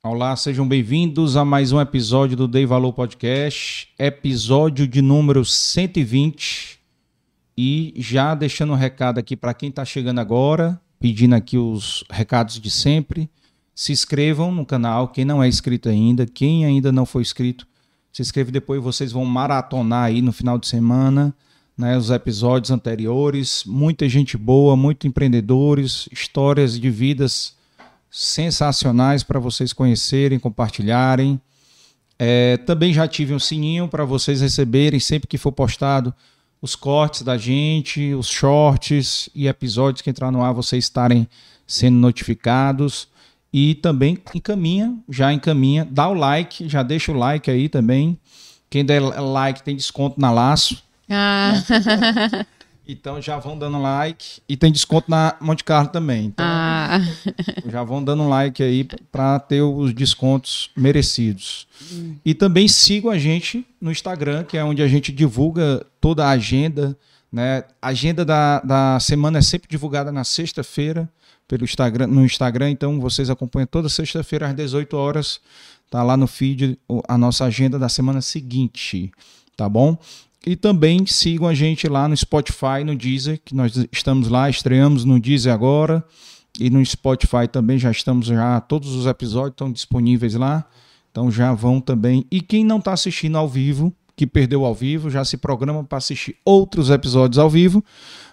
Olá, sejam bem-vindos a mais um episódio do Dei Valor Podcast, episódio de número 120. E já deixando um recado aqui para quem está chegando agora, pedindo aqui os recados de sempre. Se inscrevam no canal, quem não é inscrito ainda, quem ainda não foi inscrito, se inscreve depois, vocês vão maratonar aí no final de semana, né, os episódios anteriores, muita gente boa, muito empreendedores, histórias de vidas sensacionais para vocês conhecerem, compartilharem. É, também já tive um sininho para vocês receberem sempre que for postado os cortes da gente, os shorts e episódios que entrar no ar, vocês estarem sendo notificados. E também encaminha, já encaminha, dá o like, já deixa o like aí também. Quem der like tem desconto na Laço. Ah. Então já vão dando like. E tem desconto na Monte Carlo também. Então ah. já vão dando like aí para ter os descontos merecidos. Hum. E também sigam a gente no Instagram, que é onde a gente divulga toda a agenda. Né? A agenda da, da semana é sempre divulgada na sexta-feira pelo Instagram, no Instagram, então vocês acompanham toda sexta-feira às 18 horas. Tá lá no feed a nossa agenda da semana seguinte, tá bom? E também sigam a gente lá no Spotify, no Deezer, que nós estamos lá, estreamos no Deezer agora. E no Spotify também já estamos já, todos os episódios estão disponíveis lá. Então já vão também. E quem não está assistindo ao vivo, que perdeu ao vivo, já se programa para assistir outros episódios ao vivo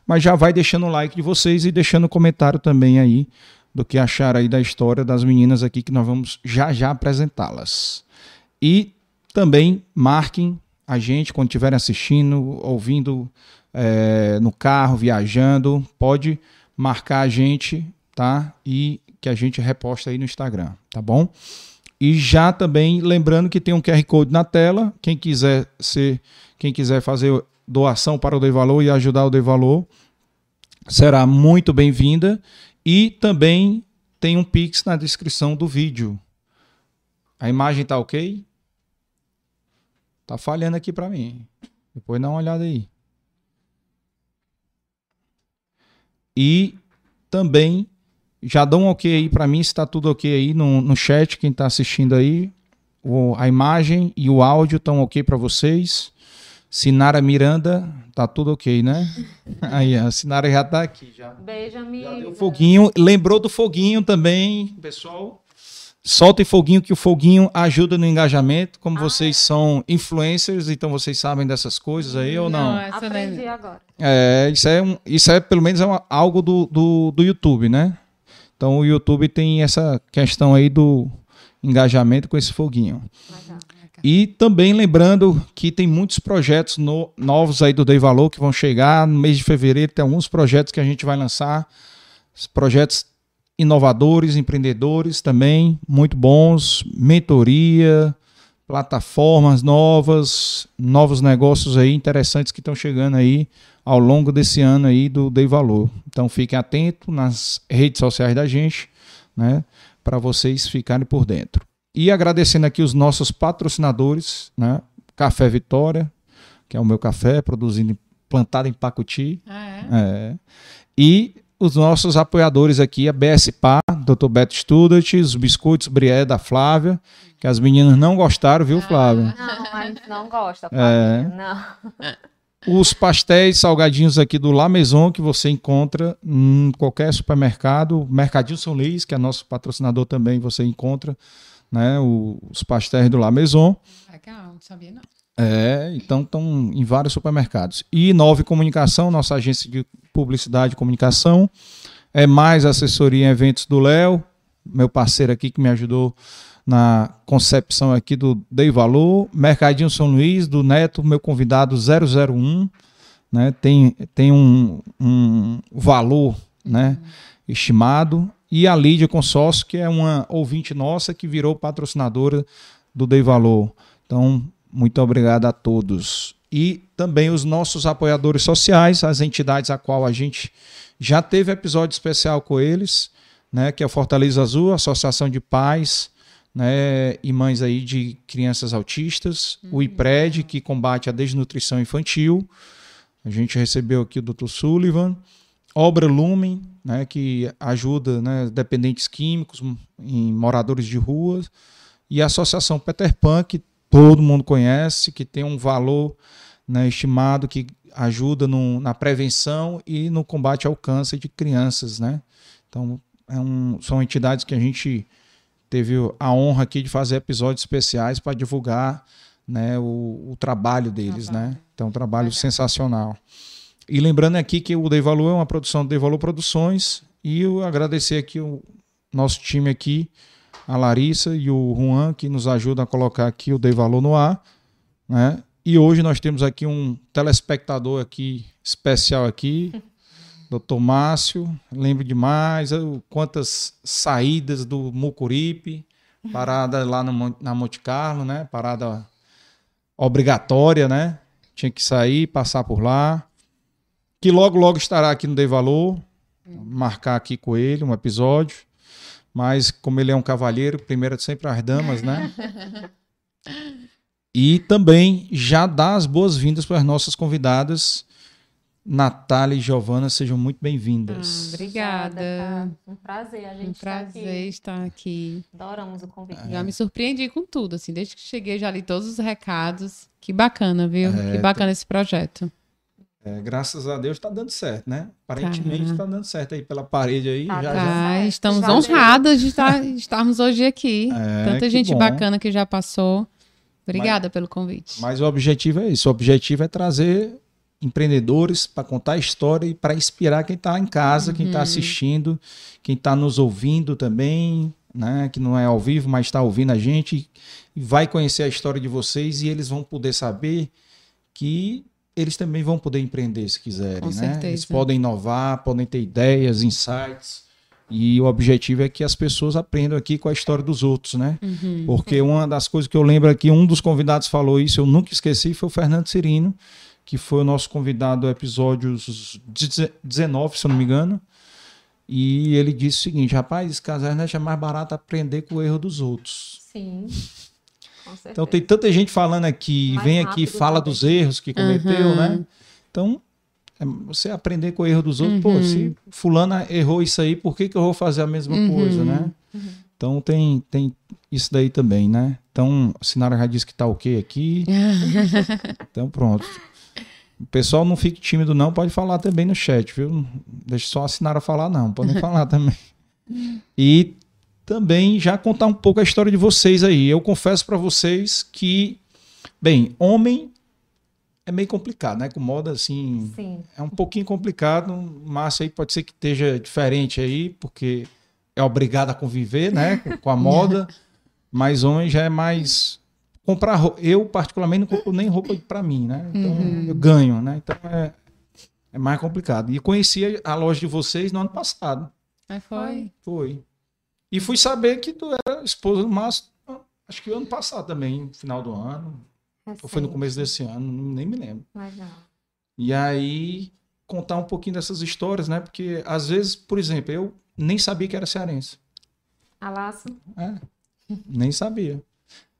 mas já vai deixando o like de vocês e deixando o comentário também aí do que achar aí da história das meninas aqui que nós vamos já já apresentá-las. E também marquem a gente quando estiverem assistindo, ouvindo é, no carro, viajando, pode marcar a gente, tá? E que a gente reposta aí no Instagram, tá bom? E já também lembrando que tem um QR Code na tela, quem quiser ser, quem quiser fazer doação para o Dei Valor e ajudar o Dei Valor, será muito bem-vinda. E também tem um Pix na descrição do vídeo. A imagem tá ok? Tá falhando aqui para mim. Depois dá uma olhada aí. E também já dá um ok aí para mim, se está tudo ok aí no, no chat, quem está assistindo aí. O, a imagem e o áudio estão ok para vocês. Sinara Miranda, tá tudo ok, né? Aí, a Sinara já tá aqui. Já, Beijo, amigo. Já deu foguinho. Lembrou do foguinho também, pessoal. Solta e foguinho, que o foguinho ajuda no engajamento. Como ah, vocês é. são influencers, então vocês sabem dessas coisas aí ou não? Não, Aprendi agora. É, isso é, um, isso é pelo menos é uma, algo do, do, do YouTube, né? Então o YouTube tem essa questão aí do engajamento com esse foguinho. Legal. E também lembrando que tem muitos projetos no, novos aí do Dei Valor que vão chegar no mês de fevereiro. Tem alguns projetos que a gente vai lançar, projetos inovadores, empreendedores também, muito bons, mentoria, plataformas novas, novos negócios aí interessantes que estão chegando aí ao longo desse ano aí do Dei Valor. Então fiquem atentos nas redes sociais da gente, né, para vocês ficarem por dentro. E agradecendo aqui os nossos patrocinadores, né? Café Vitória, que é o meu café, produzido, plantado em Pacuti. Ah, é? é. E os nossos apoiadores aqui, a BSPA, Dr. Beto Student, os biscoitos Brié da Flávia, que as meninas não gostaram, viu, Flávia? Não, a gente não gosta, Flávia, é. não. Os pastéis salgadinhos aqui do La Maison, que você encontra em qualquer supermercado. Mercadinho São Luís, que é nosso patrocinador também, você encontra né? os pastéis do La Maison. Legal, não sabia não. É, então estão em vários supermercados. E Nove Comunicação, nossa agência de publicidade e comunicação. É mais assessoria em eventos do Léo, meu parceiro aqui que me ajudou na concepção aqui do Dei Valor. Mercadinho São Luís, do Neto, meu convidado 001. Né, tem, tem um, um valor né, uhum. estimado e a Lídia Consórcio, que é uma ouvinte nossa que virou patrocinadora do Dei Valor. Então, muito obrigado a todos. E também os nossos apoiadores sociais, as entidades a qual a gente já teve episódio especial com eles, né, que é o Fortaleza Azul, Associação de Pais né, e Mães aí de Crianças Autistas, uhum. o IPRED, que combate a desnutrição infantil. A gente recebeu aqui o Dr. Sullivan Obra Lumen, né, que ajuda né, dependentes químicos em moradores de ruas, e a Associação Peter Pan, que todo mundo conhece, que tem um valor né, estimado que ajuda no, na prevenção e no combate ao câncer de crianças. Né? Então, é um, são entidades que a gente teve a honra aqui de fazer episódios especiais para divulgar né, o, o trabalho deles. Né? Então, um trabalho sensacional. E lembrando aqui que o Dei Valor é uma produção do Dei Valor Produções e eu agradecer aqui o nosso time aqui, a Larissa e o Juan, que nos ajudam a colocar aqui o Dei Valor no ar, né? E hoje nós temos aqui um telespectador aqui especial aqui, Doutor Márcio, lembro demais quantas saídas do Mucuripe, parada lá no, na Monte Carlo, né? Parada obrigatória, né? Tinha que sair, passar por lá que logo, logo estará aqui no Dei Valor. Marcar aqui com ele um episódio. Mas, como ele é um cavalheiro, primeiro é sempre as damas, né? e também já dá as boas-vindas para as nossas convidadas. Natália e Giovana, sejam muito bem-vindas. Hum, obrigada. Um prazer a gente um prazer estar aqui. Adoramos o convite. É. Já me surpreendi com tudo, assim, desde que cheguei já li todos os recados. Que bacana, viu? É, que bacana esse projeto. É, graças a Deus está dando certo, né? Aparentemente está dando certo aí pela parede aí. Tá, já, já... Estamos já honradas de estar, estarmos hoje aqui. É, Tanta gente bom. bacana que já passou. Obrigada mas, pelo convite. Mas o objetivo é isso. O objetivo é trazer empreendedores para contar a história e para inspirar quem está em casa, uhum. quem está assistindo, quem está nos ouvindo também, né? Que não é ao vivo, mas está ouvindo a gente e vai conhecer a história de vocês e eles vão poder saber que eles também vão poder empreender se quiserem, Com né? Certeza. Eles podem inovar, podem ter ideias, insights. E o objetivo é que as pessoas aprendam aqui com a história dos outros, né? Uhum. Porque uma das coisas que eu lembro aqui, um dos convidados falou isso, eu nunca esqueci, foi o Fernando Cirino, que foi o nosso convidado do episódio 19, se eu não me engano. E ele disse o seguinte: rapaz, Casernet é mais barato aprender com o erro dos outros. Sim. Então tem tanta gente falando aqui, Mais vem aqui fala dos erros que cometeu, uhum. né? Então, é você aprender com o erro dos outros, uhum. pô, se fulana errou isso aí, por que, que eu vou fazer a mesma uhum. coisa, né? Uhum. Então tem, tem isso daí também, né? Então, a Sinara já disse que tá ok aqui. então pronto. O pessoal não fique tímido não, pode falar também no chat, viu? Deixa só a Sinara falar não, podem falar também. E também já contar um pouco a história de vocês aí. Eu confesso para vocês que, bem, homem é meio complicado, né? Com moda assim, Sim. é um pouquinho complicado. Márcio aí pode ser que esteja diferente aí, porque é obrigado a conviver, né, com a moda. mas homem já é mais comprar roupa. Eu particularmente não compro nem roupa para mim, né? Então uhum. eu ganho, né? Então é, é mais complicado. E conheci a loja de vocês no ano passado. Aí foi. Foi. E fui saber que tu era esposa do Márcio, acho que o ano passado também, final do ano. É ou foi no começo desse ano, nem me lembro. Legal. E aí, contar um pouquinho dessas histórias, né? Porque às vezes, por exemplo, eu nem sabia que era cearense. Alaço? É, nem sabia.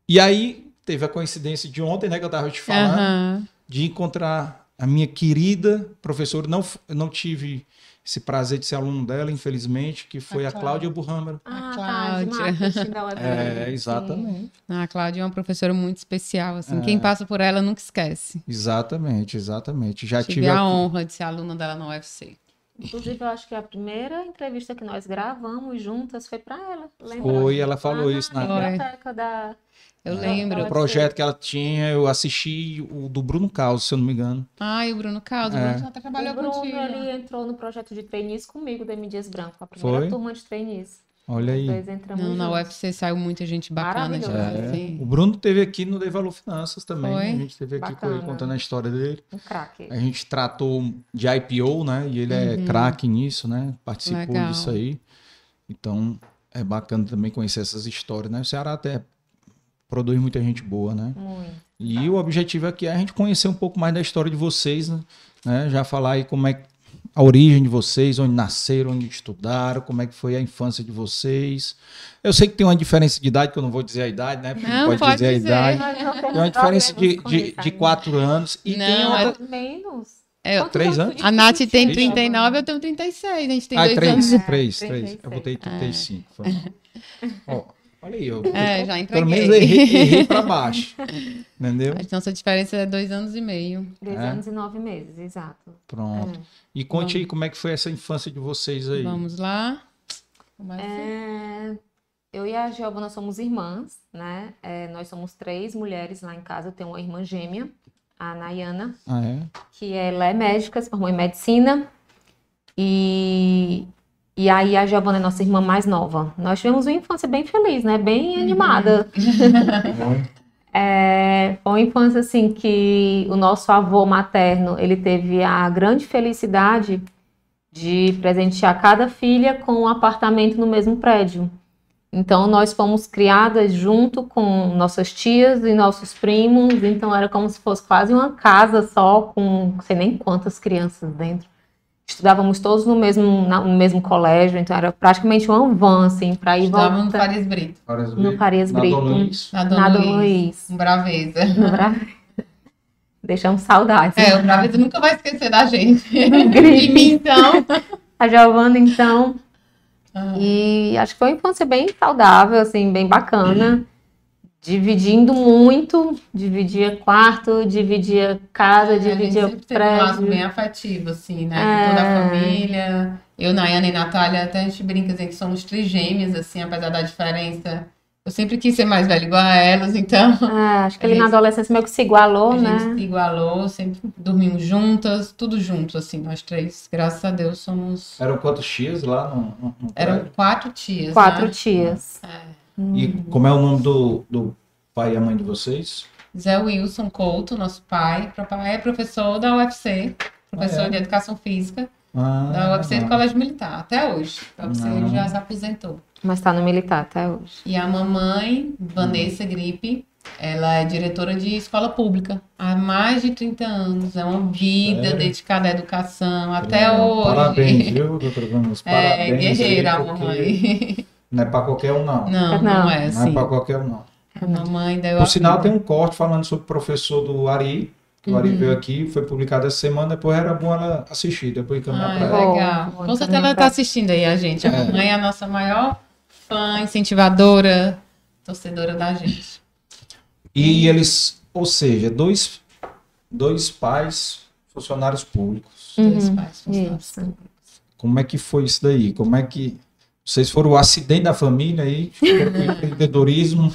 E aí, teve a coincidência de ontem, né, que eu tava te falando, uhum. de encontrar a minha querida professora. Não, não tive esse prazer de ser aluno dela, infelizmente, que foi a, a Cláudia Burhammer. Ah, a Cláudia. Tá, é, exatamente. A Cláudia é uma professora muito especial, assim, é. quem passa por ela nunca esquece. Exatamente, exatamente. Já tive, tive a honra de ser aluna dela no UFC. Inclusive, eu acho que a primeira entrevista que nós gravamos juntas foi para ela. Lembra? Foi, ela falou isso na biblioteca da eu lembro. O projeto que ela tinha, eu assisti o do Bruno Carlos, se eu não me engano. Ah, e o Bruno Carlos, é. o Bruno até trabalhou o Bruno, contigo. ele entrou no projeto de trainees comigo, da M. Dias Branco, a primeira Foi? turma de trainees. Olha aí. Não, na UFC saiu muita gente bacana de lá. É. O Bruno teve aqui no Dei Valor Finanças também. Foi? A gente teve aqui bacana. contando a história dele. Um craque. A gente tratou de IPO, né? E ele é uhum. é craque nisso, né? Participou Legal. disso aí. Então, é bacana também conhecer essas histórias, né? O Ceará até produz muita gente boa, né? Muito. E o objetivo aqui é a gente conhecer um pouco mais da história de vocês, né? Já falar aí como é a origem de vocês, onde nasceram, onde estudaram, como é que foi a infância de vocês. Eu sei que tem uma diferença de idade, que eu não vou dizer a idade, né? Porque não, pode, pode dizer, dizer, a idade. Tem uma diferença de, de, de quatro anos. E não, tem outra... É menos. É, três anos? A Nath tem 39, eu tenho 36. A gente tem ah, dois três, anos. Três, três. Eu botei 35. É. Ó, olha aí, eu, é, já pelo menos errei, errei pra baixo. Entendeu? A nossa diferença é dois anos e meio. Dois é? anos e nove meses, exato. Pronto. É. E conte Vamos. aí como é que foi essa infância de vocês aí. Vamos lá. É... Eu e a Giovana somos irmãs, né? É, nós somos três mulheres lá em casa. Eu tenho uma irmã gêmea a Nayana, ah, é? que ela é médica, se formou em medicina. E, e aí a Giovana é nossa irmã mais nova. Nós tivemos uma infância bem feliz, né? Bem animada. é, foi uma infância assim que o nosso avô materno, ele teve a grande felicidade de presentear cada filha com um apartamento no mesmo prédio. Então, nós fomos criadas junto com nossas tias e nossos primos, então era como se fosse quase uma casa só, com não sei nem quantas crianças dentro. Estudávamos todos no mesmo, no mesmo colégio, então era praticamente um van, assim, para ir voltar. no Farias Brito. No Farias Brito. Na Dom Na Dom Luiz. Um Braveza. No Braveza. Deixamos saudades. É, o Braveza nunca vai esquecer da gente. Gripe. então. A Giovana, então, e acho que foi uma infância bem saudável, assim, bem bacana. Dividindo muito, dividia quarto, dividia casa, é, dividia a prédio. Um bem afetivo, assim, né? É... Com toda a família. Eu, Nayana e Natália, até a gente brinca assim, que somos trigêmeas, assim, apesar da diferença eu sempre quis ser mais velha igual a elas, então. É, acho que ele na adolescência meio que se igualou, a né? A gente se igualou, sempre dormimos juntas, tudo junto, assim, nós três. Graças a Deus somos. Eram quantas tias lá no. no, no Eram quatro tias. Quatro né? tias. É. E como é o nome do, do pai e a mãe de vocês? Zé Wilson Couto, nosso pai. Papai é professor da UFC, professor ah, é? de educação física. Ah, da UFC do Colégio Militar, até hoje. A UFC ele já se aposentou. Mas está no militar até hoje. E a mamãe, Vanessa Gripe, ela é diretora de escola pública há mais de 30 anos. É uma vida Sério? dedicada à educação até é, hoje. Parabéns, viu, doutora Vanessa? É, parabéns. É, guerreira a mamãe. Não é para qualquer um, não. Não, não, não é assim. Não é para qualquer um, não. A mamãe deu Por sinal, tem um corte falando sobre o professor do Ari, que o Ari uhum. veio aqui, foi publicado essa semana, depois era bom ela assistir, depois caminhar para ela. Legal. Com certeza ela está assistindo aí a gente. A é. mamãe é a nossa maior fã, incentivadora, torcedora da gente. E eles, ou seja, dois, dois pais funcionários públicos. Uhum, dois pais funcionários isso. públicos. Como é que foi isso daí? Como é que. Vocês foram o acidente da família aí? empreendedorismo?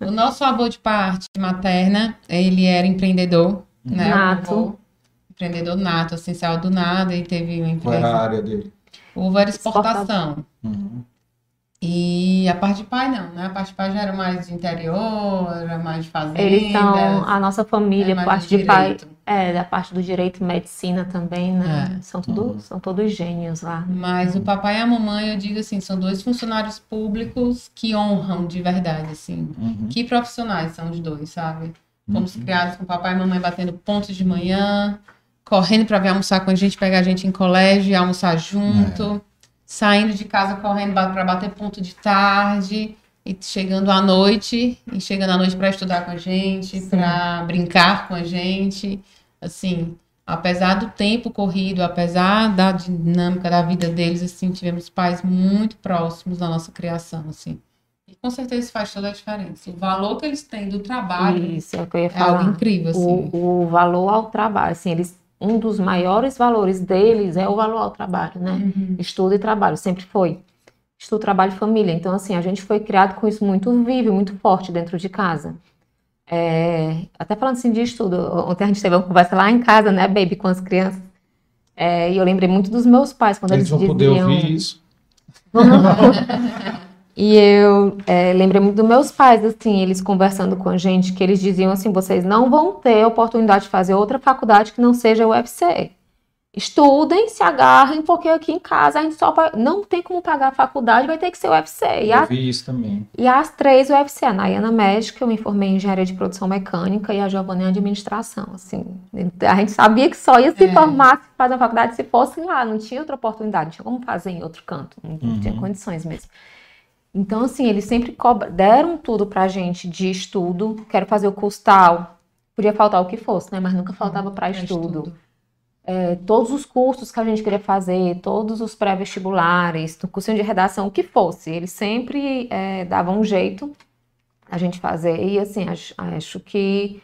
O nosso avô de parte materna, ele era empreendedor, né? Nato. empreendedor nato, assim, saiu do nada e teve uma empresa. Qual era a área dele? Uva era exportação. Uhum. E a parte de pai não, né? A parte de pai já era mais de interior, era mais de fazenda. Eles são a nossa família, é parte de, de pai. É, da parte do direito, medicina também, né? É. São, tudo, uhum. são todos gênios lá. Mas o papai e a mamãe, eu digo assim, são dois funcionários públicos que honram de verdade, assim. Uhum. Que profissionais são os dois, sabe? Fomos uhum. criados com papai e mamãe batendo pontos de manhã, correndo para vir almoçar com a gente, pegar a gente em colégio, almoçar junto. É saindo de casa correndo para bater ponto de tarde e chegando à noite e chegando à noite para estudar com a gente, para brincar com a gente, assim, apesar do tempo corrido, apesar da dinâmica da vida deles, assim, tivemos pais muito próximos da nossa criação, assim. E com certeza isso faz toda a diferença. O valor que eles têm do trabalho isso, é, que eu ia falar. é algo incrível, assim. O, o valor ao trabalho, assim, eles um dos maiores valores deles é o valor ao trabalho, né? Uhum. Estudo e trabalho, sempre foi. Estudo, trabalho e família. Então, assim, a gente foi criado com isso muito vivo, muito forte dentro de casa. É, até falando assim de estudo, ontem a gente teve uma conversa lá em casa, né, baby, com as crianças. É, e eu lembrei muito dos meus pais quando eles, eles vão diziam... poder ouvir isso. E eu é, lembrei muito dos meus pais, assim, eles conversando com a gente, que eles diziam assim: vocês não vão ter oportunidade de fazer outra faculdade que não seja o UFC. Estudem, se agarrem, porque aqui em casa a gente só vai, não tem como pagar a faculdade, vai ter que ser o UFC. E eu a, vi isso também. E as três UFC, a Nayana Médica, eu me formei em engenharia de produção mecânica e a Giovanna em administração, assim. A gente sabia que só ia se é. formar, se fazer a faculdade se fosse lá, não tinha outra oportunidade, não tinha como fazer em outro canto, não, uhum. tinha condições mesmo. Então, assim, eles sempre cobra, deram tudo pra gente de estudo. Quero fazer o curso tal. Podia faltar o que fosse, né? Mas nunca faltava para estudo. estudo. É, todos os cursos que a gente queria fazer, todos os pré-vestibulares, do cursinho de redação, o que fosse. Eles sempre é, davam um jeito a gente fazer. E assim, acho, acho que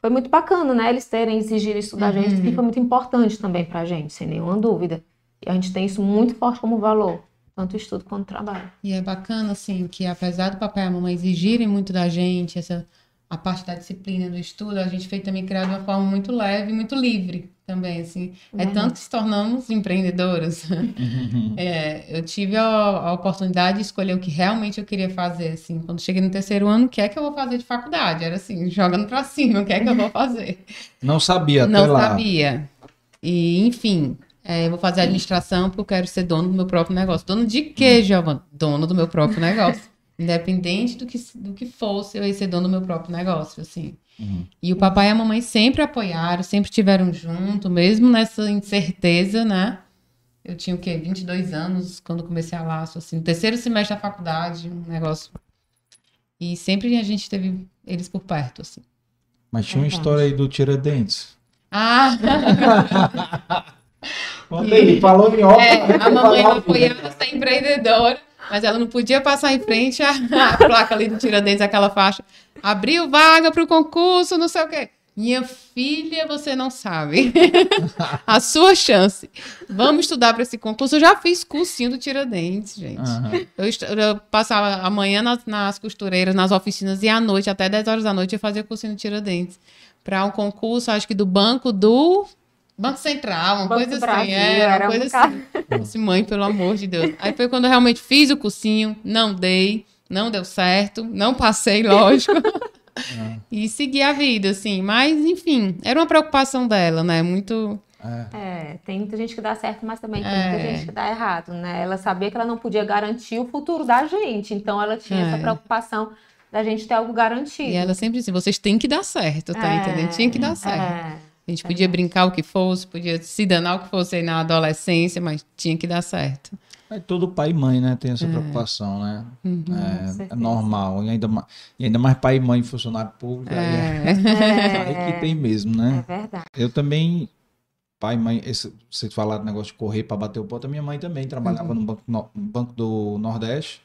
foi muito bacana, né? Eles terem exigido isso da gente, Uhum. que foi muito importante também pra gente, sem nenhuma dúvida. E a gente tem isso muito forte como valor, tanto estudo quanto trabalho. E é bacana, assim, que apesar do papai e a mamãe exigirem muito da gente, essa, a parte da disciplina do estudo, a gente foi também criado de uma forma muito leve muito livre também, assim. É Uhum. tanto que se tornamos empreendedoras. É, eu tive a, a oportunidade de escolher o que realmente eu queria fazer, assim. Quando cheguei no terceiro ano, o que é que eu vou fazer de faculdade? Era assim, jogando pra cima, o que é que eu vou fazer? Não sabia até Não lá. sabia. E, enfim, é, eu vou fazer administração porque eu quero ser dono do meu próprio negócio. Dono de quê, Giovana? Dono do meu próprio negócio. Independente do que, do que fosse, eu ia ser dono do meu próprio negócio, assim. Uhum. E o papai e a mamãe sempre apoiaram, sempre estiveram junto, mesmo nessa incerteza, né? Eu tinha o quê? 22 anos quando comecei a laço, assim, no terceiro semestre da faculdade, um negócio. E sempre a gente teve eles por perto, assim. Mas tinha uma história aí do Tiradentes. Ah! Conta aí, falou em obra. É, a mamãe não apoiava ser empreendedora, mas ela não podia passar em frente à, à placa ali do Tiradentes, aquela faixa. Abriu vaga para o concurso, não sei o quê. Minha filha, você não sabe. a sua chance. Vamos estudar para esse concurso. Eu já fiz cursinho do Tiradentes, gente. Aham. Eu, eu passava a manhã nas, nas costureiras, nas oficinas, e à noite, até 10 horas da noite, eu fazia cursinho do Tiradentes. Para um concurso, acho que do Banco do. Banco Central, uma Banco coisa assim. Brasil, é, era uma um coisa assim. Esse mãe, pelo amor de Deus. Aí foi quando eu realmente fiz o cursinho, não dei, não deu certo, não passei, lógico. e segui a vida, assim. Mas, enfim, era uma preocupação dela, né? Muito. É. É, tem muita gente que dá certo, mas também tem É. muita gente que dá errado, né? Ela sabia que ela não podia garantir o futuro da gente, então ela tinha É. essa preocupação da gente ter algo garantido. E ela sempre disse: vocês têm que dar certo, tá É, entendendo? Tinha que dar certo. É. A gente podia brincar o que fosse, podia se danar o que fosse aí na adolescência, mas tinha que dar certo. É, todo pai e mãe, né, tem essa preocupação, né? Uhum. É, é normal. E ainda, ma- e ainda mais pai e mãe, funcionário público, aí é, É. aí que tem mesmo, É né? verdade. Eu também, pai e mãe, esse, vocês falaram do negócio de correr para bater o ponto, a minha mãe também trabalhava no banco, no Banco do Nordeste,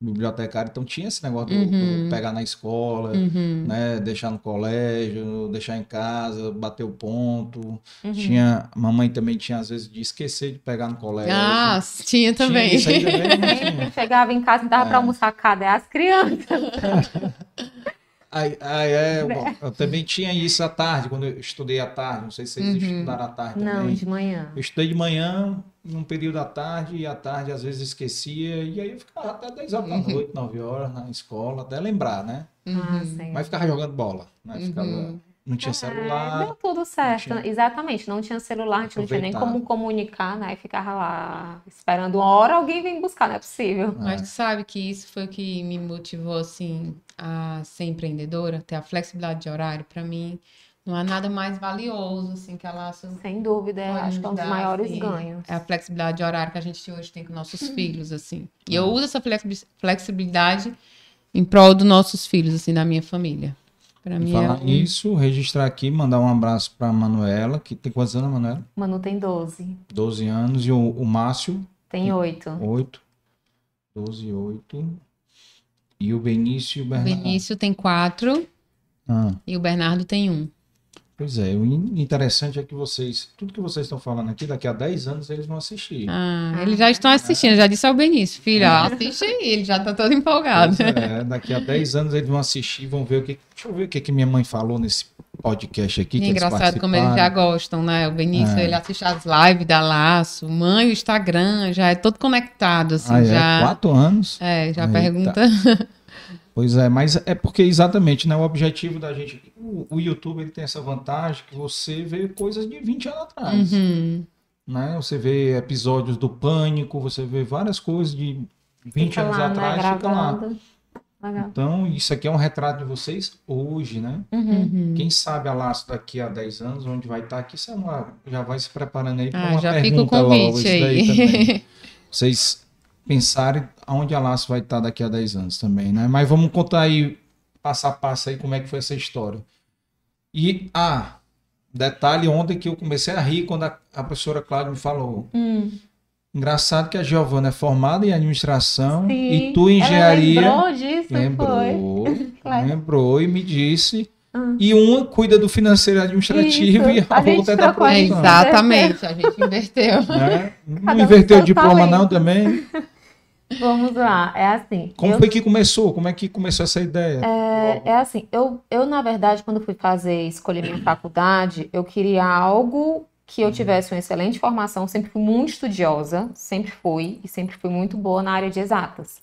bibliotecário, então tinha esse negócio do, Uhum. do pegar na escola, Uhum. né, deixar no colégio, deixar em casa, bater o ponto. Uhum. Tinha, mamãe também tinha às vezes de esquecer de pegar no colégio. Ah, tinha também. Tinha também, chegava em casa e dava É. pra almoçar, cadê as crianças? Aí, aí, é, bom, eu também tinha isso à tarde, quando eu estudei à tarde. Não sei se vocês Uhum. estudaram à tarde Não, também. de manhã. Eu estudei de manhã, num período da tarde, e à tarde às vezes esquecia, e aí eu ficava até 10 horas da Uhum. noite, 9 horas na escola, até lembrar, né? Ah, sim. Mas ficava jogando bola, né? Ficava, Uhum. não tinha É, celular. deu tudo certo. não tinha- Exatamente, não tinha celular, a gente não tinha nem como comunicar, né? E ficava lá esperando uma hora, alguém vem buscar, não é possível. Mas tu sabe que isso foi o que me motivou, assim, a ser empreendedora, ter a flexibilidade de horário. Pra mim, não há nada mais valioso, assim, que a laço Sem dúvida, Pode acho que é um dos maiores assim, ganhos. É a flexibilidade de horário que a gente hoje tem com nossos filhos, assim. E eu uso essa flexi- flexibilidade em prol dos nossos filhos, assim, da minha família. Pra mim falar é um- nisso, registrar aqui, mandar um abraço para Manuela, que tem quantos anos, Manuela? Manu tem 12, 12 anos, e o, o Márcio, tem 8. 8. 12, 8. E o Benício e o O Bernardo. Benício tem quatro Ah, e o Bernardo tem um. Pois é, o in- interessante é que vocês, tudo que vocês estão falando aqui, daqui a 10 anos eles vão assistir. Ah, eles já estão assistindo, já disse ao Benício, filho, ó, assiste aí, ele já tá todo empolgado. Pois é, daqui a 10 anos eles vão assistir, vão ver o que. Deixa eu ver o que, que minha mãe falou nesse podcast aqui. Que é eles engraçado como eles já gostam, né? O Benício, É. ele assiste as lives da Laço, mãe, o Instagram, já é todo conectado, assim, Ah, é? já. Quatro anos? É, já Eita. pergunta. Pois é, mas é porque exatamente, né? O objetivo da gente. O, o YouTube ele tem essa vantagem que você vê coisas de 20 anos atrás. Uhum. Né? Você vê episódios do Pânico, você vê várias coisas de 20 Fica anos lá, né, atrás, fica lá. Legal. Então, isso aqui é um retrato de vocês hoje, né? Uhum. Uhum. Quem sabe a Laço daqui a 10 anos, onde vai estar aqui, você uma- já vai se preparando aí para Ah, uma já fica o pergunta logo, convite isso daí aí. também. Vocês pensarem aonde a Laço vai estar daqui a 10 anos também, né? Mas vamos contar aí, passo a passo aí, como é que foi essa história. E, ah, Detalhe ontem que eu comecei a rir quando a, a professora Cláudia me falou. Hum. Engraçado que a Giovana é formada em administração Sim. e tu em engenharia. Ela lembrou disso, foi. Lembrou, Claro. lembrou e me disse. Hum. E uma cuida do financeiro e administrativo Isso, e a a outra é da produção. exatamente, a gente inverteu. né? Não um inverteu o diploma não talento. também? Vamos lá, é assim. Como eu, foi que começou? Como é que começou essa ideia? é, é assim, eu, eu, na verdade, quando fui fazer, escolher minha faculdade, eu queria algo que eu tivesse uma excelente formação, sempre fui muito estudiosa, sempre fui, e sempre fui muito boa na área de exatas.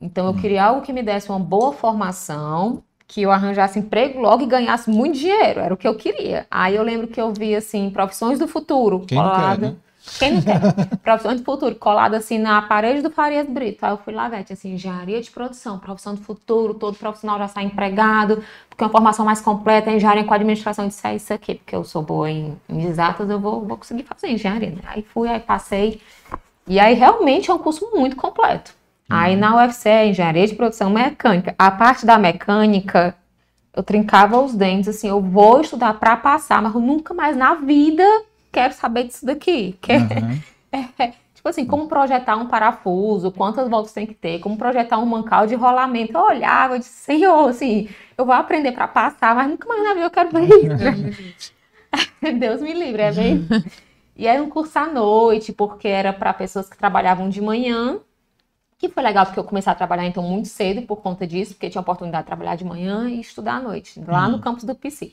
Então, eu queria algo que me desse uma boa formação, que eu arranjasse emprego logo e ganhasse muito dinheiro, era o que eu queria. Aí eu lembro que eu vi, assim, profissões do futuro, Quem não quer, colada- né? Quem não quer? Profissão do futuro, colada assim na parede do Farias Brito. Aí eu fui lá, tinha assim, engenharia de produção, profissão do futuro, todo profissional já sai empregado, porque é uma formação mais completa, é engenharia com administração, eu disse, é isso aqui, porque eu sou boa em, em exatas, eu vou, vou conseguir fazer engenharia. né? Aí fui, aí passei, e aí realmente é um curso muito completo. Aí na UFC é engenharia de produção mecânica. A parte da mecânica, eu trincava os dentes, assim, eu vou estudar para passar, mas eu nunca mais na vida quero saber disso daqui. Que- Aham. Tipo assim, como projetar um parafuso, quantas voltas tem que ter, como projetar um mancal de rolamento. Eu olhava, eu disse, senhor, assim, eu vou aprender para passar, mas nunca mais na vida eu quero ver isso. Deus me livre, é bem. E era um curso à noite, porque era para pessoas que trabalhavam de manhã, que foi legal porque eu comecei a trabalhar então muito cedo por conta disso, porque tinha a oportunidade de trabalhar de manhã e estudar à noite, lá no campus do PC.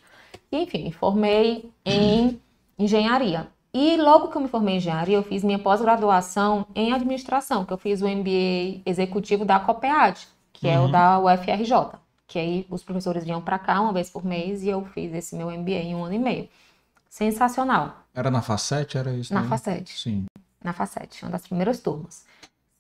E, enfim, me formei em engenharia. E logo que eu me formei em engenharia, eu fiz minha pós-graduação em administração, que eu fiz o MBA executivo da COPEAD, que é o Uhum. da UFRJ. Que aí os professores vinham para cá uma vez por mês e eu fiz esse meu MBA em um ano e meio. Sensacional. Era na Facete? Era isso? Na né? Facete Sim. na Facete, uma das primeiras turmas.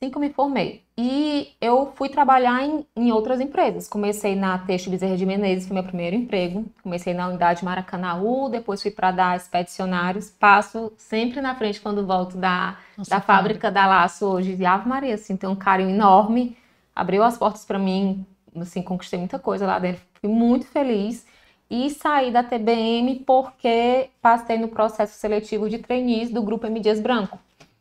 Assim que eu me formei. E eu fui trabalhar em, em outras empresas. Comecei na Teixo Bezerra de Menezes, foi meu primeiro emprego. Comecei na unidade Maracanaú, depois fui para dar expedicionários. Passo sempre na frente quando volto da, Nossa, da fábrica da Laço hoje. E Ave Maria, assim, tem um carinho enorme. Abriu as portas para mim, assim, conquistei muita coisa lá dentro. Fui muito feliz. E saí da TBM porque passei no processo seletivo de trainees do Grupo M. Dias Branco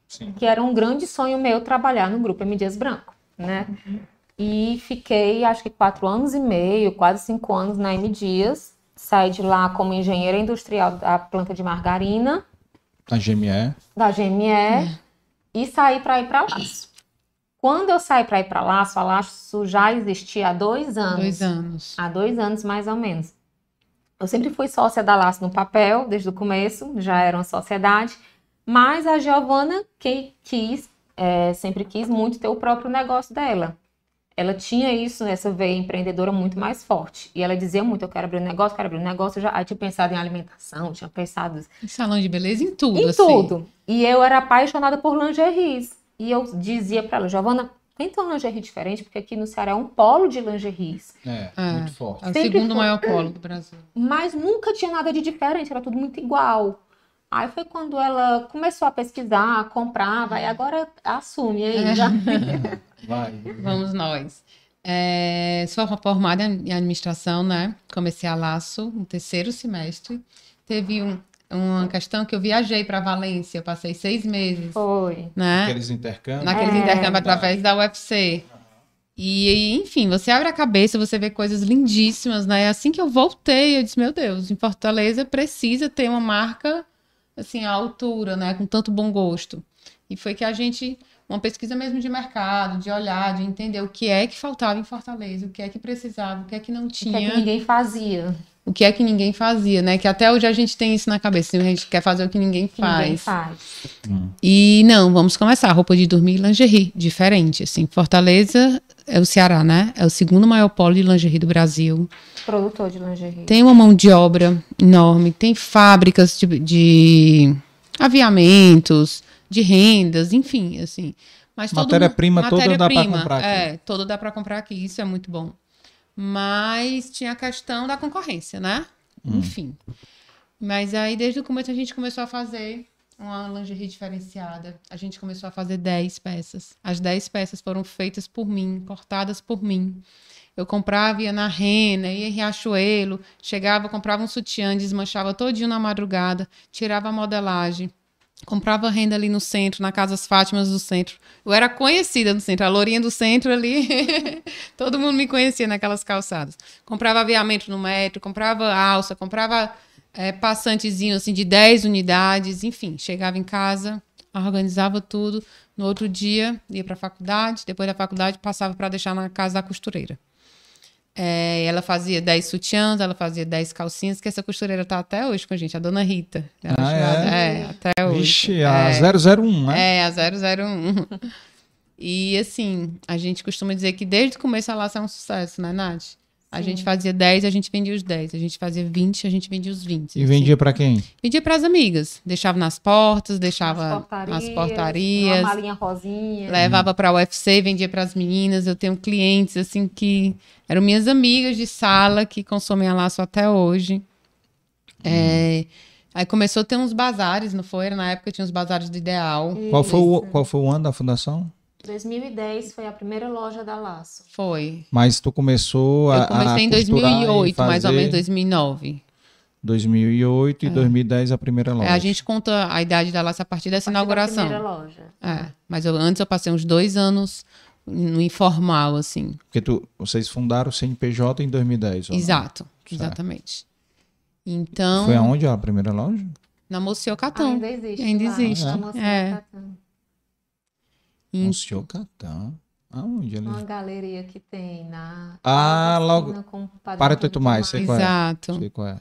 Sim. que era um grande sonho meu trabalhar no grupo M. Dias Branco, né? E fiquei, acho que quatro anos e meio, quase cinco anos na M. Dias. Saí de lá como engenheira industrial da planta de margarina, Na GME. da GME, e saí para ir para Laço. Quando eu saí para ir para Laço, a Laço já existia há dois anos. Dois anos. Há dois anos, mais ou menos. Eu sempre fui sócia da Laço no papel, desde o começo, já era uma sociedade. Mas a Giovana que quis, é, sempre quis muito ter o próprio negócio dela. Ela tinha isso, essa veia empreendedora muito mais forte. E ela dizia muito, eu quero abrir um negócio, quero abrir um negócio. Eu já tinha pensado em alimentação, tinha pensado Em salão de beleza, em tudo, em assim. tudo. E eu era apaixonada por lingeries. E eu dizia para ela, Giovana, tenta uma lingerie diferente, porque aqui no Ceará é um polo de lingeries. É, É. muito forte. É o Sempre segundo foi. maior polo do Brasil. mas nunca tinha nada de diferente, era tudo muito igual. Aí foi quando ela começou a pesquisar, comprava, e agora assume aí. É. Já. Vai. Vamos nós. É, sou formada em administração, né? Comecei a laço no terceiro semestre. Teve um- uma questão que eu viajei para Valência, eu passei seis meses, Foi. né? Aqueles intercâmbios. Naqueles É. intercâmbios através da UFC. E, enfim, você abre a cabeça, você vê coisas lindíssimas, né? Assim que eu voltei, eu disse, meu Deus, em Fortaleza precisa ter uma marca, assim, à altura, né? Com tanto bom gosto. E foi que a gente, uma pesquisa mesmo de mercado, de olhar, de entender o que é que faltava em Fortaleza, o que é que precisava, o que é que não O que é tinha que ninguém fazia. O que é que ninguém fazia, né? Que até hoje a gente tem isso na cabeça, a gente quer fazer o que ninguém Que ninguém faz. faz. E não, vamos começar. Roupa de dormir e lingerie, diferente, assim. Fortaleza é o Ceará, né? É o segundo maior polo de lingerie do Brasil. Produtor de lingerie. Tem uma mão de obra enorme, tem fábricas de, de aviamentos, de rendas, enfim, assim. Mas Matéria-prima mundo- toda dá matéria-prima, comprar aqui. É, toda dá para comprar aqui, isso é muito bom. Mas tinha a questão da concorrência, né? Enfim. Mas aí, desde o começo, a gente começou a fazer uma lingerie diferenciada. A gente começou a fazer 10 peças. As 10 peças foram feitas por mim, cortadas por mim. Eu comprava, ia na Rena, ia em Riachuelo, chegava, comprava um sutiã, desmanchava todinho na madrugada, tirava a modelagem, comprava renda ali no centro, na Casas Fátimas do centro. Eu era conhecida no centro, a lourinha do centro ali. Todo mundo me conhecia naquelas calçadas. Comprava aviamento no metro, comprava alça, comprava é, passantezinho assim de 10 unidades, enfim, chegava em casa, organizava tudo. No outro dia, ia para a faculdade, depois da faculdade passava para deixar na casa da costureira. É, ela fazia 10 sutiãs, ela fazia 10 calcinhas, que essa costureira tá até hoje com a gente, a dona Rita. Ela Ah, chamada- é? é, até hoje. Vixe, a é, 001, né? é, a 001. E assim, a gente costuma dizer que desde o começo a laça é um sucesso, né, Nath? A gente fazia 10, a gente vendia os 10. A gente fazia 20, a gente vendia os 20. E vendia pra quem? Vendia para as amigas. Deixava nas portas, deixava Nas nas portarias, portarias. Uma malinha rosinha. Levava para o UFC, vendia para as meninas. Eu tenho clientes assim que eram minhas amigas de sala que consomem a laço até hoje. É, Aí começou a ter uns bazares, não foi? Na época tinha uns bazares do Ideal. Qual foi, o, qual foi o ano da fundação? 2010 foi a primeira loja da Laço. Foi. Mas tu começou a. Eu comecei a em costurar e 2008, mais ou fazer menos 2009. 2008 e 2010 a primeira loja. É, a gente conta a idade da laça a partir dessa A partir da inauguração. primeira loja. É, mas eu- antes eu passei uns dois anos no informal, assim. Porque tu, vocês fundaram o CNPJ em 2010. ou não? Exato, exatamente. Então, Foi aonde a primeira loja? na Mociocatão. Ainda existe. Ainda lá, existe, na Mocinha é. Em- No Ciocatã. Aonde ali? Uma galeria que tem na. Ah, logo- Para Tudo Mais, sei qual é. Exato. Sei qual é.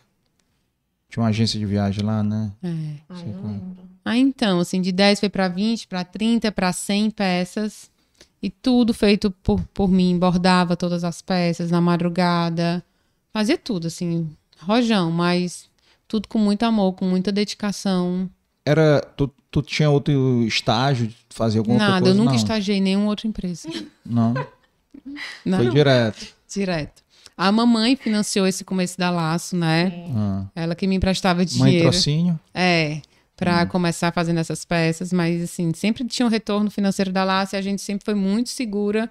Tinha uma agência de viagem lá, né? É. Ai, Sei não qual é. lembro. Ah, então, assim, de 10 foi para 20, para 30, para 100 peças. E tudo feito por, por mim. Bordava todas as peças na madrugada. Fazia tudo, assim, rojão, mas tudo com muito amor, com muita dedicação. Era. Tu, tu tinha outro estágio de fazer alguma Nada, coisa? eu nunca não. estagiei em nenhuma outra empresa. Não. Não, Foi direto. direto. A mamãe financiou esse começo da Laço, né? Ah. Ela que me emprestava Mãe dinheiro. trocínio? É, para começar fazendo essas peças, mas assim, sempre tinha um retorno financeiro da Laço e a gente sempre foi muito segura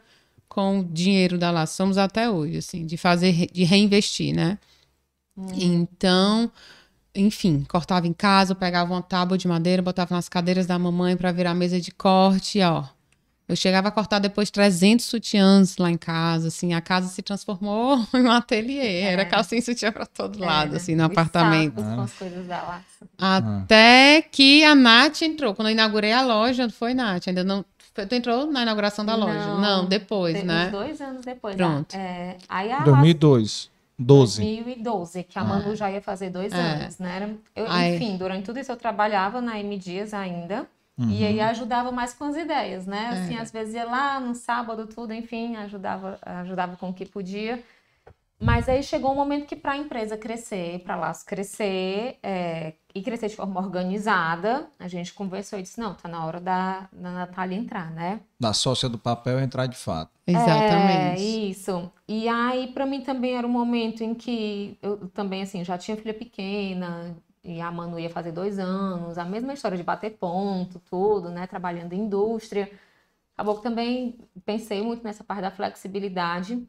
com o dinheiro da Laço. Somos até hoje, assim, de fazer, de reinvestir, né? Então, enfim, cortava em casa, pegava uma tábua de madeira, botava nas cadeiras da mamãe para virar mesa de corte, ó. Eu chegava a cortar depois 300 sutiãs lá em casa, assim, a casa se transformou em um ateliê, era calcinha e sutiã para todo lado, Era. assim, no apartamento. Com as coisas da. Até que a Nath entrou. Quando eu inaugurei a loja, foi Nath. Ainda não. Tu entrou na inauguração da loja? Não. Não, depois, Tem né? Uns dois anos depois. Pronto. ah, É, aí a 2002. 12. 2012, que a Manu já ia fazer dois É. anos, né? Era- eu- enfim, durante tudo isso eu trabalhava na M Dias ainda. Uhum. E aí ajudava mais com as ideias, né? Assim, É. às vezes ia lá no sábado, tudo, enfim, ajudava, ajudava com o que podia. Mas aí chegou um momento que para a empresa crescer, para lá crescer, é, e crescer de forma organizada, a gente conversou e disse, não, tá na hora da, da Natália entrar, né? Da sócia do papel entrar de fato. Exatamente. É, isso. E aí, para mim também era um momento em que eu também, assim, já tinha filha pequena, e a Manu ia fazer dois anos, a mesma história de bater ponto, tudo, né? Trabalhando em indústria. Acabou que também pensei muito nessa parte da flexibilidade.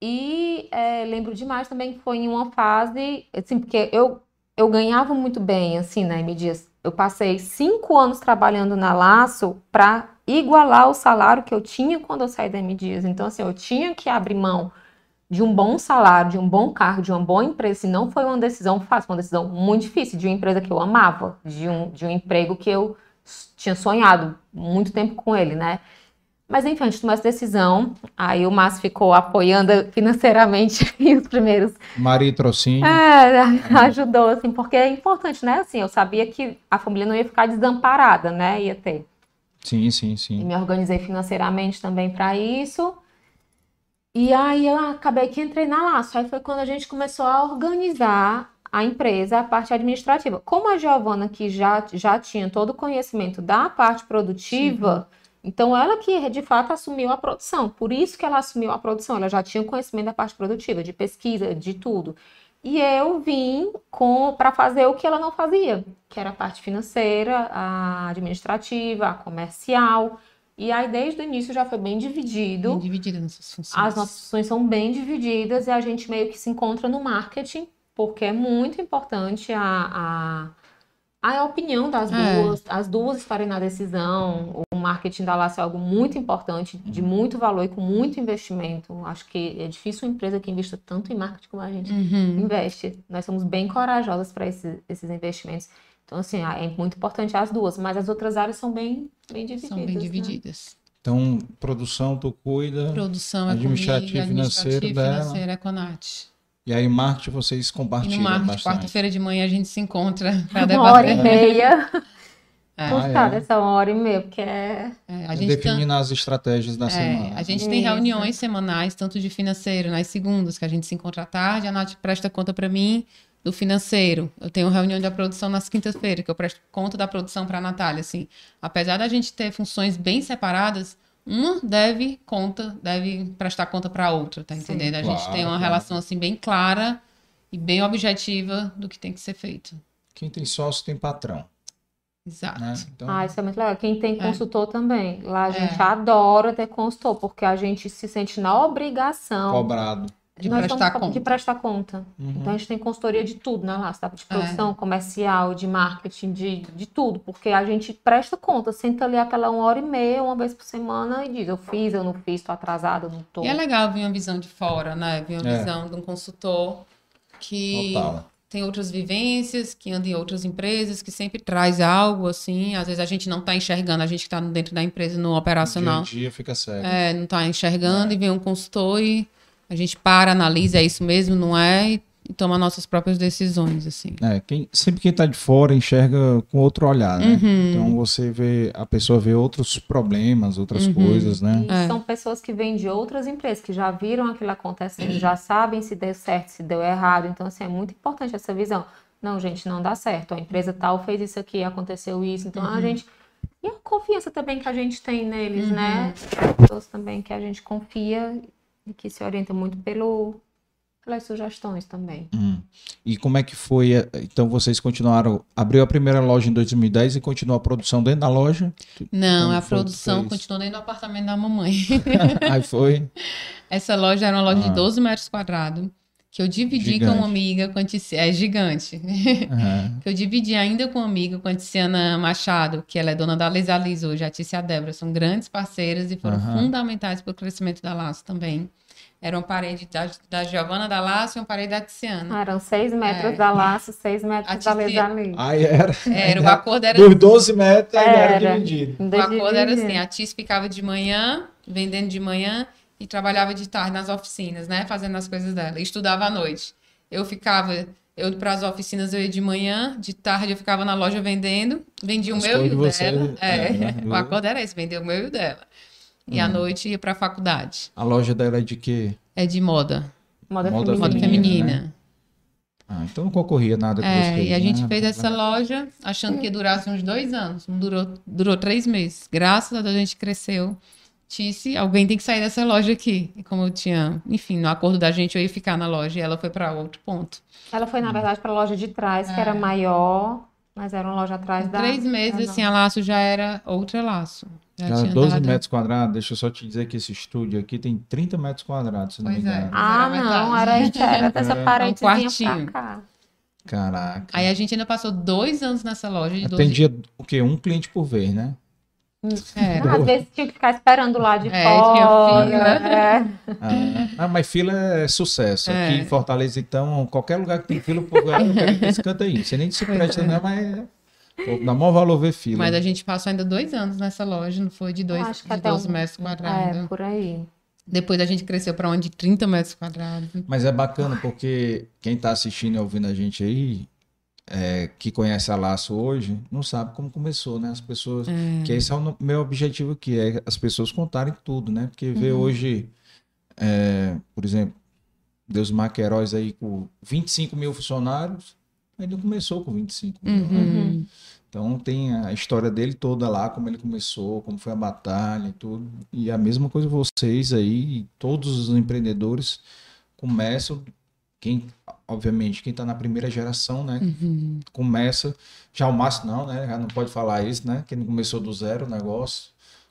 E é, lembro demais também que foi em uma fase, assim, porque eu, eu ganhava muito bem, assim, né, M Dias? Eu passei cinco anos trabalhando na Laço para igualar o salário que eu tinha quando eu saí da Dias. Então, assim, eu tinha que abrir mão de um bom salário, de um bom cargo, de uma boa empresa. E não foi uma decisão fácil, foi uma decisão muito difícil, de uma empresa que eu amava, de um, de um emprego que eu tinha sonhado muito tempo com ele, né? Mas enfim, a gente tomou essa decisão. Aí o Márcio ficou apoiando financeiramente os primeiros Maria Trocínio. é, ajudou, assim, porque é importante, né? Assim, eu sabia que a família não ia ficar desamparada, né? Ia ter. Sim, sim, E sim. me organizei financeiramente também para isso. E aí eu acabei que entrei na Laço. Aí foi quando a gente começou a organizar a empresa, a parte administrativa. Como a Giovana que já, já tinha todo o conhecimento da parte produtiva, então ela que de fato assumiu a produção. Por isso que ela assumiu a produção. Ela já tinha conhecimento da parte produtiva, de pesquisa, de tudo. E eu vim com para fazer o que ela não fazia, que era a parte financeira, a administrativa, a comercial. E aí, desde o início, já foi bem dividido. Bem dividida nessas funções. As nossas funções são bem divididas e a gente meio que se encontra no marketing, porque é muito importante a, a, a opinião das É. duas, as duas estarem na decisão. O marketing da Laço é algo muito importante, de muito valor e com muito investimento. Acho que é difícil uma empresa que invista tanto em marketing como a gente Uhum. investe. Nós somos bem corajosas para esses, esses investimentos. Então, assim, é muito importante as duas, mas as outras áreas são bem, bem divididas. São bem né? divididas. Então, produção tu cuida. Produção é Administrativo comigo, financeiro administrativo dela. financeiro é com a Nath. E aí, marketing vocês E compartilham no marketing, quarta-feira de manhã, a gente se encontra para Uma hora e debater. meia. É. Custar é? dessa uma hora e meia, porque é. É, a gente tá- Definindo as estratégias da É, semana. a gente tem Isso. reuniões semanais, tanto de financeiro, nas segundas, que a gente se encontra à tarde, a Nath presta conta para mim do financeiro. Eu tenho reunião da produção nas quintas-feiras, que eu presto conta da produção para a Natália, assim. Apesar da gente ter funções bem separadas, uma deve conta, deve prestar conta para a outra, tá Sim. entendendo? A gente Claro, tem uma claro. relação assim bem clara e bem objetiva do que tem que ser feito. Quem tem sócio tem patrão, Exato. né? Então, Ah, isso é muito legal. Quem tem É. consultor também. Lá a gente É. adora ter consultor, porque a gente se sente na obrigação cobrado. De Nós prestar somos- conta. de prestar conta. Uhum. Então a gente tem consultoria de tudo na Laço, tá? De É. produção, comercial, de marketing, de, de tudo, porque a gente presta conta, senta ali aquela uma hora e meia, uma vez por semana e diz, eu fiz, eu não fiz, tô atrasada, eu não tô. E é legal ver uma visão de fora, né? Ver uma É. visão de um consultor que Total. tem outras vivências, que anda em outras empresas, que sempre traz algo assim. Às vezes a gente não está enxergando, a gente que está dentro da empresa no operacional, Dia a dia fica cego. é, não está enxergando e vem um consultor e a gente para, analisa, é isso mesmo, não é? E, e toma nossas próprias decisões, assim. É, quem, sempre quem tá de fora enxerga com outro olhar, né? Uhum. Então você vê, a pessoa vê outros problemas, outras Uhum. coisas, né? E É. são pessoas que vêm de outras empresas, que já viram aquilo acontecendo, já sabem se deu certo, se deu errado. Então, assim, é muito importante essa visão. Não, gente, não dá certo. A empresa tal fez isso aqui, aconteceu isso. Então, a gente. E a confiança também que a gente tem neles, né? Pessoas também que a gente confia e que se orientam muito pelo, pelas sugestões também. Hum. E como é que foi? eh, Então vocês continuaram, abriu a primeira loja em 2010 e continuou a produção dentro da loja? Não, Como a produção continuou dentro do apartamento da mamãe. Aí foi. Essa loja era uma loja Ah. de 12 metros quadrados, que eu dividi com Gigante. uma amiga, com a é gigante. Aham. que eu dividi ainda com uma amiga, com a Tiziana Machado, que ela é dona da Lisa Liz hoje, a Tícia Débora, são grandes parceiras e foram Aham. fundamentais para o crescimento da Laço também. Era uma parede da, da Giovana da Laço e uma parede da Tiziana. Ah, eram seis metros É. da laço, seis metros da Tiziana- Lesa ali. Aí era. Era, o acordo era Dos 12 metros ainda era, Era. dividido. O acordo era assim, a Tis ficava de manhã, vendendo de manhã, e trabalhava de tarde nas oficinas, né? Fazendo as coisas dela. E estudava à noite. Eu ficava, eu para as oficinas eu ia de manhã, de tarde eu ficava na loja vendendo, vendia o As meu e o você, dela. é, É, né? o acordo era esse, vender o meu e o dela. E à noite ia para a faculdade. A loja dela é de quê? É de moda, Moda, Moda feminina. moda Feminina, feminina. Ah, então não concorria nada com É, vocês, e a gente né? fez essa loja achando que ia durar uns dois anos. Durou, durou três meses. Graças a Deus a gente cresceu. Disse, alguém tem que sair dessa loja aqui. E como eu tinha, enfim, no acordo da gente, eu ia ficar na loja e ela foi para outro ponto. Ela foi, na verdade, para a loja de trás, que era maior, mas era uma loja atrás Em da. três meses, assim, a laço já era outra laço. Já tinha 12 dado- metros quadrados, deixa eu só te dizer que esse estúdio aqui tem 30 metros quadrados, se não Pois me é. engano. Ah, Era não, metade. era, era dessa É. paredezinha quartinho. pra cá. Caraca. Aí a gente ainda passou dois anos nessa loja de 12 Atendia o quê? Um cliente por vez, né? É, Às vezes tinha que ficar esperando lá de É, fora. tinha fila. é. Ah, mas fila é sucesso. É. Aqui em Fortaleza, então, qualquer lugar que tem fila, o povo "Ah, eu quero esse canto aí. Você nem se presta, né? Mas pô, dá maior valor ver fila. Mas a gente passou ainda dois anos nessa loja, não foi de, dois, Acho que de até 12 um- metros quadrados. É, por aí. Depois a gente cresceu para uma de 30 metros quadrados. Mas é bacana porque quem está assistindo e ouvindo a gente aí, é, que conhece a Laço hoje, não sabe como começou, né? As pessoas. Que esse é o meu objetivo aqui, é as pessoas contarem tudo, né? Porque ver hoje, é, por exemplo, Deus Maqueiroz aí com 25 mil funcionários, ele começou com 25 mil. né? Uhum. Então tem a história dele toda lá, como ele começou, como foi a batalha e tudo. E a mesma coisa vocês aí, todos os empreendedores começam, quem, obviamente, quem está na primeira geração, né? Uhum. Começa, já o Márcio não, né? Já não pode falar isso, né? Que ele começou do zero o negócio.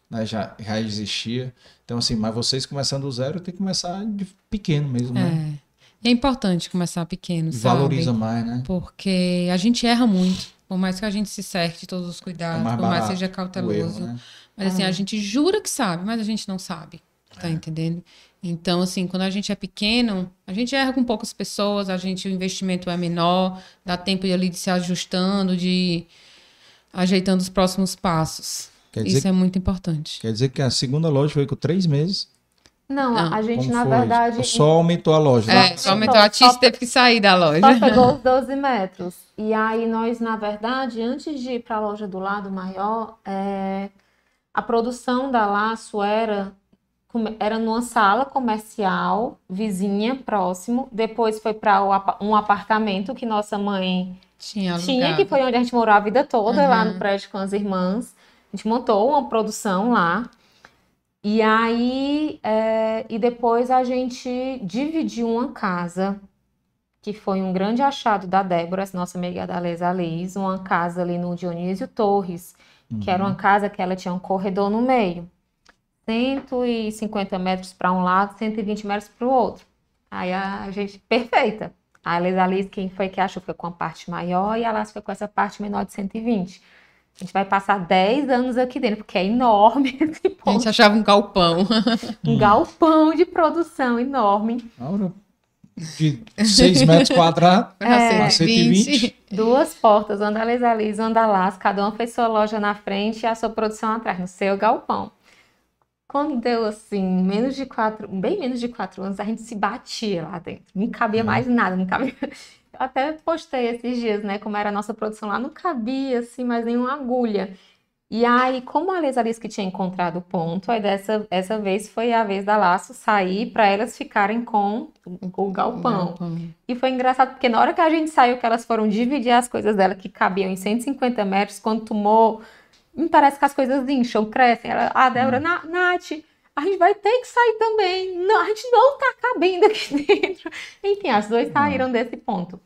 né, já, já existia. Então, assim, mas vocês começando do zero, tem que começar de pequeno mesmo, né? É. É importante começar pequeno, E sabe? valoriza mais, né? Porque a gente erra muito. Por mais que a gente se cerque de todos os É cuidados, mais por mais que seja cauteloso. erro, né? Mas assim, Ah. a gente jura que sabe, mas a gente não sabe. Tá entendendo? Então, assim, quando a gente é pequeno, a gente erra com poucas pessoas, a gente, o investimento é menor, dá tempo de ali de se ajustando, de ajeitando os próximos passos. Quer dizer, Isso é muito importante. quer dizer que a segunda loja foi com três meses. Não, Não, a gente, Como na foi? verdade. Só aumentou a loja. né? É, só aumentou. A Tis Só- teve que sair da loja. Só pegou os 12 metros. E aí nós, na verdade, antes de ir para a loja do lado maior, é, a produção da Laço era, era numa sala comercial, vizinha, próximo. Depois foi para um apartamento que nossa mãe Tinha tinha, que foi onde a gente morou a vida toda, lá Uhum. no prédio com as irmãs. A gente montou uma produção lá. E aí, é, e depois a gente dividiu uma casa, que foi um grande achado da Débora, nossa amiga da Lesa Liz, uma casa ali no Dionísio Torres, que era uma casa que ela tinha um corredor no meio. 150 metros para um lado, 120 metros para o outro. Aí a gente, perfeita. A Lesa Liz, quem foi que achou, foi com a parte maior e a Laço foi com essa parte menor de 120. A gente vai passar 10 anos aqui dentro, porque é enorme esse A ponto. gente achava um galpão. Um galpão de produção enorme. Aura, De 6 metros quadrados É. a 120. Duas portas, uma da Liz, uma da. Cada uma fez sua loja na frente e a sua produção atrás, no seu galpão. Quando deu assim, menos de quatro, bem menos de quatro anos, a gente se batia lá dentro. Não cabia mais nada, não cabia. Eu até postei esses dias, né, como era a nossa produção lá, não cabia assim mais nenhuma agulha. E aí, como a Lesa Liz que tinha encontrado o ponto, aí dessa essa vez foi a vez da Laço sair para elas ficarem com o galpão. E foi engraçado porque na hora que a gente saiu, que elas foram dividir as coisas dela que cabiam em 150 metros, quando tomou, me parece que as coisas incham, crescem. Ela, a Débora, "Na- Nath, a gente vai ter que sair também. Não, a gente não tá cabendo aqui dentro. Enfim, as duas saíram desse ponto.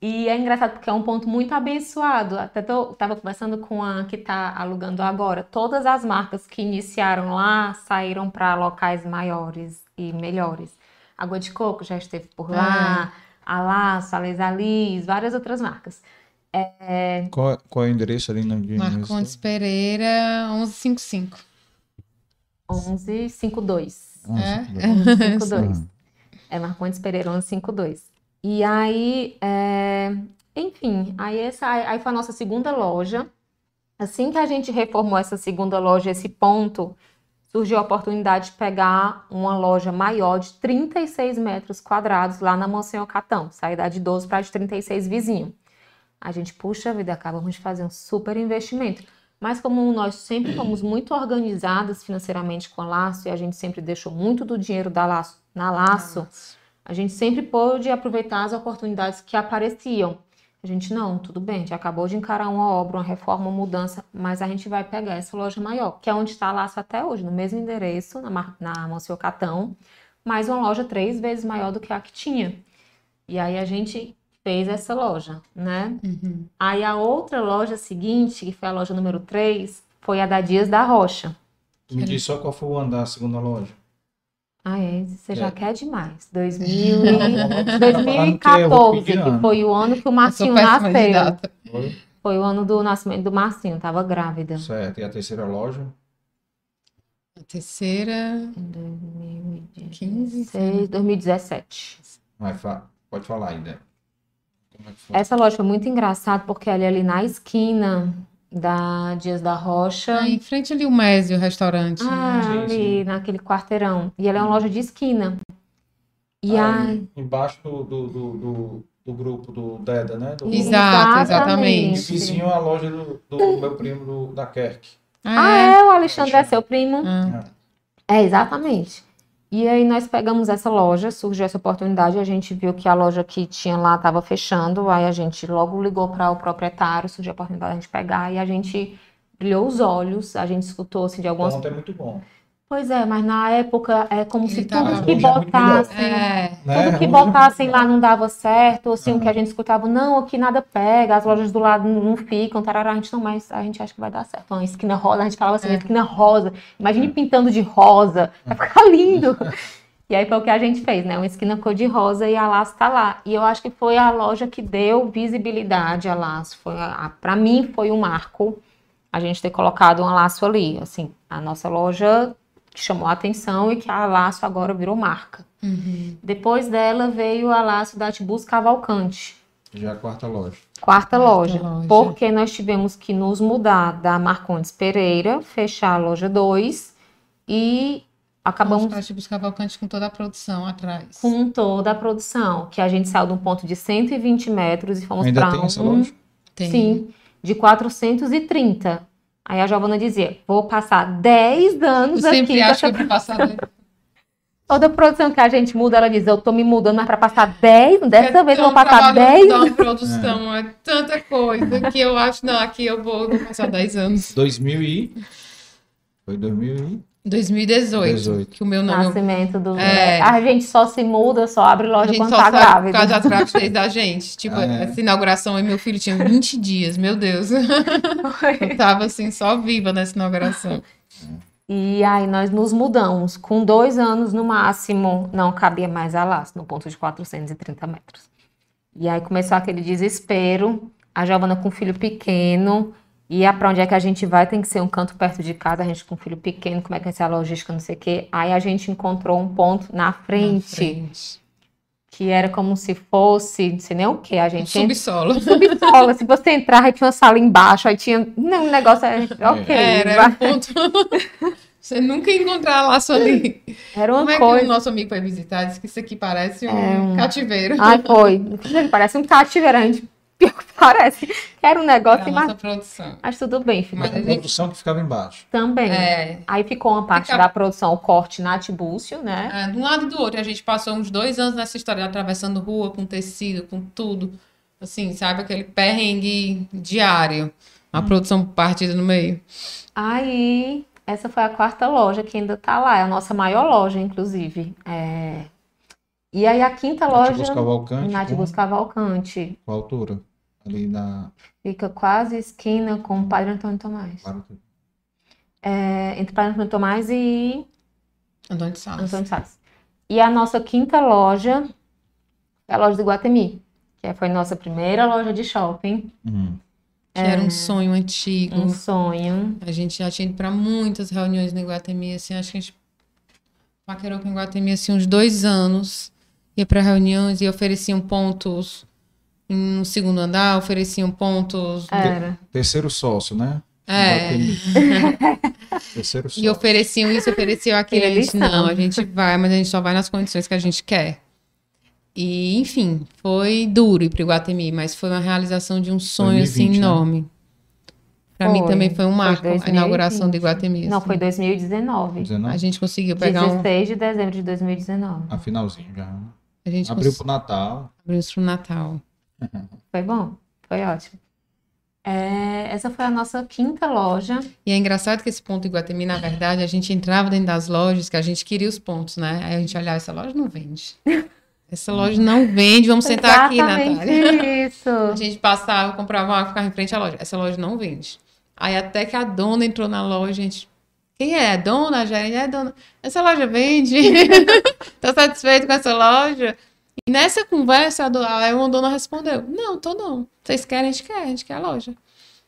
E é engraçado porque é um ponto muito abençoado. Até tô, tava conversando com a que tá alugando agora. Todas as marcas que iniciaram lá saíram para locais maiores e melhores. Água de Coco já esteve por lá, a Laço, a Lesa Liz, várias outras marcas. Qual, qual é o endereço ali no de Marcondes Pereira, 1155. 1152. É? 1152. É Marcondes Pereira 1152. E aí, é, enfim, aí essa aí foi a nossa segunda loja. Assim que a gente reformou essa segunda loja, esse ponto, surgiu a oportunidade de pegar uma loja maior de 36 metros quadrados lá na Monsenhor Catão, sair da de 12 para de 36 vizinho. A gente, puxa vida, acabamos de fazer um super investimento. Mas como nós sempre fomos muito organizadas financeiramente com a Laço e a gente sempre deixou muito do dinheiro da Laço na Laço, a gente sempre pôde aproveitar as oportunidades que apareciam. A gente, não, tudo bem, a gente acabou de encarar uma obra, uma reforma, uma mudança, mas a gente vai pegar essa loja maior, que é onde está a Laço até hoje, no mesmo endereço, na, na Monsenhor Catão, mas uma loja três vezes maior do que a que tinha. E aí a gente fez essa loja, né? Uhum. Aí a outra loja seguinte, que foi a loja número 3, foi a da Dias da Rocha. Me diz só qual foi o andar da segunda loja. Ah, é, você já É. quer demais. 2000 Não, e- não, não, não, não, não, não, porque eu vou 2014, pedir que ano. foi o ano que o Marcinho nasceu. Foi? O ano do nascimento do Marcinho, tava grávida. Certo. E a terceira loja? A terceira, Em 15, 2016, 2017. Vai, fa- pode falar ainda. Como é que foi? Essa loja foi muito engraçada porque ela é ali na esquina da Dias da Rocha. Ah, em frente ali o Mésio, o restaurante. Ah, ali naquele quarteirão. E ela é uma loja de esquina. E Aí, aí, Embaixo do, do, do, do, do grupo do Deda, né? Do, Exato, E exatamente. vizinho a loja do, do meu primo do, da Kerk. ah, é, o Alexandre é seu primo? Ah, É, exatamente. E aí nós pegamos essa loja, surgiu essa oportunidade, a gente viu que a loja que tinha lá estava fechando, aí a gente logo ligou para o proprietário, surgiu a oportunidade de gente pegar e a gente brilhou os olhos, a gente escutou assim, de algumas ponto é muito bom. Pois é, mas na época é como Ele se tudo que é botassem. É. Né? Tudo que Hoje- botassem lá não dava certo, ou assim, o que a gente escutava, não, aqui nada pega, as lojas do lado não ficam, tarará, a gente não, mas a gente acha que vai dar certo. Uma esquina rosa, a gente falava assim, É. esquina rosa, imagine pintando de rosa, vai ficar lindo. E aí foi o que a gente fez, né? Uma esquina cor de rosa e a Laço tá lá. E eu acho que foi a loja que deu visibilidade a Laço. Foi a, a, para mim foi um marco a gente ter colocado uma Laço ali. Assim, a nossa loja que chamou a atenção e que a Laço agora virou marca. Uhum. Depois dela veio a Laço da Tibus Cavalcante, Já é a quarta loja. quarta Quarta loja, loja. porque nós tivemos que nos mudar da Marcondes Pereira, fechar a loja 2 e acabamos Vamos para buscar Cavalcante com toda a produção atrás. com toda a produção, que a gente saiu de um ponto de 120 metros e fomos Ainda para tem essa um, loja? Tem. sim, de 430. Aí a Giovana dizia, vou passar 10 Eu anos aqui sempre acho essa que eu vou passar. né? Toda produção que a gente muda, ela diz, eu tô me mudando, mas para passar 10, dessa É vez eu vou tão passar trabalhoso 10 dar uma produção, é tanta coisa que eu acho, não, aqui eu vou, vou passar 10 anos. 2000 e... Foi 2000 e... 2018, 18. que o meu nome... Nascimento do. É. A gente só se muda, só abre A loja gente quando só tá sabe por grávida. causa gravidez da gente. Tipo, Ah, é? essa inauguração aí, meu filho tinha 20 dias, meu Deus. Eu tava assim, só viva nessa inauguração. E aí nós nos mudamos. Com dois anos no máximo, não cabia mais a laço, no ponto de 430 metros. E aí começou aquele desespero. A Giovana com filho pequeno. E para onde é que a gente vai? Tem que ser um canto perto de casa, a gente com filho pequeno, como é que vai ser a logística, não sei o quê. Aí a gente encontrou um ponto na Na frente, frente. que era como se fosse, não sei nem o que, a Um gente entra- subsolo. subsolo. Se você entrar, aí tinha uma sala embaixo, aí tinha. Não, o negócio era. Ok. Era, era um ponto. Você nunca ia encontrar laço ali. Era uma Como é que o coisa. nosso amigo foi visitar? Disse que isso aqui parece um É um- cativeiro. Ai, foi. Parece um cativeiro, a gente. Pior que parece. Era um Era negócio, a mas, nossa produção. mas tudo bem, ficou Mas Mas a gente- produção que ficava embaixo. também. É, Aí ficou uma parte Fica- da produção, o corte na Tibúcio, né? é, de um lado e do outro. A gente passou uns dois anos nessa história, atravessando rua com tecido, com tudo. Assim, sabe? Aquele perrengue diário. A Hum. produção partida no meio. Aí, essa foi a quarta loja que ainda tá lá. É a nossa maior loja, inclusive. É. E aí, a quinta loja, Nativos Cavalcante. Tibus Cavalcante, Com a altura. Ali na... fica quase esquina com o Padre Antônio Tomás. É, entre Padre Antônio Tomás e Antônio de Salles. Antônio Salles. E a nossa quinta loja é a loja do Guatemi, que foi nossa primeira loja de shopping. Hum. Que era um sonho antigo. Um sonho. A gente já tinha ido para muitas reuniões no Iguatemi, assim, acho que a gente paquerou com o Iguatemi, assim, uns dois anos. Ia para reuniões e ofereciam pontos no segundo andar, ofereciam pontos... Era. Terceiro sócio, né? É. Terceiro E sócio. ofereciam isso, ofereciam aquilo. A Eles gente, não, a gente vai, mas a gente só vai nas condições que a gente quer. E, enfim, foi duro ir para o Iguatemi, mas foi uma realização de um sonho, assim, 2020, né? enorme. Para mim Foi. também foi um marco, a 2020. inauguração do Iguatemi. Não, assim. foi 2019. 19? A gente conseguiu pegar um... 16 de dezembro de 2019. A finalzinho já. né? A gente Abriu pro Natal. Abriu isso pro Natal. Foi bom, foi ótimo. É, essa foi a nossa quinta loja. E é engraçado que esse ponto Iguatemi, na verdade, a gente entrava dentro das lojas que a gente queria os pontos, né? Aí a gente olhava, essa loja não vende. Essa loja não vende, vamos sentar aqui, Natália. isso. A gente passava, comprava uma, ficava em frente à loja. Essa loja não vende. Aí até que a dona entrou na loja, a gente. Quem é? Dona? Gerente? É dona. Essa loja vende? tá satisfeito com essa loja? E nessa conversa, a a dona respondeu: Não, tô não. Vocês querem? A gente quer, a gente quer a loja.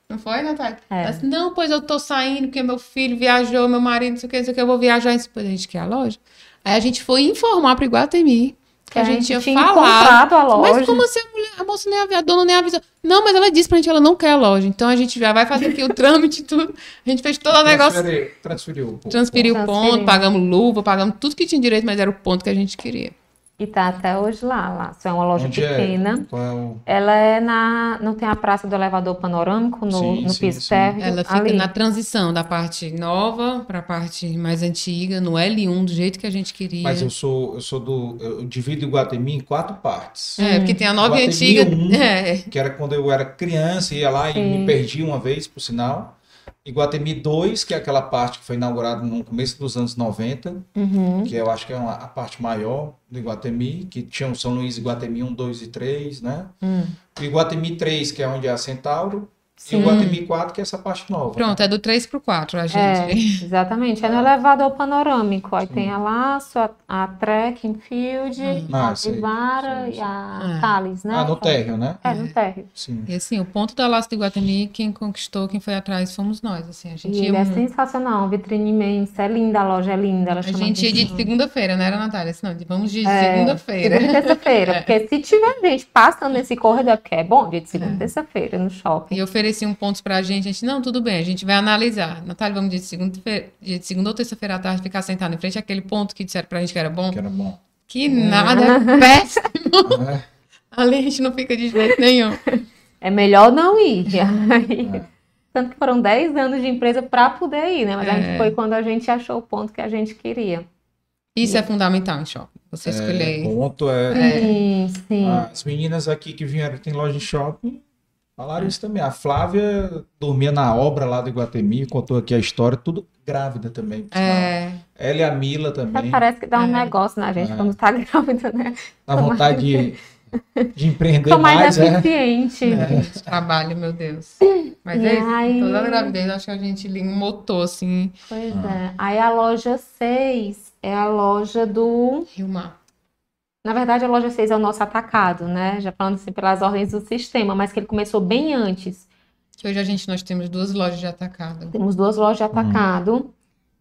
Não foi, Natália? É. Ela disse, não, pois eu tô saindo, porque meu filho viajou, meu marido, não sei o que, não sei o que, eu vou viajar. Disse, Pois a gente quer a loja. Aí a gente foi informar pro Iguatemi que a gente tinha falado. comprado a loja. Mas como assim a mulher, a moça nem avisou, a dona nem avisou? Não, mas ela disse pra gente que ela não quer a loja. Então a gente já vai fazer aqui o trâmite e tudo. A gente fez todo o negócio. Transferiu. Transferiu. pô. Transferiu o Transferiu. ponto, pagamos luva, pagamos tudo que tinha direito, mas era o ponto que a gente queria. E tá até hoje lá. lá. Isso é uma loja Onde pequena. é? Qual é o... Ela é na. Não tem a praça do elevador panorâmico no, Sim, no sim, piso sim. térreo. Ela fica ali. na transição da parte nova para a parte mais antiga, no L1, do jeito que a gente queria. Mas eu sou, eu sou do. Eu divido o Guatemi em quatro partes. É, porque tem a nova e Guatemi antiga. um. É. Que era quando eu era criança, ia lá e me perdi uma vez, por sinal. Iguatemi 2, que é aquela parte que foi inaugurada no começo dos anos 90, Uhum. que eu acho que é uma- a parte maior do Iguatemi, que tinha o São Luís Iguatemi 1, 2 e 3, né? Hum. O Iguatemi 3, que é onde é a Centauro, e Sim. o Iguatemi 4, que é essa parte nova. Pronto, é do 3 pro 4, a É, gente. exatamente. É no elevador panorâmico. Aí tem a Laço, a, a Trekking Field, Ah, a Vivara e a sei. Thales, né? Ah, no térreo, né? É, no térreo. Sim. E assim, o ponto da Laço do Iguatemi, quem conquistou, quem foi atrás, fomos nós. Assim, a gente E ia, ele é sensacional, vitrine imensa, é linda a loja, é linda. Ela a chama gente ia de segunda-feira, não era, Natália? Assim, não, de- vamos de É, segunda-feira. Segunda e terça-feira. Porque se tiver gente passando nesse corredor, é porque é bom, dia de segunda e terça-feira no shopping. E ofereciam pontos pra gente, a gente, não, tudo bem, a gente vai analisar. Natália, vamos dia de segunda, dia de segunda ou terça-feira à tarde ficar sentado em frente àquele ponto que disseram pra gente que era bom. Que era bom. Que nada, péssimo. É. Ali a gente não fica de jeito nenhum. É melhor não ir. É. Tanto que foram 10 anos de empresa para poder ir, né? Mas a É. gente foi quando a gente achou o ponto que a gente queria. Isso é fundamental em shopping. Você É, escolher. ponto é. Sim, sim. As meninas aqui que vieram, tem loja em shopping, falaram isso também. A Flávia dormia na obra lá do Iguatemi, contou aqui a história, tudo grávida também. É, Ela e a Mila Até também. parece que dá um É. negócio na gente É. quando tá grávida, né? Dá vontade de, de empreender Fica mais mais, né? eficiente. é, trabalho, meu Deus. Mas E é isso. aí- Toda gravidez, acho que a gente liga um motor, assim. Pois Ah. é. Aí a loja 6 é a loja do. Rio Mar. Na verdade, a loja 6 é o nosso atacado, né? Já falando assim pelas ordens do sistema, mas que ele começou bem antes. Que hoje a gente, nós temos duas lojas de atacado. Temos duas lojas de Hum. atacado.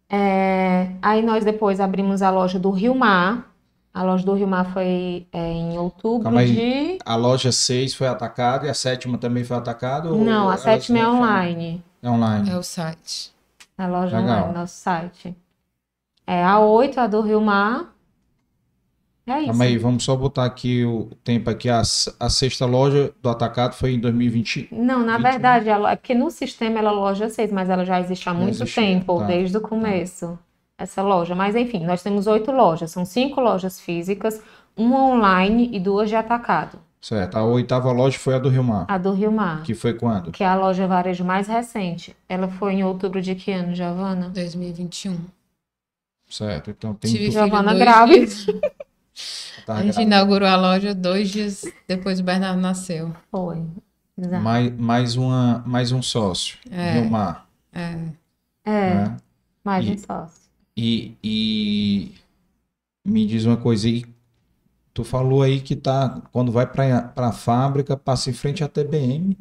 É, Aí nós depois abrimos a loja do Rio Mar. A loja do Rio Mar foi é, em outubro Calma aí. de. A loja 6 foi atacada e a sétima também foi atacada? Não, a sétima é online. É online. É o site. A loja Legal. online, nosso site. É a 8, a do Rio Mar. É isso. Calma aí, vamos só botar aqui o tempo aqui. A, a sexta loja do atacado foi em 2020. Não, na 21. verdade, ela, é porque no sistema ela é loja 6, mas ela já existe há Já muito existia, tempo, tá. desde o começo, essa loja. Mas enfim, nós temos oito lojas, são cinco lojas físicas, uma online e duas de atacado. Certo. A oitava loja foi a do Rio Mar. A do Rio Mar, Que foi quando? que é a loja varejo mais recente. Ela foi em outubro de que ano, Giovana? 2021. Certo. Então tem Tive Giovana grávida. A gente grávida. inaugurou a loja dois dias depois do Bernardo nasceu. Foi. Exato. mais, mais, uma, mais um sócio. É. Rio Mar. É. É, né? mais E- um sócio. E, e me diz uma coisa aí. Tu falou aí que tá, quando vai pra, pra fábrica, passa em frente à TBM.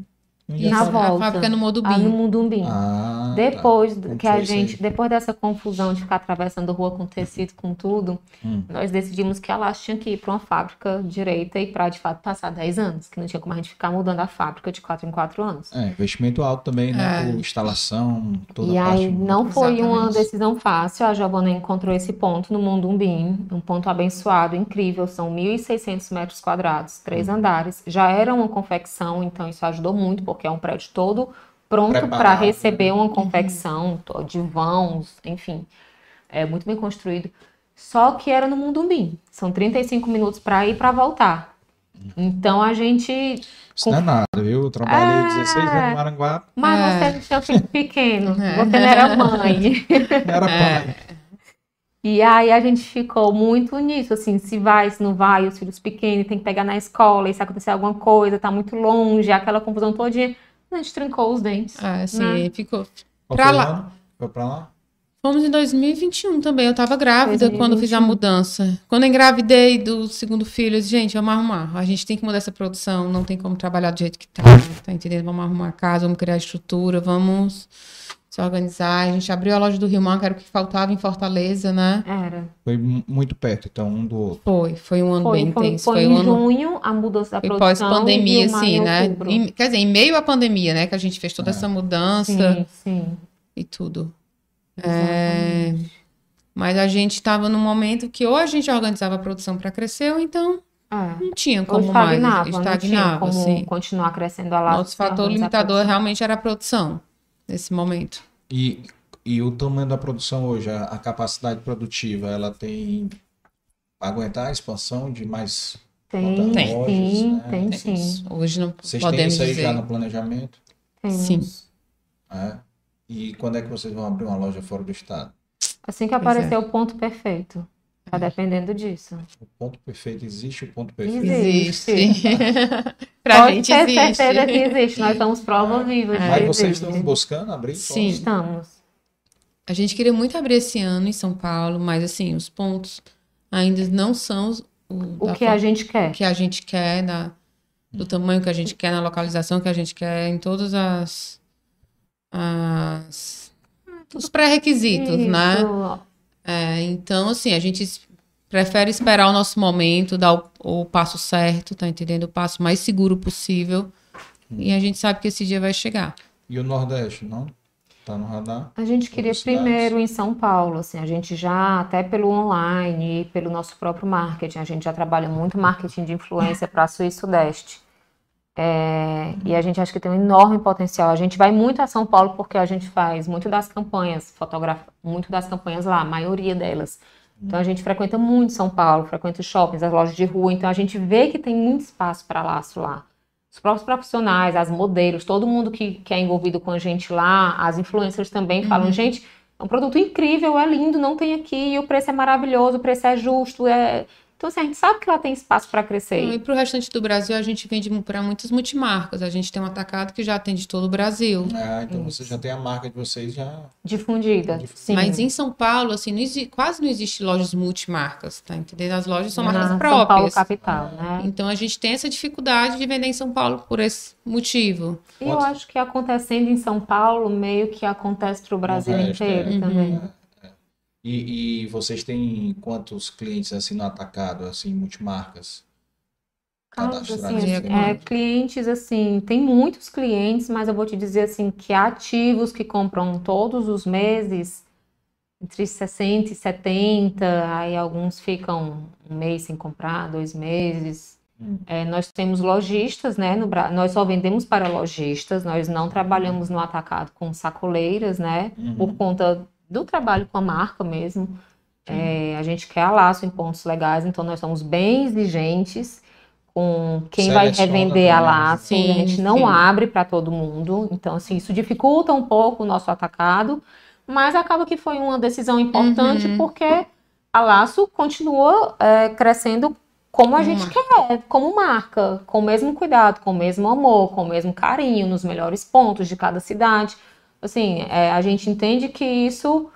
É Na a fábrica? A volta. fábrica no Ah, no. Mundumbim. Ah, tá. Depois Como que a gente, depois dessa confusão de ficar atravessando rua com tecido, com tudo, Hum. nós decidimos que a Laço tinha que ir para uma fábrica direita e para de fato passar 10 anos, que não tinha como a gente ficar mudando a fábrica de 4 em 4 anos. É, investimento alto também, né? É. Por instalação, toda E a parte. aí não foi uma Exatamente. decisão fácil, a Giovana encontrou esse ponto no Mundumbim, um ponto abençoado, incrível, são 1.600 metros quadrados, três Uhum. andares, já era uma confecção, então isso ajudou muito, porque é um prédio todo pronto para receber uma confecção, to- de vãos, enfim, é muito bem construído. Só que era no Mundumbim, são 35 minutos para ir e para voltar. Então a gente Isso não é nada, viu? Eu trabalhei É. 16 anos no Maranguape, mas É. você não tinha filho pequeno, É. você não era mãe. não era pai. E aí a gente ficou muito nisso, assim, se vai, se não vai, os filhos pequenos tem que pegar na escola, e se acontecer alguma coisa, tá muito longe, aquela confusão todinha. A gente trincou os dentes. Ah, assim, Né? ficou. Qual Pra foi o lá. ano? Foi pra lá? Fomos em 2021 também. Eu tava grávida quando fiz a 2021. mudança. Quando eu engravidei do segundo filho, eu disse, gente, vamos arrumar. A gente tem que mudar essa produção, não tem como trabalhar do jeito que tá. Tá entendendo? Vamos arrumar a casa, vamos criar estrutura, vamos se organizar. A gente abriu a loja do Rio Mar, que era o que faltava em Fortaleza, né? Era. Foi mu- muito perto, então, um do outro. Foi, foi um ano Foi, bem foi, intenso. foi Foi em um ano. junho a mudança da Foi produção. pós-pandemia, e assim, em né? Em- quer dizer, em meio à pandemia, né? Que a gente fez toda É. essa mudança Sim, sim. e tudo. É, Mas a gente estava num momento que ou a gente organizava a produção para crescer, ou então É. não tinha como mais. estagnava, não tinha Estagnava, como assim. continuar crescendo a laço. Nosso fator limitador realmente era a produção, nesse momento. E, e o tamanho da produção hoje, a, a capacidade produtiva, ela tem aguentar a expansão de mais. Tem, Tem. lojas, sim, né? tem Temos. sim. Hoje não Vocês têm podemos isso aí dizer. já no planejamento? Temos. Sim. É. E quando é que vocês vão abrir uma loja fora do estado? Assim que aparecer é. o ponto perfeito. Tá dependendo disso. O ponto perfeito existe o ponto perfeito. Existe. Existe. pra Pode gente ter existe. certeza que existe. Nós somos prova viva. de Mas que vocês existe. estão buscando abrir? Sim. Estamos. A gente queria muito abrir esse ano em São Paulo, mas assim, os pontos ainda não são o, O que forma a gente quer. que a gente quer, da, do tamanho que a gente quer, na localização que a gente quer, em todas as, as os pré-requisitos, né? É, então, assim, a gente prefere esperar o nosso momento, dar o, o passo certo, tá entendendo? O passo mais seguro possível. E a gente sabe que esse dia vai chegar. E o Nordeste, não? Tá no radar? A gente queria primeiro em São Paulo, assim, a gente já, até pelo online e pelo nosso próprio marketing, a gente já trabalha muito marketing de influência para Sul e Sudeste. É, e a gente acha que tem um enorme potencial. A gente vai muito a São Paulo porque a gente faz muito das campanhas, fotografa muito das campanhas lá, a maioria delas. Então a gente frequenta muito São Paulo, frequenta os shoppings, as lojas de rua, então a gente vê que tem muito espaço para laço lá. Os próprios profissionais, as modelos, todo mundo que, que é envolvido com a gente lá, as influencers também falam, gente, é um produto incrível, é lindo, não tem aqui, o preço é maravilhoso, o preço é justo, é... Então, assim, a gente sabe que lá tem espaço para E crescer. para o restante do Brasil, a gente vende para muitas multimarcas. A gente tem um atacado que já atende todo o Brasil. Ah, então você já tem a marca de vocês já. Difundida, sim. Mas em São Paulo, assim, não exi- quase não existe lojas multimarcas, tá entendendo? As lojas são Na marcas São Paulo próprias. capital, né? Então a gente tem essa dificuldade de vender em São Paulo por esse motivo. E eu acho que acontecendo em São Paulo, meio que acontece para o Brasil resto, inteiro é. também. E, e vocês têm quantos clientes assim no atacado, assim, multimarcas? Carlos, Cadastrados, assim, né? é, clientes, assim, tem muitos clientes, mas eu vou te dizer, assim, que ativos que compram todos os meses, entre 60 e 70, aí alguns ficam um mês sem comprar, dois meses. Hum. É, nós temos lojistas, né, no, nós só vendemos para lojistas, nós não trabalhamos no atacado com sacoleiras, né, Uhum. por conta do trabalho com a marca mesmo. É, a gente quer a laço em pontos legais, então nós somos bem exigentes com quem vai Seleciona revender a laço. Sim, a gente não sim. abre para todo mundo, então assim, isso dificulta um pouco o nosso atacado, mas acaba que foi uma decisão importante Uhum. porque a laço continua é, crescendo como a gente quer, como marca, com o mesmo cuidado, com o mesmo amor, com o mesmo carinho, nos melhores pontos de cada cidade. Assim, é, a gente entende que isso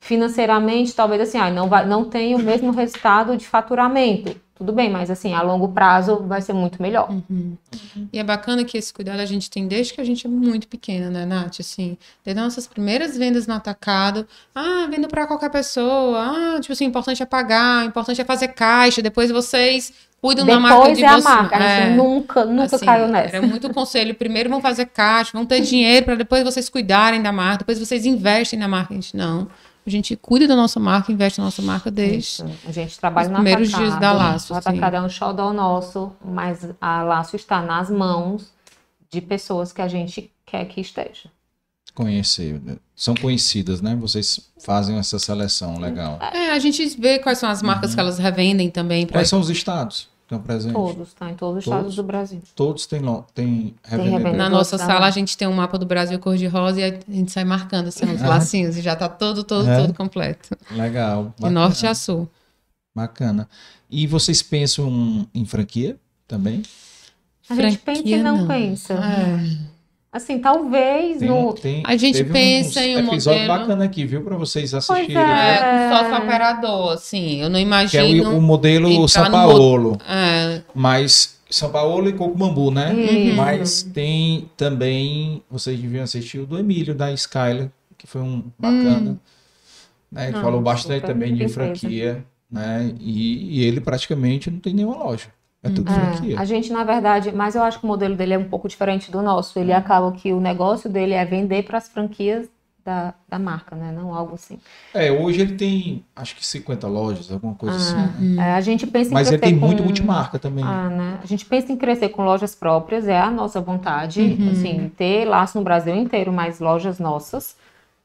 financeiramente, talvez assim, ah, não vai, não tem o mesmo resultado de faturamento. Tudo bem, mas assim, a longo prazo vai ser muito melhor. E é bacana que esse cuidado a gente tem desde que a gente é muito pequena, né, Nath? Assim, desde nossas primeiras vendas no atacado. Ah, vendo para qualquer pessoa. Ah, tipo assim, o importante é pagar, o importante é fazer caixa. Depois vocês cuidam da marca Depois de é a vocês. marca, a gente É. nunca, nunca Assim, caiu nessa. Era muito conselho. Primeiro vão fazer caixa, vão ter dinheiro para depois vocês cuidarem da marca, depois vocês investem na marca. A gente não. A gente cuida da nossa marca, investe na nossa marca desde. Isso. A gente trabalha os primeiros dias da Laço, O atacado é um xodó nosso, mas a Laço está nas mãos de pessoas que a gente quer que esteja. Conhecer. né? São conhecidas, né? Vocês fazem essa seleção, legal. É, a gente vê quais são as marcas que elas revendem também. Pra... Quais são os estados que estão presentes? Todos, tá? Em todos os Todos? estados do Brasil. Todos têm, lo- têm revendedor. Na nossa sala a gente tem um mapa do Brasil cor-de-rosa e a gente sai marcando assim, os Ah. lacinhos e já tá todo, todo, É. todo completo. Legal. De norte a sul. Bacana. E vocês pensam em franquia também? A gente pensa e Franquia, não, não. pensa. É. Assim, talvez Tem, no. tem- A gente teve pensa em um episódio modelo- bacana aqui, viu? Para vocês Pois assistirem. é. né? É, sócio operador, assim, eu não Que é imagino. o, o modelo São no Paulo. É, Mas São Paulo e Cocumambu, né? Isso. Mas tem também, vocês deviam assistir o do Emílio, da Skyler, que foi um bacana. Né? Ele Ah, falou bastante também de franquia, né? E, e ele praticamente não tem nenhuma loja. É tudo É, franquia. a gente, na verdade, mas eu acho que o modelo dele é um pouco diferente do nosso. Ele acaba que o negócio dele é vender para as franquias da, da marca, né? Não algo assim. É, hoje ele tem acho que 50 lojas, alguma coisa assim. Ah, né? é, a gente pensa em Mas ele tem muito com- multimarca também. Ah, né? A gente pensa em crescer com lojas próprias, é a nossa vontade, Uhum. assim, ter laço no Brasil inteiro, mas lojas nossas.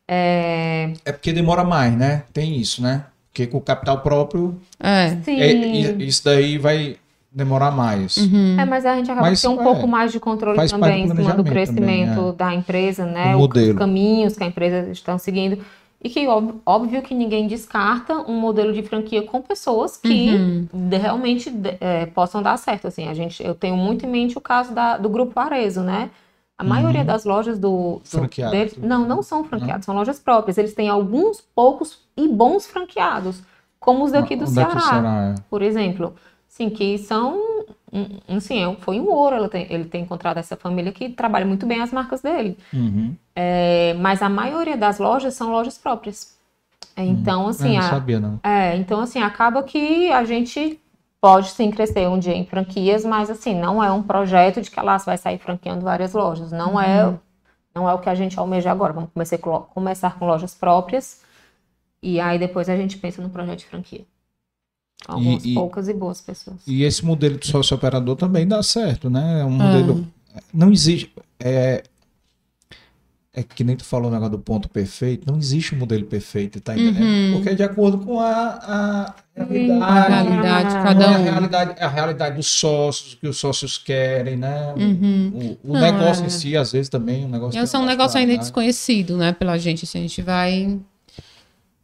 É, É porque demora mais, né? Tem isso, né? Porque com o capital próprio, é. sim, é- isso daí vai demorar mais. Uhum. É, mas a gente acaba Mas, tendo um é, pouco mais de controle também do em cima do crescimento também, é. da empresa, né? O O- modelo. Os caminhos que a empresa estão seguindo. E que óbvio, óbvio que ninguém descarta um modelo de franquia com pessoas que Uhum. de- realmente de- é, possam dar certo. Assim, a gente, eu tenho muito em mente o caso da- do Grupo Arezo, né? A maioria Uhum. das lojas do, do deles- não, não são franqueados, são lojas próprias. Eles têm alguns poucos e bons franqueados, como os daqui do Onde é Ceará o Ceará é? por exemplo, sim, que são, um, um, sim, é foi um ouro ela tem- ele ter encontrado essa família que trabalha muito bem as marcas dele. Uhum. É, mas a maioria das lojas são lojas próprias. É, Então, Eu assim, não a- sabia, não. é, então, assim, acaba que a gente pode sim crescer um dia em franquias, mas assim, não é um projeto de que a Laço vai sair franqueando várias lojas. Não é, não é o que a gente almeja agora. Vamos começar, começar com lojas próprias e aí depois a gente pensa no projeto de franquia. Algumas e- poucas e boas pessoas. E esse modelo de sócio operador também dá certo, né? É um Ah. modelo. Não existe. É, é que nem tu falou o negócio do ponto perfeito. Não existe um modelo perfeito, tá entendendo? Uhum. Porque é de acordo com a, a A realidade. realidade de não cada é a um. realidade, é a realidade dos sócios, o que os sócios querem, né? Uhum. O, o Não, negócio é. em si, às vezes, também. Um negócio Esse é tem um negócio ainda particularidade. desconhecido, né, pela gente. Assim, a gente vai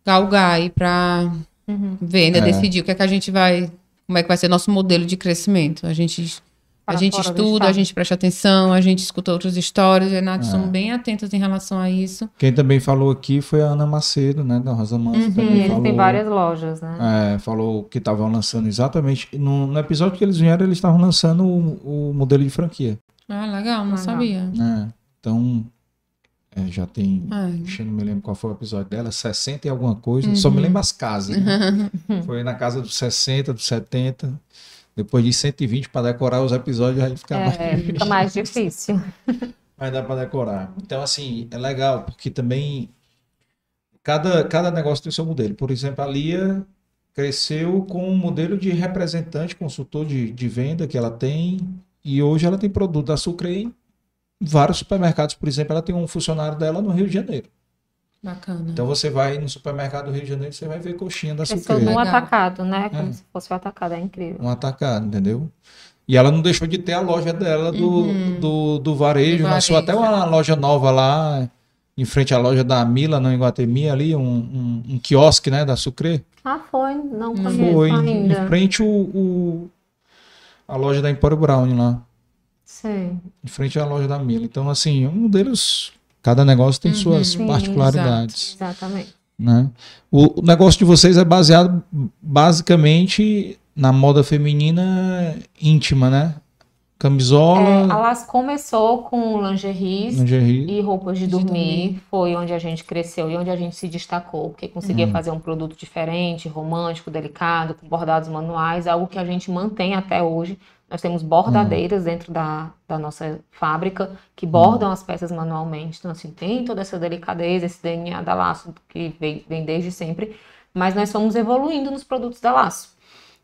galgar aí pra Uhum. ver, né, É. decidir o que é que a gente vai, como é que vai ser nosso modelo de crescimento. A gente, a gente estuda, a gente presta atenção, a gente escuta outras histórias, e a Nath É. somos bem atentas em relação a isso. Quem também falou aqui foi a Ana Macedo, né? Da Rosa Manso. Uhum. E também eles falou, têm várias lojas, né? É, falou que estavam lançando exatamente. No, no episódio que eles vieram, eles estavam lançando o, o modelo de franquia. Ah, legal, não Legal. sabia. né? Então, é, já tem. Ixi, eu não me lembro qual foi o episódio dela, 60 e alguma coisa. Só me lembro as casas. né? Foi na casa dos 60, dos 70. Depois de 120 para decorar os episódios, aí fica mais É, fica mais difícil. Mas dá para decorar. Então, assim, é legal, porque também cada, cada negócio tem o seu modelo. Por exemplo, a Lia cresceu com um modelo de representante, consultor de, de venda que ela tem, e hoje ela tem produto da Sucre em vários supermercados. Por exemplo, ela tem um funcionário dela no Rio de Janeiro. bacana. Então, você vai no supermercado do Rio de Janeiro, você vai ver coxinha da Cresceu Sucre. num Legal. atacado, né? Como É. se fosse o atacado, é incrível. Um atacado, entendeu? E ela não deixou de ter a loja dela do, Uhum. do, do varejo. Do Lançou até varejo. uma loja nova lá, em frente à loja da Mila, não em Guatemi, ali, um, um, um quiosque, né, da Sucre. Ah, foi? Não Não conheço Foi, em ainda. frente o, o- a loja da Empório Brown lá. Sei. Em frente à loja da Mila. Então, assim, um deles, cada negócio tem Uhum. suas Sim, particularidades. Exatamente. né? O, o negócio de vocês é baseado basicamente na moda feminina íntima, né? É, Camisola, a Las começou com lingeries lingerie. e roupas de De dormir. dormir. Foi onde a gente cresceu e onde a gente se destacou, porque conseguia Uhum. fazer um produto diferente, romântico, delicado, com bordados manuais, algo que a gente mantém até hoje. Nós temos bordadeiras dentro da, da nossa fábrica que bordam as peças manualmente. Então, assim, tem toda essa delicadeza, esse DNA da Laço que vem, vem desde sempre. Mas nós fomos evoluindo nos produtos da Laço.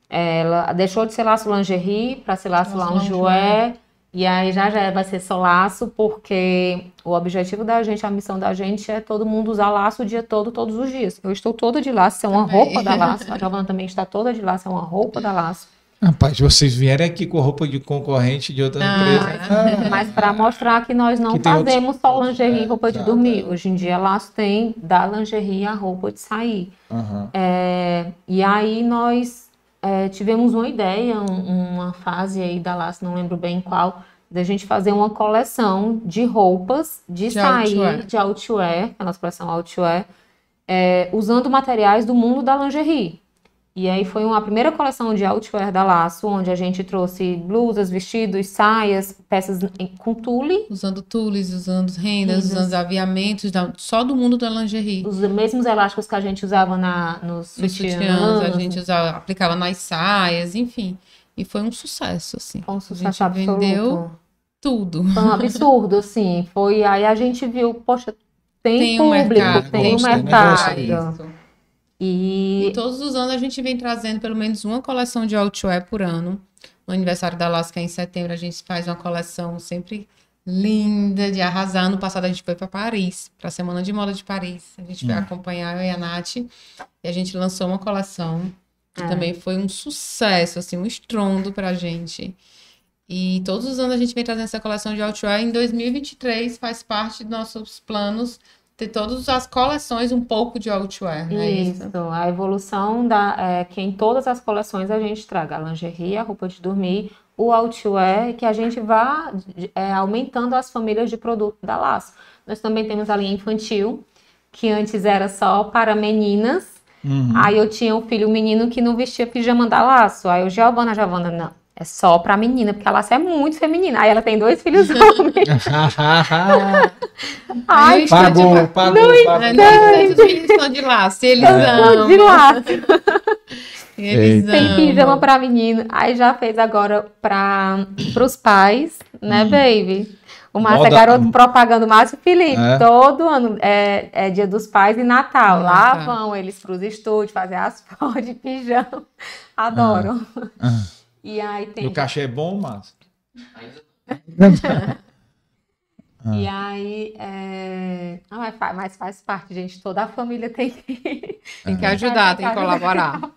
Ela deixou de ser laço lingerie para ser laço loungewear. E aí já já vai ser só laço, porque o objetivo da gente, a missão da gente é todo mundo usar laço o dia todo, todos os dias. Eu estou toda de laço, é uma Também. roupa da laço. A Giovana também está toda de laço, é uma roupa da laço. Rapaz, vocês vierem aqui com roupa de concorrente de outra Ah, empresa. Mas para mostrar que nós não Que tem outros- fazemos só lingerie e roupa de Exato, dormir. é. Hoje em dia, laço tem da lingerie a roupa de sair. Aham. É, e aí nós é, tivemos uma ideia, um- uma fase aí da Laço, não lembro bem qual, da gente fazer uma coleção de roupas de, De sair, outwear. de outwear, a nossa coleção outwear, é, usando materiais do mundo da lingerie. E aí foi uma primeira coleção de outwear da Laço, onde a gente trouxe blusas, vestidos, saias, peças com tule, Usando tules, usando rendas, Rendas. usando aviamentos, só do mundo da lingerie. os mesmos elásticos que a gente usava na, nos Nos sutiãs, sutiãs, a gente usava, aplicava nas saias, enfim. E foi um sucesso, assim. com A sucesso gente absoluto. vendeu tudo. Foi um absurdo, assim. Foi aí a gente viu, poxa, tem, Tem um público, mercado, tem um negócio mercado. E E todos os anos a gente vem trazendo pelo menos uma coleção de outwear por ano. No aniversário da Lasca, em setembro, a gente faz uma coleção sempre linda, de arrasar. Ano passado a gente foi para Paris, para a Semana de Moda de Paris. A gente foi Hum. acompanhar eu e a Nath. E a gente lançou uma coleção que É. também foi um sucesso, assim, um estrondo pra gente. E todos os anos a gente vem trazendo essa coleção de outwear. Em 2023 faz parte dos nossos planos ter todas as coleções um pouco de outwear, não é Isso, a evolução da é, que em todas as coleções a gente traga a lingerie, a roupa de dormir, o outwear, e que a gente vá é, aumentando as famílias de produto da Laço. Nós também temos a linha infantil, que antes era só para meninas. Uhum. Aí eu tinha um filho menino que não vestia pijama da Laço. Aí eu, Giovana, Giovana, não. É só pra menina, porque a Laço é muito feminina. Aí ela tem dois filhos homens. Ai, pagou, pagou, É, pagou. não, os filhos são de laço, eles amam. de laço. Eles Tem amam. pijama pra menino. Aí já fez agora para os pais, né, baby? O Márcio é Moda- garoto propaganda, o Márcio Felipe. É. Todo ano é, é dia dos pais e Natal. Lá Ah, tá. vão eles pros estúdios fazer as fotos de pijama. Adoram. Ah. E aí E tem. o cachê é bom, Márcio? E aí. É... Ah, mas, faz, mas faz parte, gente. Toda a família tem que. Tem que ajudar, tem que colaborar.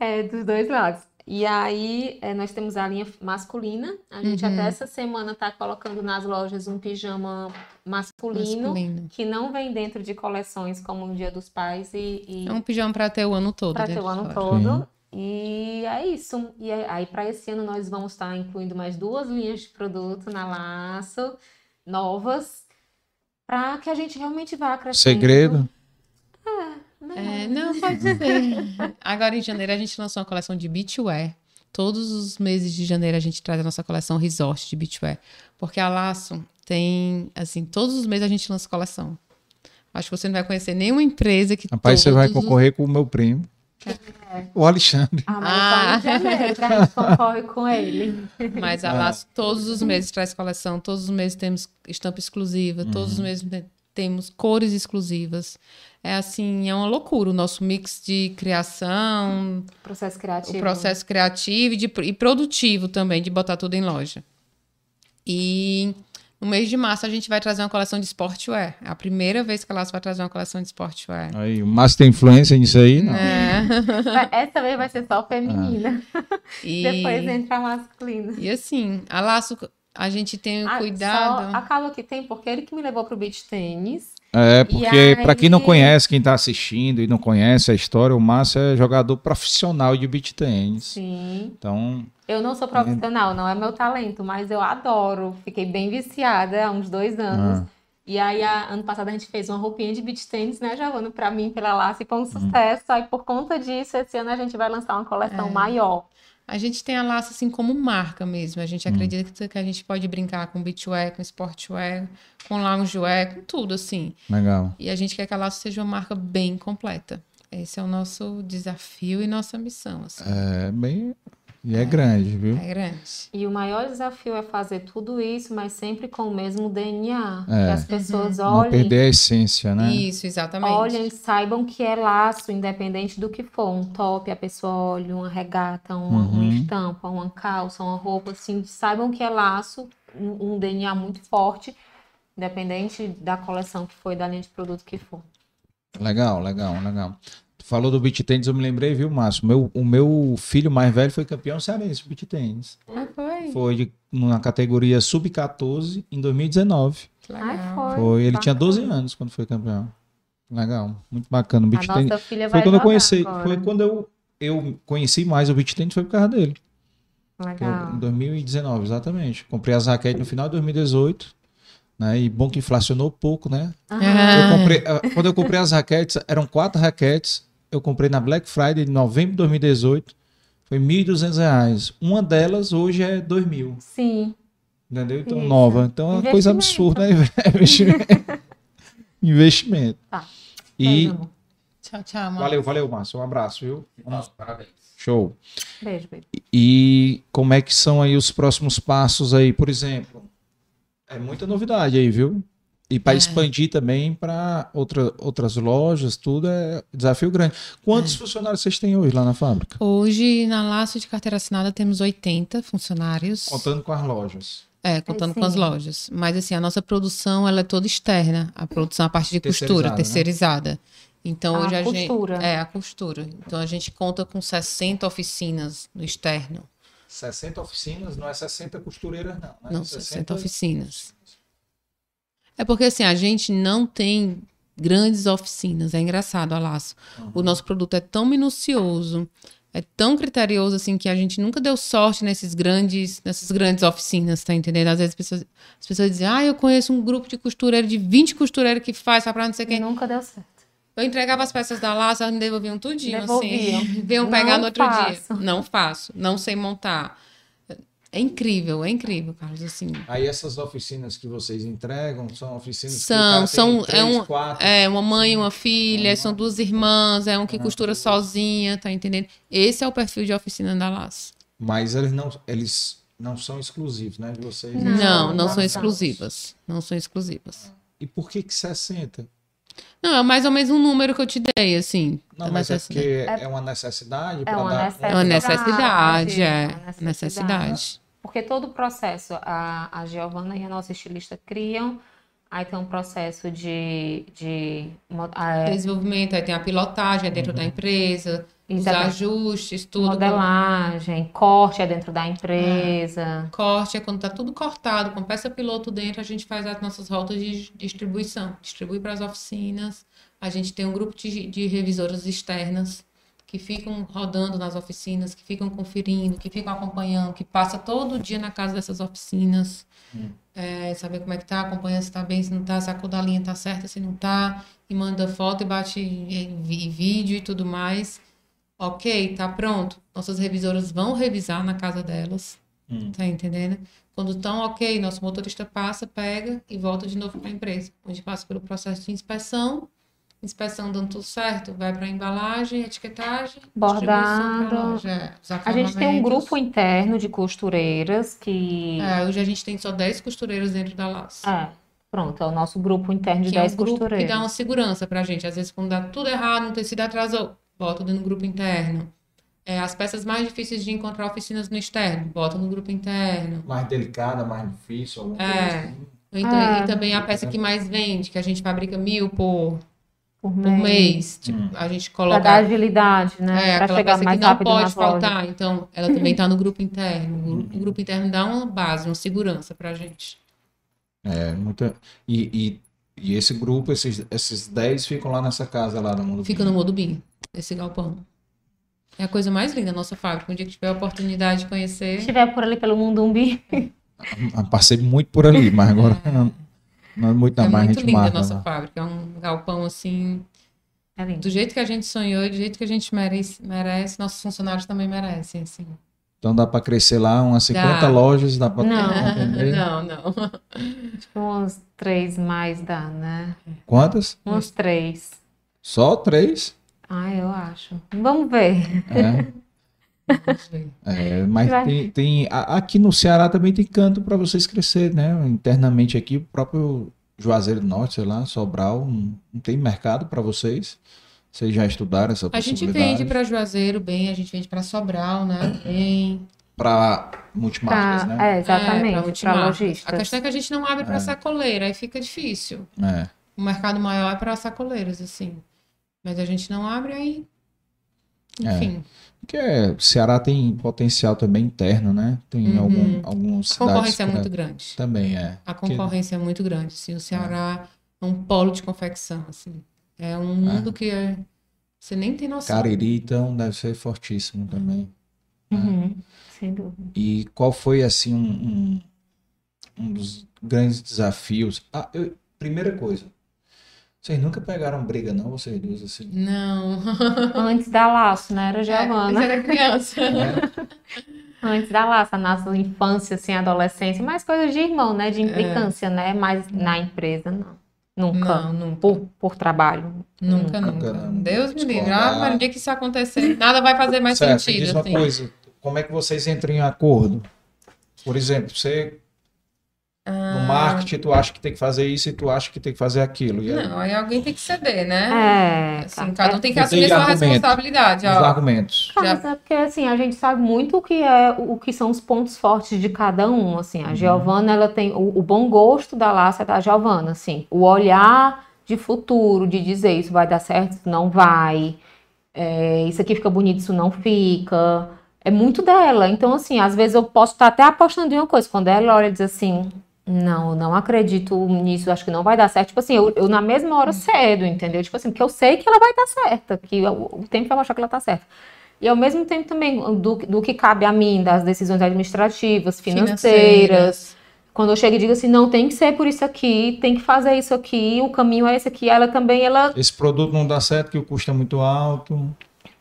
É, dos dois lados. E aí, é, nós temos a linha masculina. A gente Uhum. até essa semana tá colocando nas lojas um pijama masculino, Masculino. que não vem dentro de coleções como o Dia dos Pais e, e É um pijama pra ter o ano todo. para ter dentro o ano todo. Sim. E é isso. E é- aí, para esse ano, nós vamos estar incluindo mais duas linhas de produto na Laço, novas, para que a gente realmente vá crescendo. Segredo? É, não, pode ser. Agora em janeiro a gente lançou uma coleção de beachwear. Todos os meses de janeiro a gente traz a nossa coleção resort de beachwear. Porque a Laço tem, assim, todos os meses a gente lança coleção. Acho que você não vai conhecer nenhuma empresa que Rapaz, você vai todos os- concorrer com o meu primo. O Alexandre. Ah, mas Ah. janeiro que a gente concorre com ele. Mas a Ah. Laço todos os meses traz coleção, todos os meses temos estampa exclusiva, todos os meses te- temos cores exclusivas. É assim, é uma loucura o nosso mix de criação, Processo criativo. o processo criativo e, de- e produtivo também, de botar tudo em loja. E no mês de março a gente vai trazer uma coleção de sportwear. É a primeira vez que a Laço vai trazer uma coleção de sportwear. Aí, o Márcio tem influência nisso aí? Não. É. Essa vez vai ser só feminina. E, Depois entra a masculina. e assim, a Laço, a gente tem o Ah, cuidado. só acaba que tem, porque ele que me levou pro beach tênis. É, porque pra quem não conhece, quem tá assistindo e não conhece a história, o Márcio é jogador profissional de beach tennis. Sim. Então, Eu não sou profissional, não é meu talento, mas eu adoro. Fiquei bem viciada há uns dois anos. Ah. E aí, a- ano passado, a gente fez uma roupinha de beach tênis, né, Giovana, pra mim, pela Lace, e foi um Hum. sucesso. Aí, por conta disso, esse ano a gente vai lançar uma coleção É. maior. A gente tem a Laço assim como marca mesmo. A gente acredita que- que a gente pode brincar com beachwear, com sportwear, com loungewear, com tudo assim. legal. E a gente quer que a Laço seja uma marca bem completa. Esse é o nosso desafio e nossa missão, assim. É bem. E é grande, viu? É grande. E o maior desafio é fazer tudo isso, mas sempre com o mesmo DNA. É. Que as pessoas Não olhem perder a essência, né? Isso, exatamente. Olhem, saibam que é laço, independente do que for. Um top, a pessoa olha, uma regata, uma, uma Uhum. estampa, uma calça, uma roupa, assim, saibam que é laço, um, um DNA muito forte, independente da coleção que foi, da linha de produto que for. Legal, legal, legal. Falou do beach tennis, eu me lembrei, viu, Márcio? Meu, o meu filho mais velho foi campeão cearense de beach tennis. Ah, foi. Foi de, na categoria sub-14 em 2019. Que Ai, foi. Foi, ele tinha bacana. 12 anos quando foi campeão. Legal, muito bacana. O A tennis nossa filha foi quando eu conheci, agora. foi quando eu, eu conheci mais o beach tennis foi por causa dele. Eu, Legal. em 2019, exatamente. Comprei as raquetes no final de 2018, né? E bom que inflacionou pouco, né? Aham. Eu comprei, ah, quando eu comprei as raquetes, eram quatro raquetes. Eu comprei na Black Friday de novembro de 2018. Foi 1.200 reais. Uma delas hoje é R$ 2.000. Sim. Entendeu? Então, Isso. nova. Então, é uma coisa absurda, né? Investimento. Investimento. Tá. E Beijo, amor. Tchau, tchau, amor. valeu, valeu, Márcio. Um abraço, viu? Vamos- Parabéns. Show. Beijo, beijo. E como é que são aí os próximos passos aí, por exemplo? É muita novidade aí, viu? E para É. expandir também para outra, outras lojas, tudo é desafio grande. Quantos funcionários vocês têm hoje lá na fábrica? Hoje, na Laço de Carteira Assinada, temos 80 funcionários. Contando com as lojas. É, contando com as lojas. Mas assim, a nossa produção ela é toda externa. A produção, a parte de costura, Terceirizada, né? Então A hoje a costura. gente é a costura. Então a gente conta com 60 oficinas no externo. 60 oficinas, não é 60 costureiras, não. Né? Não, 60 oficinas. É porque assim, a gente não tem grandes oficinas. É engraçado, a laço. O nosso produto é tão minucioso, é tão criterioso assim que a gente nunca deu sorte nesses grandes, nessas grandes oficinas, tá entendendo? Às vezes as pessoas, as pessoas dizem: "Ah, eu conheço um grupo de costureiro de 20 costureiros que faz só para não sei Que quem". nunca deu certo. Eu entregava as peças da laço, elas me devolviam tudinho, Devolviam. assim. Vinham Não pegar no outro faço. dia. Não faço, não sei montar. É incrível, é incrível, Carlos, assim. Aí essas oficinas que vocês entregam são oficinas que São, tem são, três, é, um, quatro. é uma mãe e uma filha, são duas irmãs, é um que costura sozinha, tá entendendo? Esse é o perfil de oficina da Laço. Mas eles não, eles não são exclusivos, né? De vocês. Não, Não, não, são. exclusivas. Não são exclusivas. E por que que 60? Não, é mais ou menos um número que eu te dei, assim. Não, da mas é necessidade. porque é, uma necessidade É para uma dar... necessidade. É uma necessidade, é. uma necessidade. Necessidade. Porque todo o processo, a, a Giovana e a nossa estilista criam, aí tem um processo de. de mo- é, Desenvolvimento, aí tem a pilotagem é dentro da empresa, os Exatamente. ajustes, tudo. modelagem, corte é dentro da empresa. Corte é quando tá tudo cortado, com peça piloto dentro, a gente faz as nossas rotas de distribuição. Distribui para as oficinas. A gente tem um grupo de, de revisoras externas que ficam rodando nas oficinas, que ficam conferindo, que ficam acompanhando, que passa todo dia na casa dessas oficinas. É, saber como é que tá, acompanhando se tá bem, se não tá, se a cor da linha tá certa, se não tá, e manda foto e bate em vídeo e tudo mais. Ok, tá pronto. Nossas revisoras vão revisar na casa delas. Hum. Tá entendendo? Quando estão ok, nosso motorista passa, pega e volta de novo para a empresa. Onde passa pelo processo de inspeção. Inspeção dando tudo certo, vai para embalagem, etiquetagem, Bordado. loja. É, A gente tem um grupo interno de costureiras que. É, hoje a gente tem só 10 costureiras dentro da Laço. É, pronto, é o nosso grupo interno de que é 10 um grupo que costureiras. dá uma segurança pra gente. Às vezes, quando dá tudo errado, um tecido atrasou, bota dentro do grupo interno. É, as peças mais difíceis de encontrar oficinas no externo, bota no grupo interno. Mais delicada, mais difícil. alguma coisa É. assim. Então, Ah. E também a peça que mais vende, que a gente fabrica mil por, por por mês. mês. Tipo, Hum. a gente Pra dar coloca. agilidade, né? É, pra aquela chegar peça que não pode lojas. faltar. Então, ela também está no grupo interno. O grupo interno dá uma base, uma segurança pra gente. É, muita... E, e, e esse grupo, esses, esses 10 ficam lá nessa casa lá no mundo. Fica no Modubim, esse galpão. É a coisa mais linda da nossa fábrica. Um dia que tiver a oportunidade de Se conhecer. estiver por ali pelo Mundumbi, Ah, Passei muito por ali, mas agora não, não é muito é mas a muito linda a nossa lá. fábrica. É um galpão assim, é lindo. do jeito que a gente sonhou e do jeito que a gente merece, merece nossos funcionários também merecem, assim. Então dá para crescer lá umas 50 Dá. lojas, dá para Não. Não, não. Que uns três mais dá, né? Quantas? Uns três. Só três? Ah, eu acho. Vamos ver. É. Vamos ver. É, mas tem, tem- aqui no Ceará também tem canto para vocês crescer, né? Internamente aqui, o próprio Juazeiro do Norte, sei lá, Sobral, não, não tem mercado para vocês. Vocês já estudaram essa A gente vende para Juazeiro bem, a gente vende para Sobral, né? Bem. Para multimarcas, Pra- né? É, exatamente. pra Para lojistas. A questão é que a gente não abre para É. sacoleira, aí fica difícil. É. O mercado maior é para sacoleiras, assim. Mas a gente não abre aí. É. Enfim, Porque o Ceará tem potencial também interno, né? Tem Uhum. algum, algumas a concorrência é que- muito grande. Também é. A concorrência é muito grande, assim. O Ceará é um polo de confecção, assim. É um mundo que é- você nem tem noção. Cariri, então, deve ser fortíssimo também. Uhum, Sem dúvida. E qual foi, assim, um, um, um dos grandes desafios? Ah, eu- primeira coisa, vocês nunca pegaram briga, não, vocês duas, assim? Não. Antes da laço, né? Era É, Giovana. mas era criança. né? Antes da laço, a nossa infância, assim, adolescência, mais coisas de irmão, né? De implicância, né? Mas na empresa, não. Nunca. Não, nunca. Por, por trabalho. Nunca, Nunca, nunca. Deus me livre. Ah, mas no dia que isso acontecer, nada vai fazer mais Certo, sentido, diz uma assim. coisa, como é que vocês entram em acordo? Por exemplo, você no Ah, marketing, tu acha que tem que fazer isso e tu acha que tem que fazer aquilo. E aí, Não, aí alguém tem que ceder, né? É. Assim, tá. cada um tem que assumir tem sua responsabilidade. os Ó. argumentos. Ah, Já- mas é porque assim, a gente sabe muito o que é o que são os pontos fortes de cada um, assim. A Giovana, ela tem o, o bom gosto da Lácia da Giovana, assim. O olhar de futuro, de dizer isso vai dar certo, isso não vai, é, isso aqui fica bonito, isso não fica. É muito dela. Então, assim, às vezes eu posso estar até apostando em uma coisa. Quando ela olha e diz assim, não, não acredito nisso, acho que não vai dar certo. Tipo assim, eu, eu na mesma hora cedo, entendeu? Tipo assim, porque eu sei que ela vai estar certa, que o, o tempo vai mostrar que ela está certa. E ao mesmo tempo também do, do que cabe a mim, das decisões administrativas, financeiras. financeiras. Quando eu chego e digo assim, não, tem que ser por isso aqui, tem que fazer isso aqui, o caminho é esse aqui, ela também, ela... Esse produto não dá certo, que o custo é muito alto.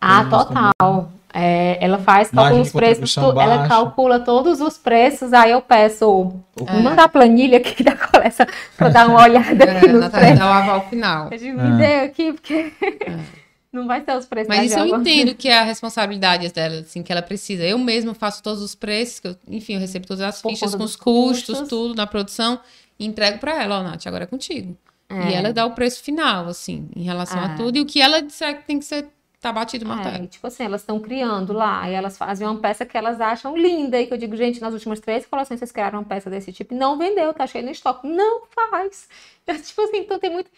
Ah, total. É, ela faz, calcula os preços, tu, ela calcula todos os preços, aí eu peço, é. manda a planilha aqui da coleção para dar uma olhada é, aqui nos preços. Dá o aval final. Eu digo, me dê aqui, porque... É. Não vai ser os preços Mas isso eu entendo que é a responsabilidade dela, assim, que ela precisa. Eu mesma faço todos os preços, eu, enfim, eu recebo todas as Por fichas com os custos, custos, tudo na produção, e entrego para ela, ó, Nath, agora é contigo. É. E ela dá o preço final, assim, em relação é. a tudo. E o que ela disser que tem que ser tá batido o martelo. É, tipo assim, elas estão criando lá, e elas fazem uma peça que elas acham linda, e que eu digo, gente, nas últimas três coleções vocês criaram uma peça desse tipo, e não vendeu, tá cheio no estoque. Não faz. tipo assim, então tem muito...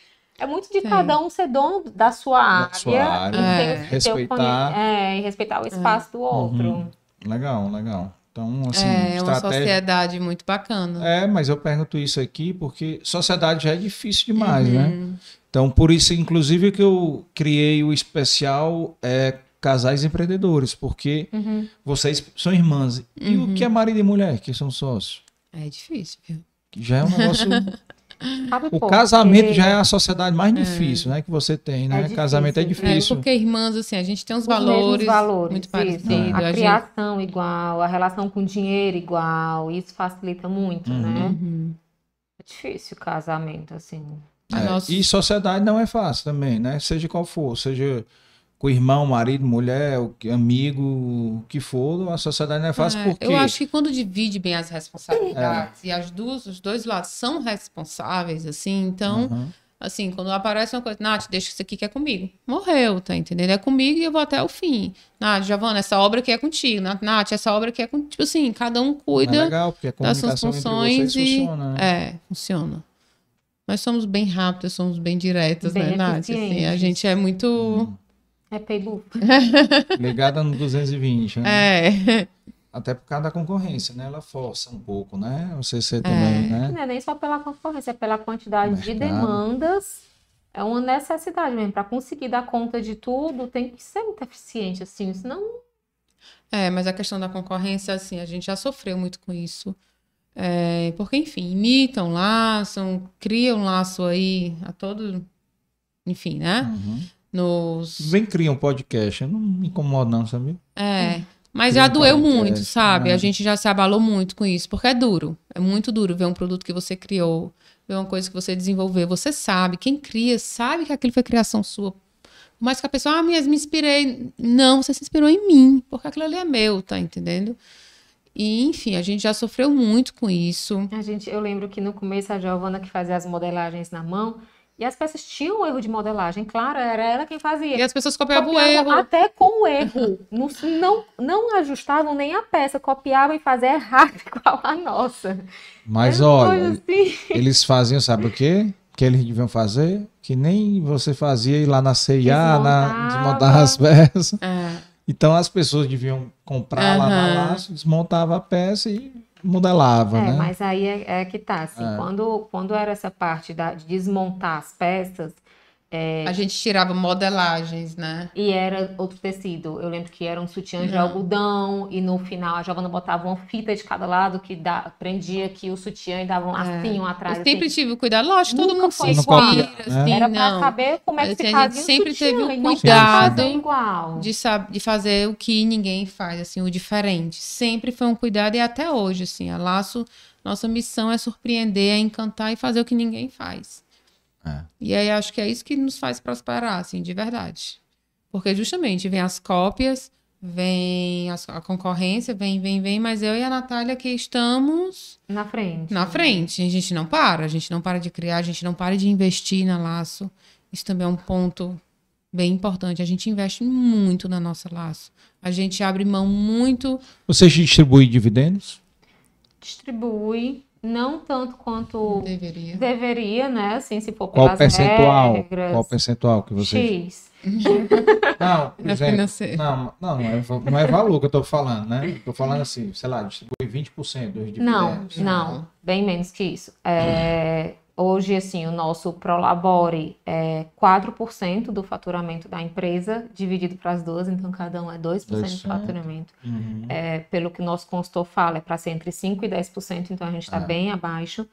É muito de Sim. cada um ser dono da sua da área, sua área é. respeitar. É, e respeitar o espaço é. do outro. Uhum. Legal, legal. Então, assim, é, é uma sociedade muito bacana. É, mas eu pergunto isso aqui porque sociedade já é difícil demais, uhum. né? Então, por isso, inclusive, que eu criei o especial é, Casais Empreendedores, porque uhum. vocês são irmãs. E o que é marido e mulher, que são sócios? É difícil, viu? Que já é um negócio o casamento já é a sociedade mais é. difícil, né? Que você tem, né? É casamento é difícil. É porque irmãs, assim, a gente tem uns valores, valores muito parecidos. A, a criação gente... igual, a relação com dinheiro igual, isso facilita muito, uhum. né? Uhum. É difícil o casamento, assim. É, Nossa... E sociedade não é fácil também, né? Seja qual for, seja com irmão, marido, mulher, amigo, o que for, a sociedade não é fácil é, porque... Eu acho que quando divide bem as responsabilidades é. e as duas, os dois lados são responsáveis, assim, então, uhum. assim, quando aparece uma coisa, Nath, deixa isso aqui que é comigo. Morreu, tá entendendo? É comigo e eu vou até o fim. Nath, Giovana, essa obra aqui é contigo. Nath, essa obra aqui é contigo. Tipo assim, cada um cuida é legal, das suas funções e... Funciona, né? É, funciona. Nós somos bem rápidos, somos bem diretos, bem né, Nath? Assim, a gente é muito... É paybook. Ligada no 220, né? É. Até por causa da concorrência, né? Ela força um pouco, né? O CC é. também, né? Não é nem só pela concorrência, é pela quantidade de demandas. É uma necessidade mesmo. Para conseguir dar conta de tudo, tem que ser muito eficiente, assim, senão... É, mas a questão da concorrência, assim, a gente já sofreu muito com isso. É, porque, enfim, imitam laço, criam laço aí a todo... Enfim, né? Uhum nos. Vem criar um podcast, não me incomoda, não, sabe? É. Mas já doeu muito, sabe? A gente já se abalou muito com isso, porque é duro. É muito duro ver um produto que você criou, ver uma coisa que você desenvolveu. Você sabe, quem cria sabe que aquilo foi criação sua. Mas que a pessoa, ah, mas me inspirei. Não, você se inspirou em mim, porque aquilo ali é meu, tá entendendo? E, enfim, a gente já sofreu muito com isso. A gente, eu lembro que no começo a Giovana que fazia as modelagens na mão, e as peças tinham um erro de modelagem, claro, era ela quem fazia. E as pessoas copiavam, copiavam o erro. Até com o erro. não, não, não ajustavam nem a peça, copiavam e faziam errado igual a nossa. Mas olha, assim. eles faziam, sabe o quê? Que eles deviam fazer? Que nem você fazia ir lá na CIA, na, desmontar as peças. É. Então as pessoas deviam comprar uhum. lá na laço, desmontava a peça e modelava, é, né? Mas aí é, é que tá, assim, é. quando, quando era essa parte da, de desmontar as peças, é... A gente tirava modelagens, né? E era outro tecido. Eu lembro que era um sutiã de algodão e no final a Giovana botava uma fita de cada lado que prendia aqui o sutiã e dava um lacinho é. atrás. Eu sempre assim. tive cuidado. Lógico, todo mundo se inspira. Assim, era pra saber como é que se fazia sempre sutiã, teve o cuidado de, saber, de fazer o que ninguém faz, assim, o diferente. Sempre foi um cuidado e até hoje, assim, a Laço, nossa missão é surpreender, é encantar e fazer o que ninguém faz. É. E aí acho que é isso que nos faz prosperar, assim, de verdade. Porque justamente vem as cópias, vem a, concorrência, vem, vem, vem, mas eu e a Natália que estamos na frente. Na frente. A gente não para, a gente não para de criar, a gente não para de investir na laço. Isso também é um ponto bem importante. A gente investe muito na nossa laço. A gente abre mão muito. Você distribui dividendos? Distribui Não tanto quanto Deveria. deveria, né? Assim, se for Qual percentual? regras. Qual percentual que você. X. Não, por exemplo, não, não, não é, não é valor que eu tô falando, né? Tô falando assim, sei lá, distribui 20% dos Não, dividendos. não, bem menos que isso. É, hoje, assim, o nosso Prolabore é 4% do faturamento da empresa, dividido para as duas, então cada um é 2% do 2%. faturamento. Uhum. É, pelo que o nosso consultor fala, é para ser entre 5% e 10%, então a gente está É. bem abaixo.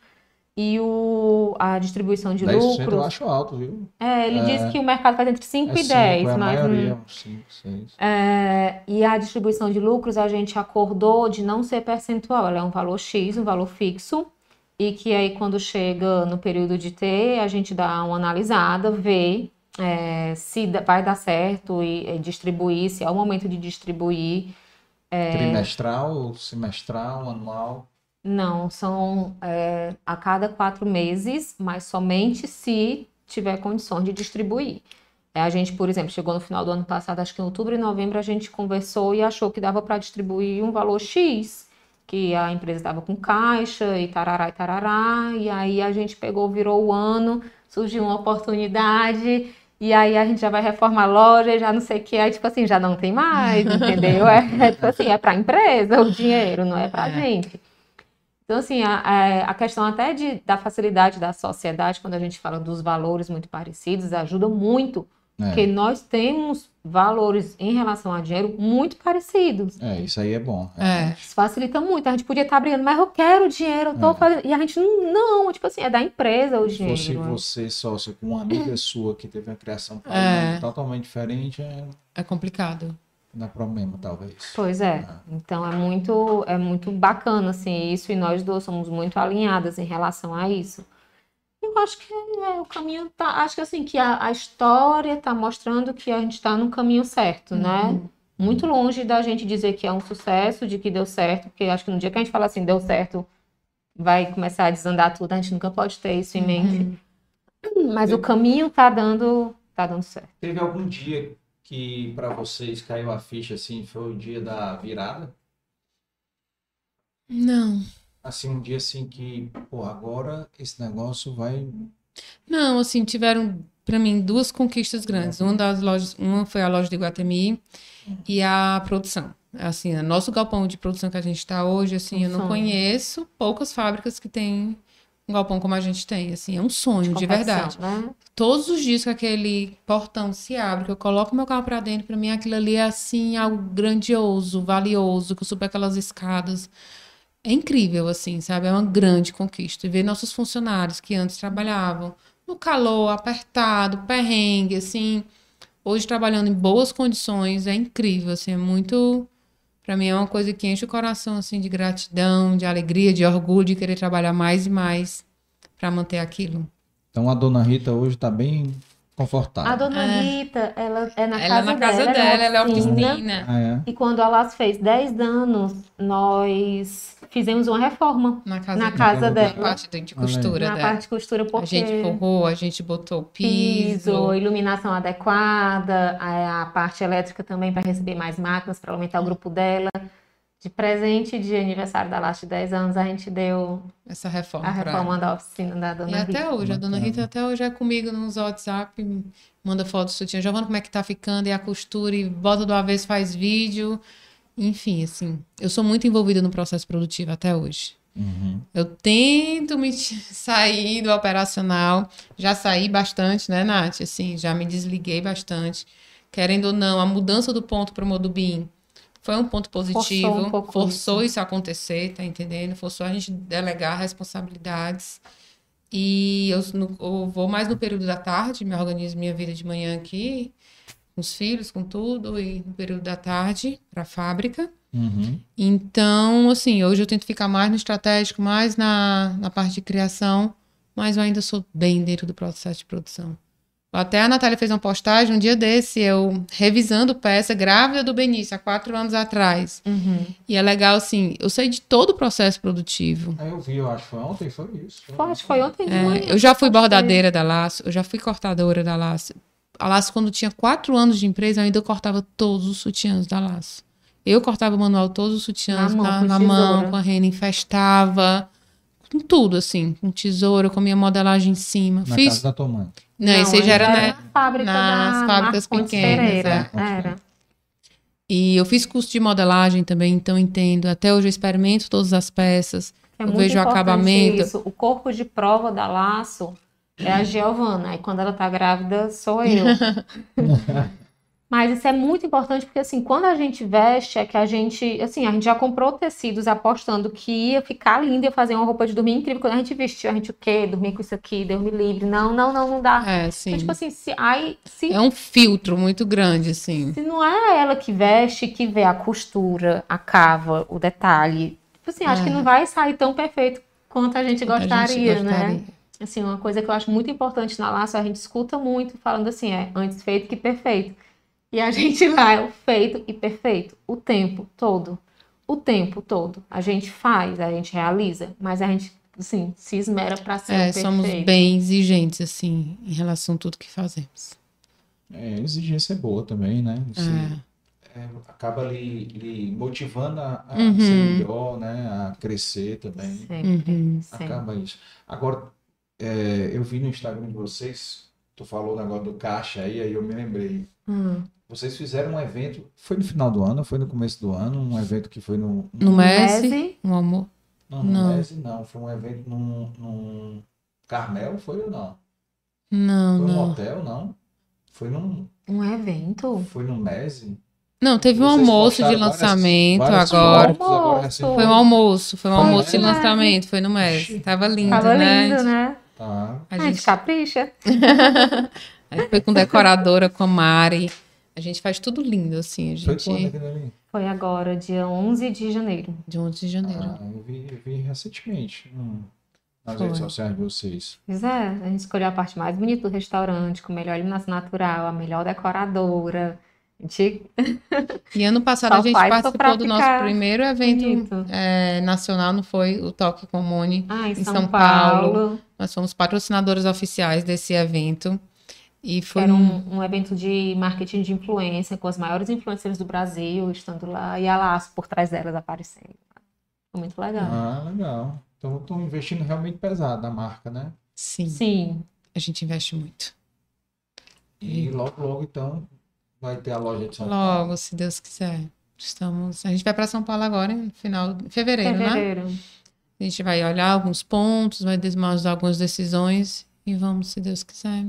E o, a distribuição de 10% eu acho alto, viu? É, ele É. diz que o mercado faz entre 5 é e cinco, 10, é a mas. maioria, hum, uns 5, 6. é, e a distribuição de lucros a gente acordou de não ser percentual, ela é um valor X, um valor fixo, e que aí quando chega no período de T, a gente dá uma analisada, vê é, se vai dar certo e, e distribuir, se é o momento de distribuir. É. Trimestral, semestral, anual. Não, são é, a cada quatro meses, mas somente se tiver condições de distribuir. É, a gente, por exemplo, chegou no final do ano passado, acho que em outubro e novembro, a gente conversou e achou que dava para distribuir um valor X, que a empresa estava com caixa e tarará e tarará, e aí a gente pegou, virou o ano, surgiu uma oportunidade, e aí a gente já vai reformar a loja, já não sei o que, aí tipo assim, já não tem mais, entendeu? É, é tipo assim, é para a empresa o dinheiro, não é para a É. gente. Então, assim, a, a- a questão até de, da facilidade da sociedade, quando a gente fala dos valores muito parecidos, ajuda muito, porque É, nós temos valores em relação a dinheiro muito parecidos. é, isso aí é bom. É. Isso facilita muito. A gente podia estar abrindo, mas eu quero dinheiro, eu tô É. fazendo. E a gente não, não, tipo assim, é da empresa o Se dinheiro. fosse né? você sócio com uma amiga sua que teve uma criação É. totalmente diferente, é, É complicado. dá problema, talvez. Pois é. Ah. Então é muito, é muito bacana, assim, isso, e nós duas somos muito alinhadas em relação a isso. Eu acho que é, o caminho tá. Acho que assim, que a, a história tá mostrando que a gente tá no caminho certo, né? Muito longe da gente dizer que é um sucesso, de que deu certo, porque acho que no dia que a gente fala assim, deu certo, vai começar a desandar tudo, a gente nunca pode ter isso em mente. Mas o caminho tá dando, tá dando certo. Teve algum dia que para vocês caiu a ficha assim, foi o dia da virada? Não. Assim, um dia assim que, pô, agora esse negócio vai. Não, assim, tiveram para mim duas conquistas grandes. Uma das lojas, uma foi a loja de Guatemi e a produção. Assim, o nosso galpão de produção que a gente está hoje, assim, Um eu não sonho. conheço poucas fábricas que têm um galpão como a gente tem, assim, é um sonho de Competição, verdade. Né? Todos os dias que aquele portão se abre, que eu coloco meu carro para dentro, para mim aquilo ali é assim algo grandioso, valioso, que eu subo aquelas escadas. É incrível, assim, sabe? É uma grande conquista. E ver nossos funcionários que antes trabalhavam no calor, apertado, perrengue, assim, hoje trabalhando em boas condições, é incrível, assim, é muito. Pra mim é uma coisa que enche o coração, assim, de gratidão, de alegria, de orgulho, de querer trabalhar mais e mais para manter aquilo. Então a dona Rita hoje tá bem confortável. A dona É. Rita, ela é na ela casa na casa dela, dela, ela é oficina. Ah, é? E quando a Las fez 10 anos, nós fizemos uma reforma Na casa, na dela. casa casa Na dela. parte de, costura Na dela. parte de costura, A porque gente forrou, a gente botou piso, piso. iluminação adequada, a, a parte elétrica também para receber mais máquinas, para aumentar o grupo dela. De presente de aniversário da Las de 10 anos, a gente deu Essa reforma. a reforma da oficina da E dona até Rita. hoje, a dona. Rita até hoje é comigo nos WhatsApp, manda foto do sutiã. Giovana, como é que tá ficando? E a costura, e bota do avesso, faz vídeo. Enfim, assim, eu sou muito envolvida no processo produtivo até hoje. Uhum. Eu tento me sair do operacional. Já saí bastante, né, Nath? Assim, já me desliguei bastante. Querendo ou não, a mudança do ponto para o Modubim foi um ponto positivo. Forçou um pouco Forçou isso. acontecer, tá entendendo? Forçou a gente delegar responsabilidades. E eu, no- eu vou mais no período da tarde, me organizo minha vida de manhã aqui, com os filhos, com tudo, e no período da tarde para a fábrica. Uhum. Então, assim, hoje eu tento ficar mais no estratégico, mais na, na parte de criação, mas eu ainda sou bem dentro do processo de produção. Até a Natália fez uma postagem um dia desse, eu revisando peça grávida do Benício, há quatro anos atrás. Uhum. E é legal, assim, eu sei de todo o processo produtivo. Eu vi, eu acho que foi ontem, foi isso. Foi, acho que foi ontem É, eu já fui bordadeira da laço, eu já fui cortadora da laço. A laço, quando tinha quatro anos de empresa, eu ainda cortava todos os sutiãs da laço. Eu cortava manual todos os sutiãs Na mão, na, com na mão, com a rena, infestava com tudo, assim, com tesoura, com minha modelagem em cima. Na Fiz. casa da tua mãe. Não, esse aí já era, né? na fábrica nas da fábricas pequenas, Pereira. é. Era. E eu fiz curso de modelagem também, então entendo. Até hoje eu experimento todas as peças. É Eu muito vejo o importante acabamento. Isso. O corpo de prova da Laço é a Giovana. Aí quando ela tá grávida, sou eu. Mas isso é muito importante porque assim, quando a gente veste, é que a gente, assim, a gente já comprou tecidos apostando que ia ficar linda, ia fazer uma roupa de dormir incrível. Quando a gente vestiu, a gente o quê? Dormir com isso aqui, Deus me livre. Não, não, não, não dá. É, sim. Então, tipo assim, se, aí, se É um filtro muito grande, assim. Se não é ela que veste, que vê a costura, a cava, o detalhe. Tipo assim, acho É. que não vai sair tão perfeito quanto a gente A gente gostaria, né? gostaria. Assim, uma coisa que eu acho muito importante na laço, a gente escuta muito falando assim, é antes feito que perfeito. E a gente vai o feito e perfeito o tempo todo. O tempo todo. A gente faz, a gente realiza, mas a gente, assim, se esmera pra ser É, somos bem exigentes, assim, em relação a tudo que fazemos. É, a exigência é boa também, né? Você, É. é, acaba lhe, lhe motivando a, a Uhum. ser melhor, né? A crescer também. Sempre, Uhum. sempre. Acaba isso. Agora, é, eu vi no Instagram de vocês, tu falou o negócio do caixa aí, aí eu me lembrei. Hum. Vocês fizeram um evento, foi no final do ano, foi no começo do ano, um evento que foi no. No Messi, Mese, um amor. Não, no Não. Mese não, foi um evento num, num Carmel, foi ou não? Não, Foi num não. hotel, não? Foi num, um evento. foi no Mese? Não, teve um almoço de postaram várias- lançamento várias agora. agora recentemente. Foi um almoço, foi um Foi almoço de lançamento, foi no Messi. Ixi. Tava lindo, Tava né? lindo, né? Tá. A A gente gente capricha. aí foi com decoradora, com a Mari. A gente faz tudo lindo, assim. A Foi quando gente. aquilo ali? Foi agora, dia 11 de janeiro. De 11 de janeiro. Ah, eu vi, eu vi recentemente hum, nas Foi. redes sociais de vocês. Pois é, a gente escolheu a parte mais bonita do restaurante, com a melhor iluminação natural, a melhor decoradora. A gente E ano passado Só a gente participou do nosso primeiro evento é, nacional, não foi? O Toque Comune. Ah, em Em São, São Paulo. Paulo. Nós fomos patrocinadores oficiais desse evento. E foi Era um. um, evento de marketing de influência com as maiores influencers do Brasil estando lá e a Laço por trás delas aparecendo. Foi muito legal. Ah, legal. Então estão investindo realmente pesado na marca, né? Sim, Sim, a gente investe muito. E logo, logo, então, vai ter a loja de São Paulo. Logo, se Deus quiser. Estamos. A gente vai para São Paulo agora, no final de fevereiro, né? fevereiro. A gente vai olhar alguns pontos, vai desmanchar algumas decisões e vamos, se Deus quiser.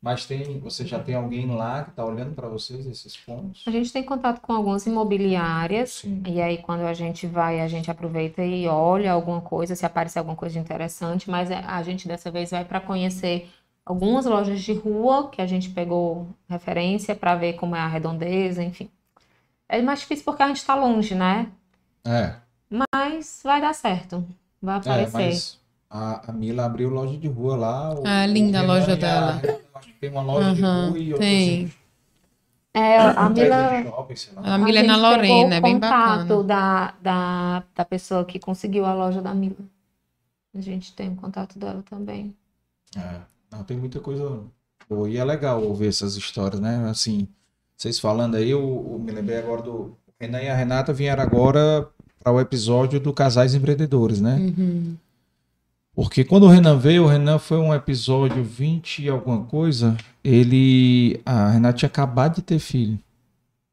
Mas tem, você já tem alguém lá que está olhando para vocês esses pontos? A gente tem contato com algumas imobiliárias Sim. E aí, quando a gente vai, a gente aproveita e olha alguma coisa, se aparecer alguma coisa interessante, mas é- a gente dessa vez vai para conhecer algumas lojas de rua que a gente pegou referência para ver como é a redondeza, enfim. É mais difícil porque a gente está longe, né? É, Mas vai dar certo. Vai é aparecer. mas a, a Mila abriu loja de rua lá. o- Ah, linda a loja a- dela. acho que tem uma loja de Aham, rua e outra tem. assim, É, a um Mila. de shopping. A Mila é na gente pegou Lorena, é o bem contato bacana. da, da, da pessoa que conseguiu a loja da Mila. A gente tem o contato dela também. É, não, tem muita coisa boa. E é legal ouvir essas histórias, né? Assim, vocês falando aí, eu, eu me lembrei agora do o Renan e a Renata vieram agora para o episódio do Casais Empreendedores, né? Uhum. Porque quando o Renan veio, o Renan foi um episódio 20 e alguma coisa, ele. A Renata tinha acabado de ter filho,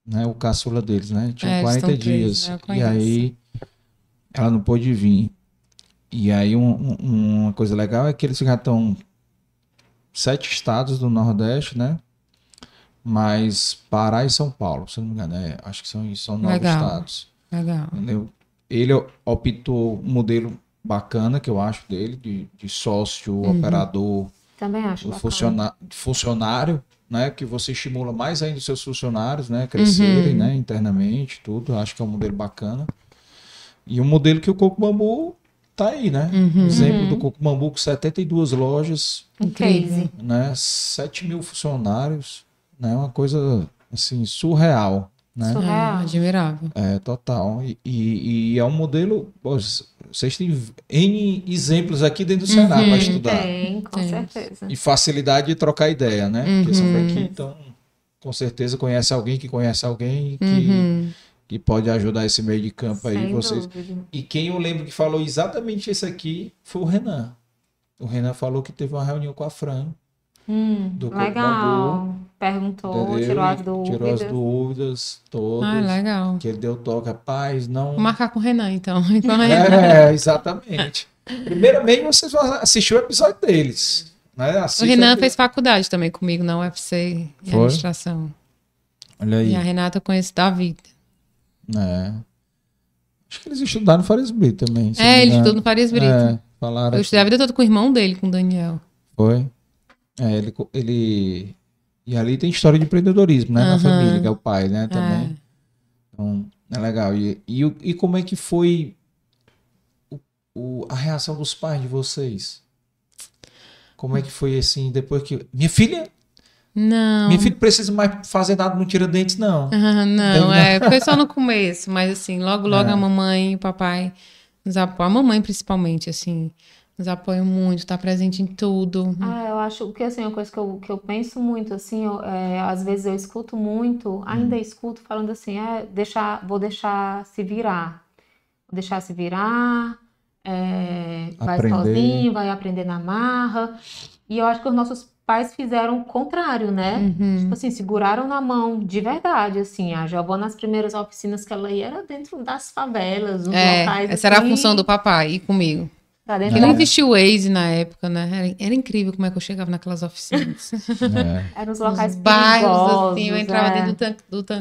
né? O caçula deles, né? Tinha É, eles 40 estão três, dias. né? E aí ela não pôde vir. E aí um- um- uma coisa legal é que eles já estão sete estados do Nordeste, né? Mas Pará e São Paulo, se não me engano, é, acho que são, são nove Legal. estados. Legal. Entendeu? Ele optou um modelo bacana que eu acho dele, de, de sócio, Uhum. operador, Também acho funciona- funcionário, né? Que você estimula mais ainda os seus funcionários, né? Crescerem, Uhum. né? Internamente, tudo. Acho que é um modelo bacana. E um modelo que o Coco Bambu tá aí, né? Uhum. Exemplo do Coco Bambu com 72 lojas, Incrível. né? 7 mil funcionários, né? Uma coisa, assim, surreal, né? É, Surreal. admirável. É, total. E, e- e é um modelo. pô, vocês têm N exemplos aqui dentro do Ceará Uhum. para estudar. Tem, com Temos. certeza. E facilidade de trocar ideia, né? Porque são Uhum. daqui, então, com certeza conhece alguém que conhece alguém que, Uhum. que pode ajudar esse meio de campo aí. Sem Vocês. dúvida. E quem eu lembro que falou exatamente isso aqui foi o Renan. O Renan falou que teve uma reunião com a Fran. Hum, Do legal. Perguntou, entendeu? tirou as dúvidas. Tirou as dúvidas todas. Ah, legal. Que ele deu toque, rapaz, não. Vou marcar com o Renan, então. Com o Renan. É, exatamente. Primeiramente, vocês vão assistir o episódio deles. Né? O Renan fez faculdade também comigo na UFC em Foi? administração. Olha aí. E a Renata eu conheço da vida. É. Acho que eles estudaram no Fares Brito também. É, ele estudou no Farias Brito. É, falaram. Eu estudei a vida toda com o irmão dele, com o Daniel. Foi. É, ele, ele. E ali tem história de empreendedorismo, né? Na Aham. família, que é o pai, né? É. Também. Então, é legal. E, e, e como é que foi o- o- a reação dos pais de vocês? Como é que foi assim, depois que. Minha filha? Não. Minha filha precisa mais fazer nada no Tiradentes, não. Ah, não, é, foi só no começo, mas assim, logo, logo É. a mamãe e o papai nos apoiam, a mamãe principalmente, assim, nos apoiam muito, tá presente em tudo. Ah, eu acho que assim, uma coisa que eu, que eu penso muito, assim, eu, é, às vezes eu escuto muito, ainda escuto falando assim, é, deixar, vou deixar se virar. Vou deixar se virar, é, vai sozinho, vai aprender na marra. E eu acho que os nossos pais fizeram o contrário, né? Uhum. Tipo assim, seguraram na mão, de verdade, assim. A Giovana, nas primeiras oficinas que ela ia, era dentro das favelas, nos É, locais, essa era a assim, função do papai, ir comigo. Pra dentro não existia o Waze na época, né? Era, era incrível como é que eu chegava naquelas oficinas. É. Eram os locais bairros, perigosos, assim, eu entrava é. dentro do, tan do tan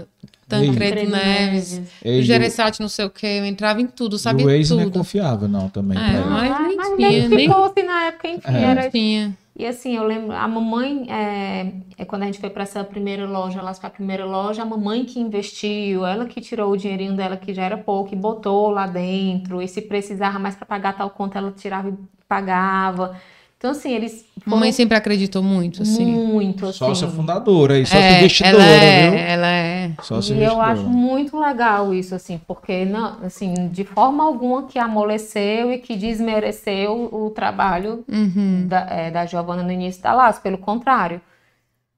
Ei. Tancredo Neves, Neves. E o o- Gereissati não sei o que, eu entrava em tudo, sabia o Waze não é tudo. confiável, não, também. É, mas Mas, nem mas tinha, nem- identificou-se assim, na época, enfim, É. era Tinha. E assim, eu lembro, a mamãe, é, é quando a gente foi para essa primeira loja, lá para a primeira loja, a mamãe que investiu, ela que tirou o dinheirinho dela, que já era pouco, e botou lá dentro, e se precisava mais para pagar tal conta, ela tirava e pagava. Então, assim, eles foram Mamãe sempre acreditou muito, assim. muito, assim. Sócia fundadora e sócia É, investidora, ela é, viu? ela é. Sócia E eu acho muito legal isso, assim, porque não, assim, de forma alguma que amoleceu e que desmereceu o trabalho Uhum. da, é, da Giovana no início da Laço, pelo contrário.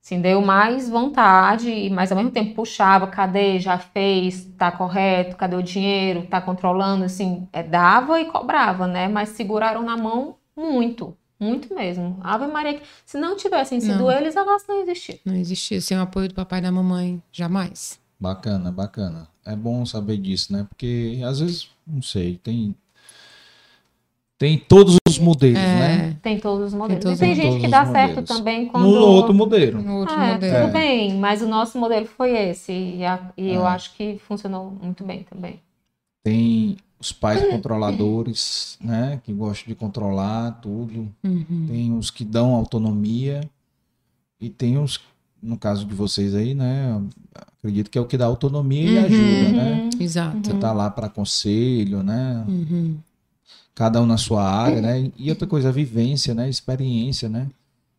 Assim, deu mais vontade, mas ao mesmo tempo puxava, cadê, já fez, tá correto, cadê o dinheiro, tá controlando, assim, é, dava e cobrava, né? Mas seguraram na mão muito, muito mesmo. Ave Maria, que se não tivessem sido Não. eles, a Laço não existia. Não existia sem o apoio do papai e da mamãe, jamais. Bacana, bacana. É bom saber disso, né? Porque às vezes, não sei, tem. Tem todos os modelos, né? É, Tem todos os modelos. todos- e tem tem gente que dá certo também quando... No outro modelo. no outro É, modelo. tudo bem, mas o nosso modelo foi esse. E, a- e eu É. acho que funcionou muito bem também. Tem os pais controladores, né? Que gostam de controlar tudo. Uhum. Tem os que dão autonomia. E tem os, no caso de vocês aí, né? Acredito que é o que dá autonomia e Uhum. ajuda, né? Exato. Você tá lá para conselho, né? Uhum. cada um na sua área, né? E outra coisa, a vivência, né? Experiência, né?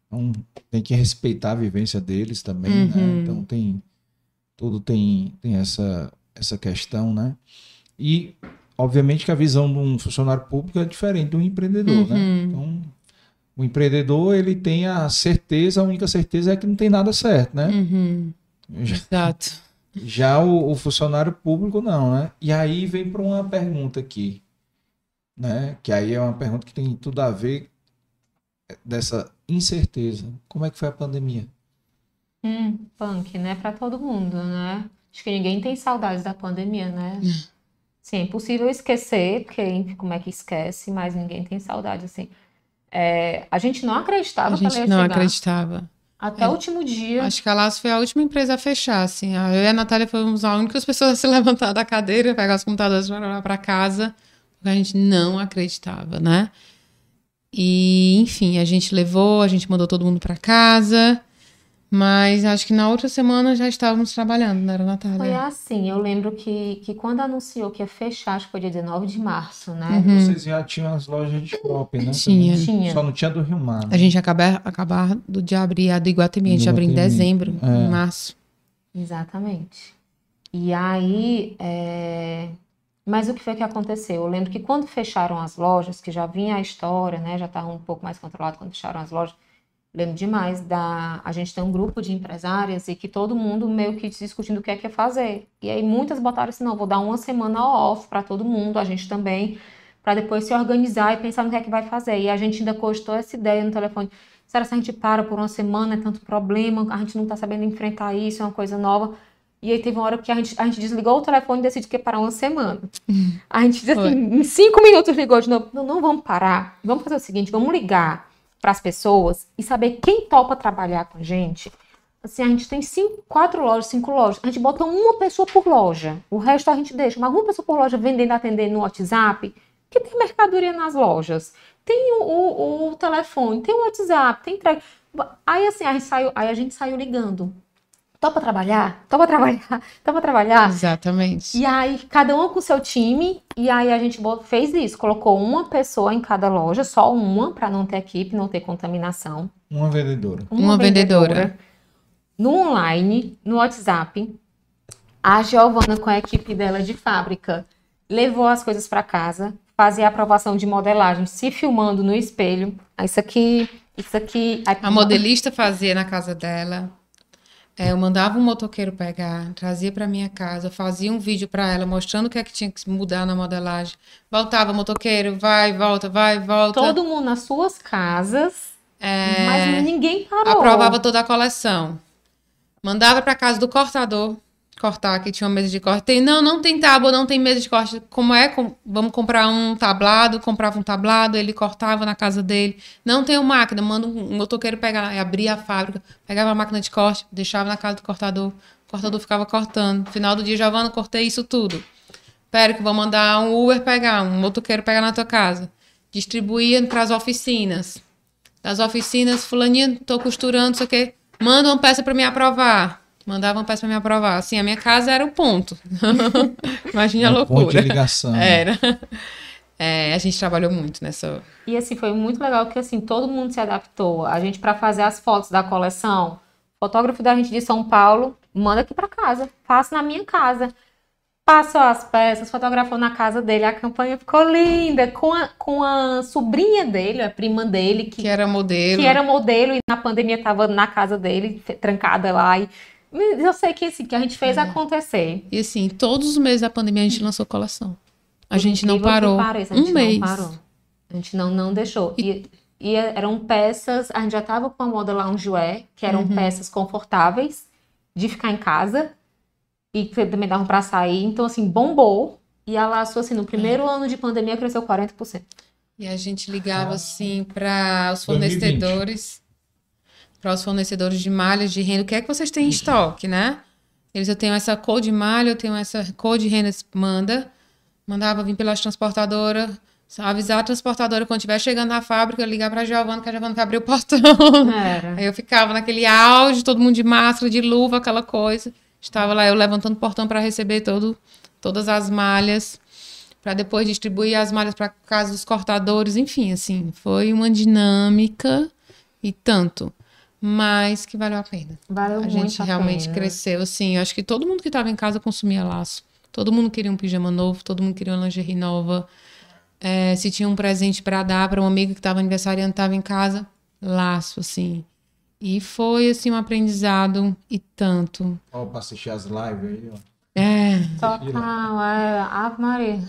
Então, tem que respeitar a vivência deles também, né? Uhum. Então tem tudo tem tem essa essa questão, né? E obviamente que a visão de um funcionário público é diferente do empreendedor, né? Uhum. Então, o empreendedor, ele tem a certeza, a única certeza é que não tem nada certo, né? Uhum. Já, Exato. já o, o funcionário público não, né? E aí vem para uma pergunta aqui, né? Que aí é uma pergunta que tem tudo a ver dessa incerteza. Como é que foi a pandemia? Hum, punk, né? Pra todo mundo, né? Acho que ninguém tem saudades da pandemia, né? Sim, é impossível esquecer, porque como é que esquece, mas ninguém tem saudade, assim. É, a gente não acreditava A que ela gente ia não chegar. acreditava. Até É. o último dia. Acho que a Laço foi a última empresa a fechar, assim. Eu e a Natália fomos as únicas pessoas a se levantar da cadeira, pegar os computadores para lá para casa, porque a gente não acreditava, né? E, enfim, a gente levou, a gente mandou todo mundo para casa, mas acho que na outra semana já estávamos trabalhando, não era, Natália? Foi assim, eu lembro que, que quando anunciou que ia fechar, acho que foi dia 19 de março, né? Uhum. Vocês já tinham as lojas de shopping, né? Tinha. Tinha. Só não tinha do Rio Mar. né? A gente ia acabar, acabar de abrir a do Iguatemi, a gente abriu em dezembro, É. em março. Exatamente. E aí, é, mas o que foi que aconteceu? Eu lembro que quando fecharam as lojas, que já vinha a história, né? Já estava um pouco mais controlado quando fecharam as lojas. Lembro demais da. A gente tem um grupo de empresárias e que todo mundo meio que discutindo o que é que é fazer. E aí muitas botaram assim: não, vou dar uma semana off para todo mundo, a gente também, para depois se organizar e pensar no que é que vai fazer. E a gente ainda costou essa ideia no telefone. Será que a gente para por uma semana, é tanto problema, a gente não está sabendo enfrentar isso, é uma coisa nova. E aí teve uma hora que a gente, a gente desligou o telefone e decidiu que ia parar uma semana. A gente, assim, em cinco minutos ligou de novo. Não, não vamos parar. Vamos fazer o seguinte, vamos ligar para as pessoas e saber quem topa trabalhar com a gente. Assim, a gente tem cinco, quatro lojas, cinco lojas. A gente bota uma pessoa por loja. O resto a gente deixa. Mas uma pessoa por loja vendendo, atendendo no WhatsApp. Que tem mercadoria nas lojas. Tem o, o, o telefone, tem o WhatsApp, tem entrega. Aí assim, a gente saiu, aí a gente saiu ligando. Topa trabalhar? Topa trabalhar? Topa trabalhar? Exatamente. E aí, cada um com o seu time, e aí a gente fez isso, colocou uma pessoa em cada loja, só uma, para não ter equipe, não ter contaminação. Uma vendedora. Uma, uma vendedora. vendedora. No online, no WhatsApp, a Giovana com a equipe dela de fábrica levou as coisas para casa, fazia a aprovação de modelagem, se filmando no espelho. Isso aqui, isso aqui. A modelista fazia na casa dela. É, eu mandava um motoqueiro pegar, trazia para minha casa, fazia um vídeo para ela mostrando o que é que tinha que mudar na modelagem. Voltava, motoqueiro, vai, volta, vai, volta. Todo mundo nas suas casas, é, mas ninguém parou. Aprovava toda a coleção. Mandava para casa do cortador, cortar, que tinha uma mesa de corte. Tem, não, não tem tábua, não tem mesa de corte. Como é? Com, vamos comprar um tablado, comprava um tablado, ele cortava na casa dele. Não tem uma máquina, manda um, motoqueiro pegar, abria a fábrica, pegava a máquina de corte, deixava na casa do cortador. O cortador ficava cortando. Final do dia, Giovana, cortei isso tudo. Pera que vou mandar um Uber pegar, um motoqueiro pegar na tua casa. Distribuía para as oficinas. Das oficinas, fulaninha, tô costurando, isso aqui. Manda uma peça para me aprovar Mandavam peça para me aprovar. Assim, a minha casa era o ponto. Imagina a loucura. Ponto de ligação. Era. É, a gente trabalhou muito nessa. E assim, foi muito legal que assim, todo mundo se adaptou. A gente, para fazer as fotos da coleção, fotógrafo da gente de São Paulo, manda aqui para casa, faço na minha casa. Passou as peças, fotografou na casa dele, a campanha ficou linda, com a, com a sobrinha dele, a prima dele, que, que era modelo. Que era modelo e na pandemia estava na casa dele, trancada lá. E eu sei que, assim, que a gente fez é. acontecer. E assim, todos os meses da pandemia a gente lançou coleção. A gente não parou. Pareça, a gente um não mês. Parou. A gente não, não deixou. E, e eram peças, a gente já tava com a moda loungewear, que eram uhum. peças confortáveis de ficar em casa e que também davam para sair. Então, assim, bombou. E a Laço, assim, no primeiro é. ano de pandemia, cresceu 40%. E a gente ligava, assim, para os fornecedores para os fornecedores de malhas de renda, o que é que vocês têm em estoque, né? Eles, eu tenho essa cor de malha, eu tenho essa cor de renda, manda. Mandava vir pelas transportadoras, avisar a transportadora quando estiver chegando na fábrica, ligar para a Giovana, que a Giovana vai abrir o portão. Era. Aí eu ficava naquele auge, todo mundo de máscara, de luva, aquela coisa. Estava lá eu levantando o portão para receber todo, todas as malhas, para depois distribuir as malhas para casa dos cortadores, enfim, assim, foi uma dinâmica e tanto mas que valeu a pena. Valeu a gente realmente pena. cresceu, assim. Eu acho que todo mundo que estava em casa consumia laço. Todo mundo queria um pijama novo, todo mundo queria uma lingerie nova. É, se tinha um presente para dar para um amigo que estava aniversariando, estava em casa, laço, assim. E foi, assim, um aprendizado e tanto. Ó, oh, para assistir as lives aí, ó. É. Total, é. Ave Maria.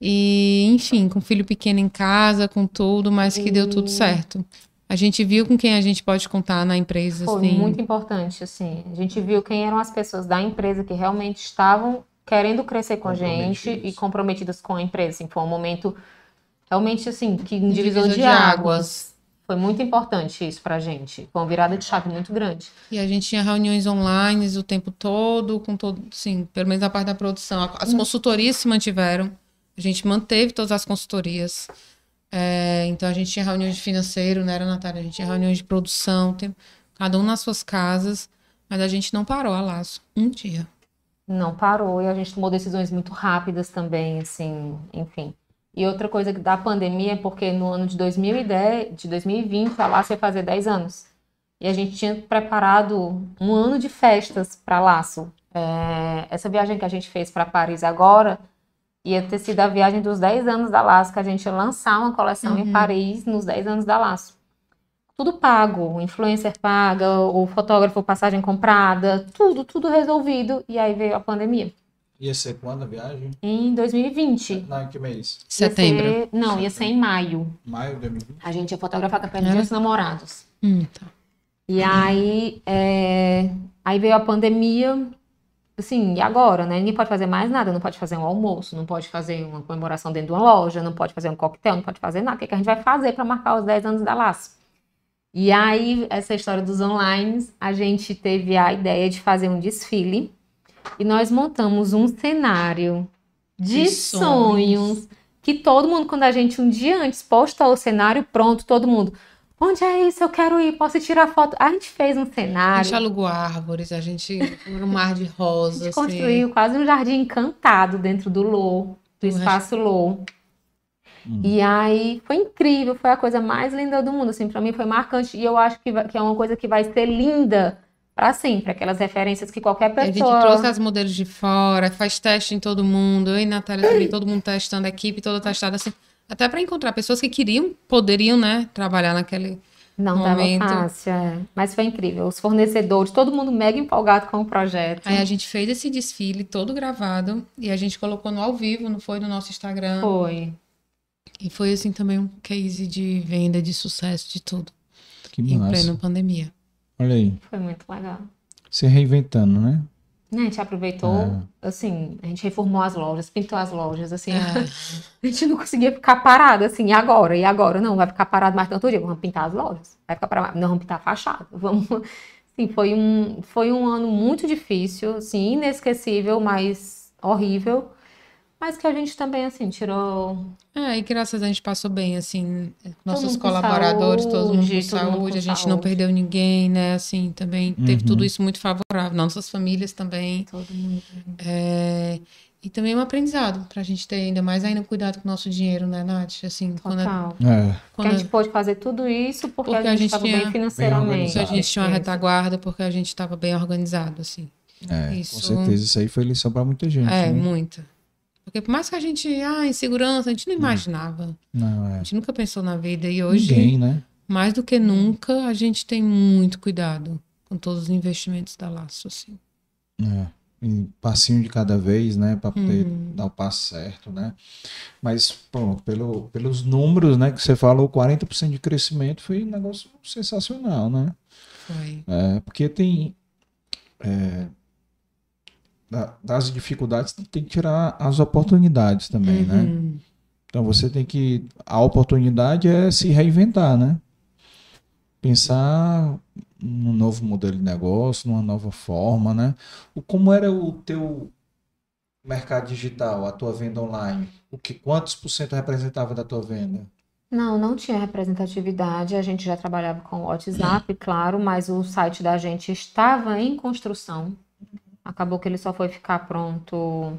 E, enfim, com filho pequeno em casa, com tudo, mas que e... deu tudo certo. A gente viu com quem a gente pode contar na empresa. Foi assim. muito importante, assim. A gente viu quem eram as pessoas da empresa que realmente estavam querendo crescer com a gente e comprometidas com a empresa. Assim, foi um momento realmente assim que um divisor, divisor de, de águas. águas. Foi muito importante isso pra gente. Foi uma virada de chave muito grande. E a gente tinha reuniões online o tempo todo, com todo, sim, pelo menos a parte da produção. As hum. consultorias se mantiveram. A gente manteve todas as consultorias. É, então a gente tinha reuniões de financeiro, né, era Natália? A gente tinha reuniões de produção, tem, cada um nas suas casas, mas a gente não parou a laço um dia. Não parou e a gente tomou decisões muito rápidas também, assim, enfim. E outra coisa da pandemia é porque no ano de 2010, de 2020, a Laço ia fazer 10 anos. E a gente tinha preparado um ano de festas para Laço. É, essa viagem que a gente fez para Paris agora ia ter sido a viagem dos 10 anos da Laço, que a gente ia lançar uma coleção uhum. em Paris nos 10 anos da Laço. tudo pago. O influencer paga, o fotógrafo passagem comprada, tudo, tudo resolvido. E aí veio a pandemia. Ia ser quando a viagem? Em 2020. Não, em que mês? Setembro. Ia ser- não, ia ser em maio. Maio de 2020? A gente ia fotografar Era? Dia dos namorados. Hum, tá. E aí, é, aí veio a pandemia, assim, e agora, né? Ninguém pode fazer mais nada, não pode fazer um almoço, não pode fazer uma comemoração dentro de uma loja, não pode fazer um coquetel, não pode fazer nada. O que, que a gente vai fazer para marcar os 10 anos da Laço? E aí, essa história dos online, a gente teve a ideia de fazer um desfile e nós montamos um cenário de De sonhos. sonhos. que todo mundo, quando a gente um dia antes postou o cenário, pronto, todo mundo. Onde é isso? Eu quero ir, posso tirar foto. A gente fez um A cenário, gente alugou árvores, a gente um mar de a rosas. gente assim. construiu quase um jardim encantado dentro do Lô, do Do espaço Lô. Hum. E aí foi incrível, foi a coisa mais linda do mundo, assim, para mim foi marcante e eu acho que, vai- que é uma coisa que vai ser linda para sempre, aquelas referências que qualquer A gente pessoa trouxe as modelos de fora, faz teste em todo mundo. Eu e Natália também, todo mundo testando, a equipe toda testada, assim. Até para encontrar pessoas que queriam, poderiam, né, trabalhar naquele. não momento. tava fácil, é. mas foi incrível. Os fornecedores, todo mundo mega empolgado com o projeto. Aí a gente fez esse desfile todo gravado e a gente colocou no ao vivo, não foi no nosso Instagram. Foi. E foi assim também um case de venda, de sucesso, de tudo. Que Em massa. pleno pandemia. Olha aí, Foi muito legal. se reinventando, né? A gente aproveitou, É. assim, a gente reformou as lojas, pintou as lojas, assim, É. a gente não conseguia ficar parado, assim, e agora? E agora? Não, vai ficar parado mais tanto dia, vamos pintar as lojas, vai ficar parado, não, vamos pintar a fachada, vamos... Assim, foi um, foi um ano muito difícil, assim, inesquecível, mas horrível, mas que a gente também, assim, tirou... É, e graças a Deus a gente passou bem, assim, nossos colaboradores, todo mundo com saúde, mundo saúde, com a gente não saúde. perdeu ninguém, né, assim, também teve Uhum. tudo isso muito favorável, nossas famílias também, Todo mundo. é, e também um aprendizado pra gente ter ainda mais ainda cuidado com o nosso dinheiro, né, Nath, assim, quando, a- Total. É. Quando a gente pôde fazer tudo isso porque, Porque a a gente estava bem financeiramente. organizado. a gente tinha uma Isso. retaguarda, porque a gente estava bem organizado, assim, É, Isso- com certeza. Isso aí foi lição pra muita gente. é, né? muita. Porque por mais que a gente, ah, insegurança, a gente não imaginava, Não, a é. gente nunca pensou na vida, e hoje... Ninguém, né? Mais do que nunca, a gente tem muito cuidado com todos os investimentos da Laço, assim. É. Um passinho de cada vez, né? Pra poder Uhum. dar o passo certo, né? Mas, pô, pelo, pelos números, né, que você falou, 40% de crescimento foi um negócio sensacional, né? Foi. É, porque tem. é, da- das dificuldades, tem que tirar as oportunidades também, né? Uhum. Então você tem que. A oportunidade é se reinventar, né? Pensar num novo modelo de negócio, numa nova forma, né? O, como era o teu mercado digital, a tua venda online? O que, quantos por cento representava da tua venda? Não, não tinha representatividade. A gente já trabalhava com o WhatsApp, claro, mas o site da gente estava em construção. Acabou que ele só foi ficar pronto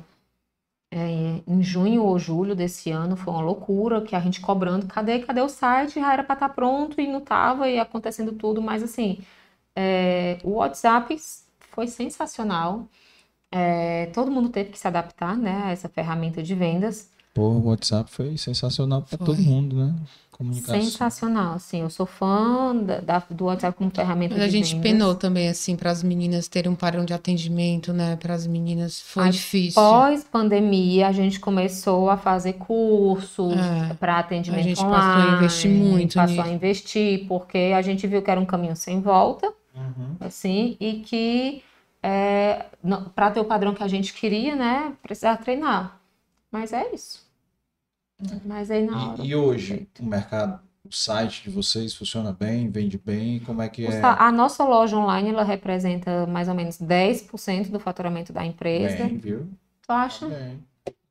é, em junho ou julho desse ano. Foi uma loucura que a gente cobrando, cadê, cadê o site? Já era para estar pronto e não estava, e acontecendo tudo, mas assim, é, o WhatsApp foi sensacional. É, todo mundo teve que se adaptar, né, a essa ferramenta de vendas. Pô, o WhatsApp foi sensacional para todo mundo, né? Sensacional, assim, eu sou fã da, da- do WhatsApp como ferramenta Mas a gente vendas. penou também, assim, para as meninas terem um padrão de atendimento, né? Para as meninas foi Aí, difícil. Pós-pandemia, a gente começou a fazer cursos É. para atendimento A gente online. passou a investir muito Passou a nisso. investir, porque a gente viu que era um caminho sem volta, Uhum. assim, e que para ter o padrão que a gente queria, né, precisava treinar. Mas é isso. Mas aí na hora. E, e hoje, o mercado, o site de vocês funciona bem, vende bem? Como é que é? A nossa loja online, ela representa mais ou menos 10% do faturamento da empresa. Bem, viu? Tu Tá acha? bem.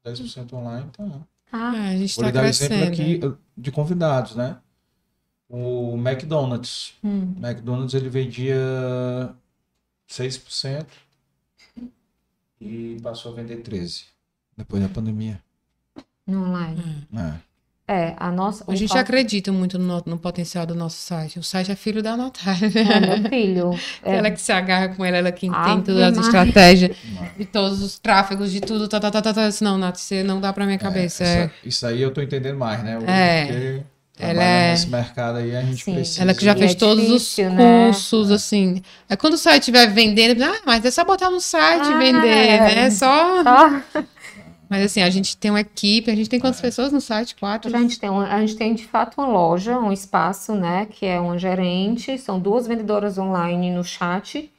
10% online, tá. Ah, É, a gente Vou está lhe dar exemplo crescendo. aqui uh, de convidados, né? O McDonald's. hum. O McDonald's ele vendia 6% e passou a vender 13% depois da pandemia. No online. É. É, a nossa. A gente acredita muito no, no potencial do nosso site. O site é filho da Natália. É, meu filho. É, Ela que se agarra com ela, ela que Ave entende todas as estratégias, de todos os tráfegos, de tudo. Tá, tá, tá, tá, tá. Não, Nath, você não dá pra minha cabeça. É, É, essa- isso aí eu tô entendendo mais, né? O- É. porque Ela é- nesse mercado aí, a gente Sim. precisa. Ela que já fez é todos difícil, os né? cursos, assim. É quando o site estiver vendendo, ah, mas é só botar no site e Ah, vender, é. né? Só. Só- Mas assim, a gente tem uma equipe, a gente tem quantas pessoas no site? Quatro? A gente, tem uma- a gente tem de fato uma loja, um espaço, né? Que é uma gerente, são duas vendedoras online no chat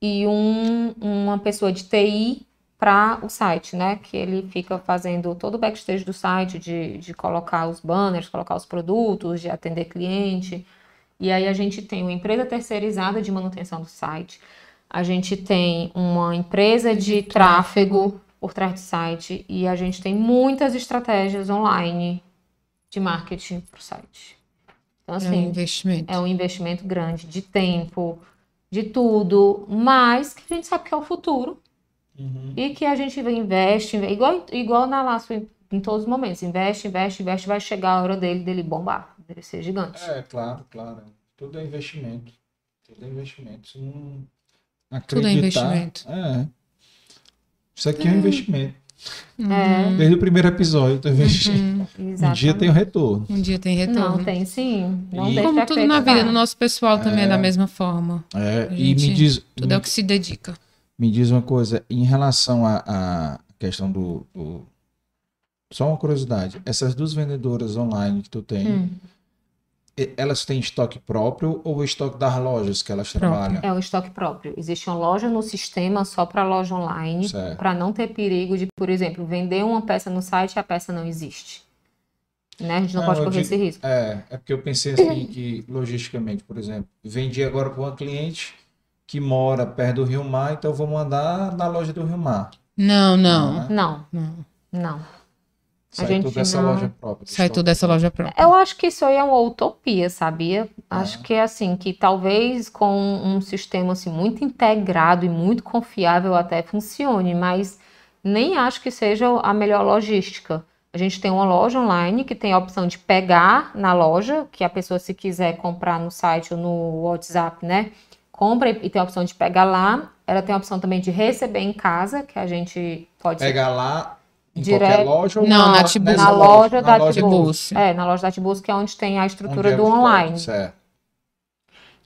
e um, uma pessoa de TI para o site, né? Que ele fica fazendo todo o backstage do site, de, de colocar os banners, colocar os produtos, de atender cliente. E aí a gente tem uma empresa terceirizada de manutenção do site. A gente tem uma empresa de tráfego por trás do site e a gente tem muitas estratégias online de marketing para o site. Então, É um assim, investimento. é um investimento grande de tempo, de tudo, mas que a gente sabe que é o futuro Uhum. e que a gente investe, igual, igual na Laço em, em todos os momentos, investe, investe, investe, vai chegar a hora dele, dele bombar, dele ser gigante. É, claro, claro. Tudo é investimento. Tudo é investimento. Se não Tudo é acreditar- investimento. É. Isso aqui é, um investimento. É, Desde o primeiro episódio, eu tô investindo. Uhum. Um dia tem o retorno. Um dia tem retorno. Não, tem sim. Não E- deixa Como tudo na vida, no nosso pessoal também é, É. da mesma forma. É, A e me gente- diz, Tudo é o que se dedica. me diz uma coisa, em relação à à questão do, do- Só uma curiosidade. Essas duas vendedoras online que tu tem, Hum. Elas têm estoque próprio ou o estoque das lojas que elas Próprio. trabalham? É um estoque próprio. Existe uma loja no sistema só para loja online, para não ter perigo de, por exemplo, vender uma peça no site e a peça não existe. Né? A gente não, Não, pode eu correr digo- esse risco. É, é porque eu pensei assim que, logisticamente, por exemplo, vendi agora para uma cliente que mora perto do Rio Mar, então eu vou mandar na loja do Rio Mar. Não, não. né? Não, não. não. Sai gente tudo dessa não- loja própria. Sai tudo dessa loja própria. Eu acho que isso aí é uma utopia, sabia? Acho que é assim, que talvez com um sistema assim muito integrado e muito confiável até funcione, mas nem acho que seja a melhor logística. A gente tem uma loja online que tem a opção de pegar na loja, que a pessoa se quiser comprar no site ou no WhatsApp, né? Compra e e tem a opção de pegar lá. Ela tem a opção também de receber em casa, que a gente pode Pegar lá em Direto- qualquer loja ou Não, na Tibus. na loja da loja Tibus. Tibus. É, na loja da Tibus, que é onde tem a onde estrutura é do estoque, online. Certo.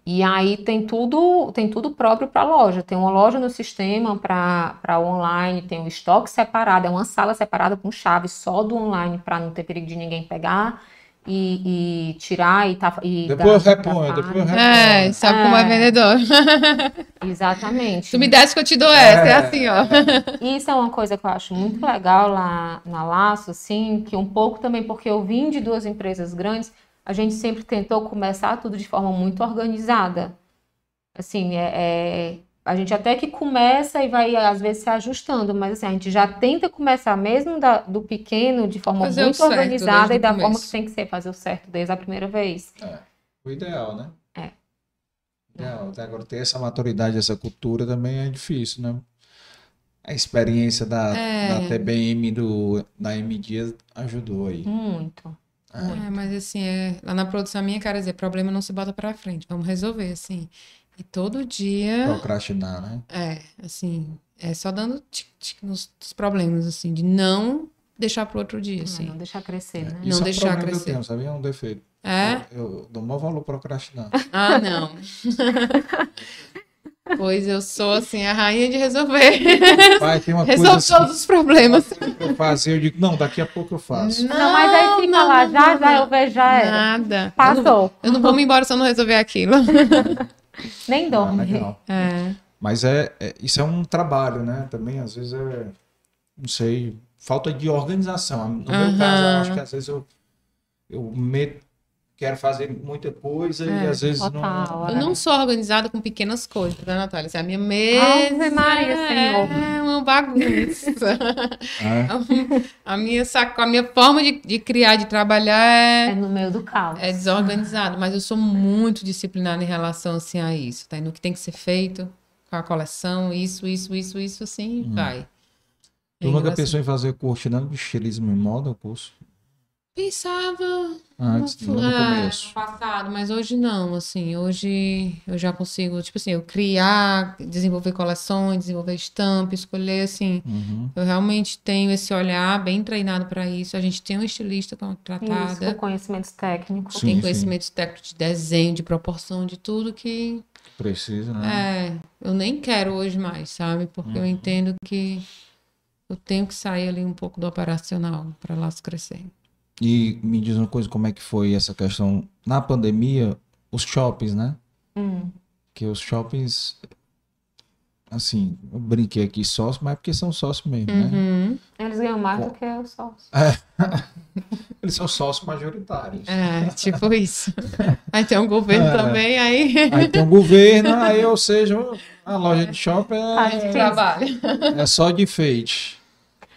E aí tem tudo, tem tudo próprio para a loja. Tem uma loja no sistema para o online, tem o estoque separado, é uma sala separada com chave só do online para não ter perigo de ninguém pegar e, e tirar e, tá, e Depois eu dar- reponho, dar depois eu pane. reponho. É, sabe como é É. vendedor. Exatamente. Tu me desce que eu te dou essa. É, É. assim, ó. Isso é uma coisa que eu acho muito legal lá na Laço, assim, que um pouco também porque eu vim de duas empresas grandes, a gente sempre tentou começar tudo de forma muito organizada. Assim, é, é- a gente até que começa e vai às vezes se ajustando, mas assim, a gente já tenta começar mesmo da- do pequeno de forma Fazer muito organizada e da forma que tem que ser, fazer o certo desde a primeira vez. O ideal, né? É. Ideal. Até Agora, ter essa maturidade, essa cultura também é difícil, né? A experiência da, É. da TBM do, da M Dias ajudou aí. Muito. É, mas assim, é, lá na produção minha, cara, dizer, problema não se bota pra frente, vamos resolver, assim. E todo dia, Procrastinar, né? é, assim, é só dando tic-tic nos, nos problemas, assim, de não deixar pro outro dia, Não, assim. não deixar crescer, né? Isso é um deixar que crescer. eu tenho, sabia? É um defeito. É? Eu, eu dou maior valor procrastinar. Ah, não. pois eu sou, assim, a rainha de resolver. Pai, tem uma coisa Resolve assim todos os problemas. que eu fazia, eu digo, não, daqui a pouco eu faço. Não, mas aí fica não, lá, não, já, não, já, não. eu vejo, já era. Nada. Eu não, Passou. eu não vou me embora se eu não resolver aquilo. Nem Ah, dorme. legal. É. Mas é, é- isso é um trabalho, né? Também, às vezes, é, não sei, falta de organização. No meu Aham. caso, eu acho que às vezes eu, eu me- quero fazer muita coisa e É, às vezes não. total, Eu não sou organizada com pequenas coisas, né, Natália? Assim, a minha mesa Ave Maria, Senhor. é uma bagunça. É. a, minha saco, a minha forma de, de criar, de trabalhar É é, no meio do caos. é desorganizada, mas eu sou muito disciplinada em relação assim, a isso, tá? No que tem que ser feito com a coleção, isso, isso, isso, isso, assim, vai. Tu É nunca pensou em fazer curso não, de estilismo e moda, o curso? Pensava Antes, no, no é, passado, mas hoje não, assim, hoje eu já consigo, tipo assim, eu criar, desenvolver coleções, desenvolver estampa, escolher, assim, Uhum. eu realmente tenho esse olhar bem treinado para isso, a gente tem um estilista Isso, com contratada, conhecimentos técnicos. Sim, tem conhecimentos técnicos de desenho, de proporção, de tudo que, Precisa, né? é, eu nem quero hoje mais, sabe, porque eu entendo que eu tenho que sair ali um pouco do operacional para lá se crescer. E me diz uma coisa, como é que foi essa questão na pandemia, os shoppings, né? Hum. Que os shoppings, assim, eu brinquei aqui sócio, mas é porque são sócios mesmo, né? Uhum. Eles ganham mais do que os sócios. Eles são sócios majoritários. É, tipo isso. Aí tem um governo É. também, aí Aí tem um governo, aí, ou seja, a loja de shopping é, difícil. trabalha. é só de enfeite.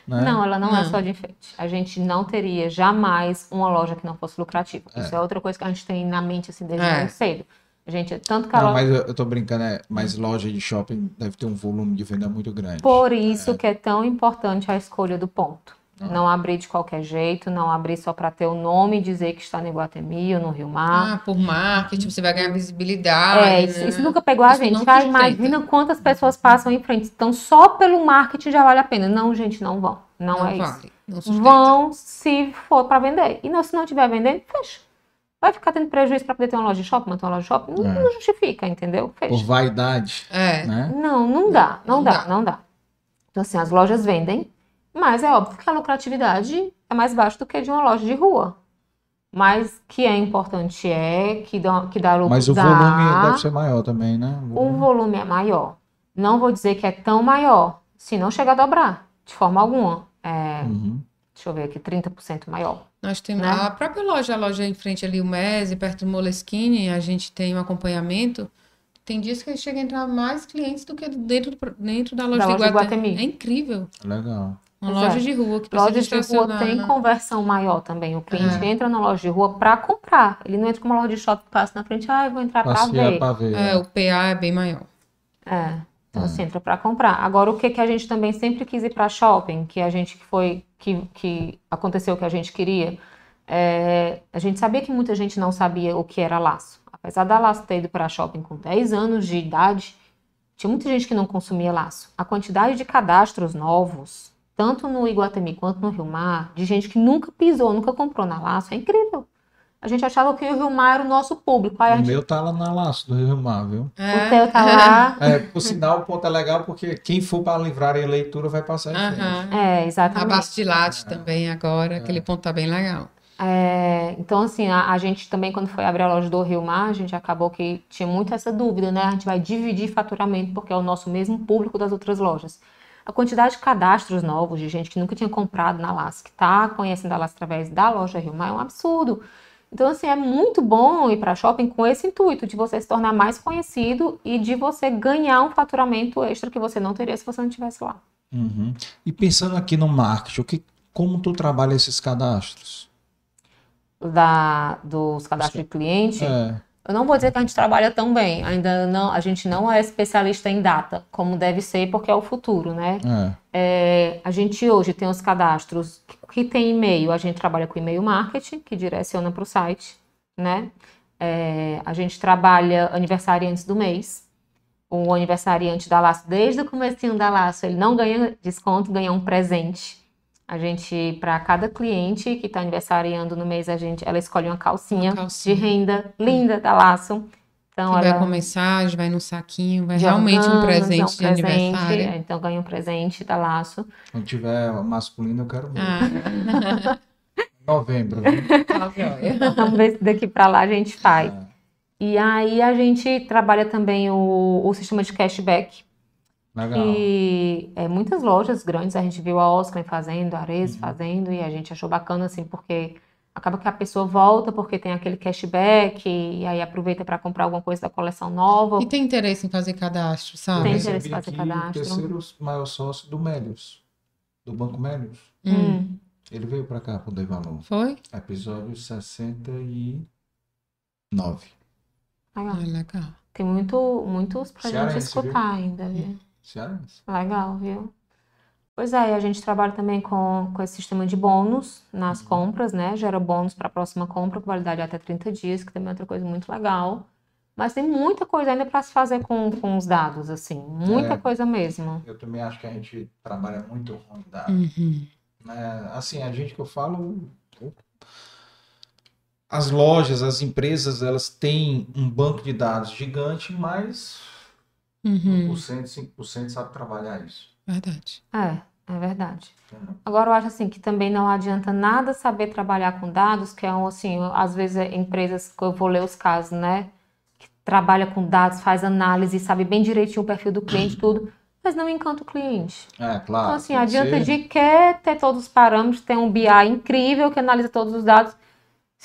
Né? Não, ela não, é Não. só de enfeite. A gente não teria jamais uma loja que não fosse lucrativa. Isso é outra coisa que a gente tem na mente assim desde É. muito cedo. A gente, tanto que a Não, loja... mas eu, eu tô brincando, é, mas loja de shopping deve ter um volume de venda muito grande. Por isso que é tão importante a escolha do ponto. Não abrir de qualquer jeito, não abrir só para ter o nome e dizer que está no Iguatemi ou no Rio Mar. Ah, por marketing, você vai ganhar visibilidade. É, isso, né? isso nunca pegou a Isso gente. não Ah, imagina quantas pessoas passam em frente. Então, só pelo marketing já vale a pena. Não, gente, não vão. Não, Não é isso. vale, não sustenta. Vão se for para vender. E não, se não tiver vendendo, fecha. Vai ficar tendo prejuízo para poder ter uma loja de shopping, manter uma loja de shopping? Não, É. não justifica, entendeu? Por Fecha. vaidade, É, né? Não, não dá, não, Não dá, dá. não dá. Então, assim, as lojas vendem, mas é óbvio que a lucratividade é mais baixa do que de uma loja de rua. Mas que é importante é que dá, que dá lucro. Mas o dá. volume deve ser maior também, né? O volume é maior. Não vou dizer que é tão maior, se não chega a dobrar, de forma alguma. É, Uhum. deixa eu ver aqui, 30% maior. nós temos Né? a própria loja, a loja em frente ali, o Mese, perto do Moleskine, a gente tem um acompanhamento. Tem dias que chega a entrar mais clientes do que dentro, dentro da loja, Da de loja de Guatemi. Guatemi. É incrível. Legal. Uma Pois é. loja de rua que precisa Lojas de rua tem conversão maior também. O cliente É. entra na loja de rua para comprar. Ele não entra com uma loja de shopping que passa na frente, ah, eu vou entrar para ver. pra ver. É, o PA é bem maior. É. Então, É. assim, entra para comprar. Agora, o que que a gente também sempre quis ir para shopping, que a gente que foi, que, que aconteceu o que a gente queria, é, a gente sabia que muita gente não sabia o que era laço. Apesar da laço ter ido para shopping com 10 anos de idade, tinha muita gente que não consumia laço. A quantidade de cadastros novos, tanto no Iguatemi quanto no Rio Mar, de gente que nunca pisou, nunca comprou na laço, é incrível. A gente achava que o Rio Mar era o nosso público. Aí a O gente, meu tá lá na Laço do Rio Mar, viu? o teu tá lá. É, por sinal, o ponto é legal porque quem for para livrar a leitura vai passar em frente. Aham. É, exatamente. Abaixo de latte também agora, aquele ponto tá bem legal. É, então, assim, a, a gente também, quando foi abrir a loja do Rio Mar, a gente acabou que tinha muito essa dúvida, né? A gente vai dividir faturamento porque é o nosso mesmo público das outras lojas. A quantidade de cadastros novos de gente que nunca tinha comprado na LAS, que está conhecendo a LAS através da loja Rio Mar, é um absurdo. Então, assim, é muito bom ir para shopping com esse intuito de você se tornar mais conhecido e de você ganhar um faturamento extra que você não teria se você não estivesse lá. Uhum. E pensando aqui no marketing, o que, como tu trabalha esses cadastros? Da, dos cadastros de cliente, É, Eu não vou dizer que a gente trabalha tão bem, ainda não, a gente não é especialista em data, como deve ser, porque é o futuro, né? é. É, a gente hoje tem os cadastros que, que tem e-mail, a gente trabalha com e-mail marketing, que direciona para o site, né? É, a gente trabalha aniversariantes do mês. O aniversariante da Laço, desde o comecinho da Laço, ele não ganha desconto, ganha um presente. A gente, para cada cliente que está aniversariando no mês, a gente, ela escolhe uma calcinha, Uma calcinha. de renda linda da Laço. Então, Que vai ela com mensagem, vai no saquinho, vai de realmente um presente um de presente, aniversário. é, Então, ganha um presente da Laço. Quando tiver masculino, eu quero ver. Ah, Novembro. viu? tá. Vamos ver se daqui para lá a gente faz. É. E aí a gente trabalha também o, o sistema de cashback. Legal. E é, muitas lojas grandes, a gente viu a Oscar fazendo, a Ares Uhum. fazendo, e a gente achou bacana assim, porque acaba que a pessoa volta porque tem aquele cashback, e aí aproveita para comprar alguma coisa da coleção nova. E tem interesse em fazer cadastro, sabe? Tem interesse em fazer cadastro. o terceiro maior sócio do Melios, do Banco Melios. Hum. Hum, Ele veio para cá pro Dei Valor. Foi? Episódio 69. legal. Ah, legal. Tem muito, muitos pra gente escutar ainda, viu? Cearense. Legal, viu? Pois é, e a gente trabalha também com, com esse sistema de bônus nas Uhum. compras, né? Gera bônus para a próxima compra, com validade até 30 dias, que também é outra coisa muito legal. Mas tem muita coisa ainda para se fazer com, com os dados, assim. Muita É. coisa mesmo. Eu também acho que a gente trabalha muito ruim dados. Uhum. né? Assim, a gente que eu falo, as lojas, as empresas, elas têm um banco de dados gigante, mas Uhum. 1%, 5% sabe trabalhar isso. Verdade. É, é verdade. entendeu? Agora, eu acho assim que também não adianta nada saber trabalhar com dados, que é um, assim, às vezes é empresas que eu vou ler os casos, né? Que trabalha com dados, faz análise, sabe bem direitinho o perfil do cliente, tudo, mas não encanta o cliente. É, claro. Então, assim, adianta ser- de que ter todos os parâmetros, ter um BI incrível que analisa todos os dados.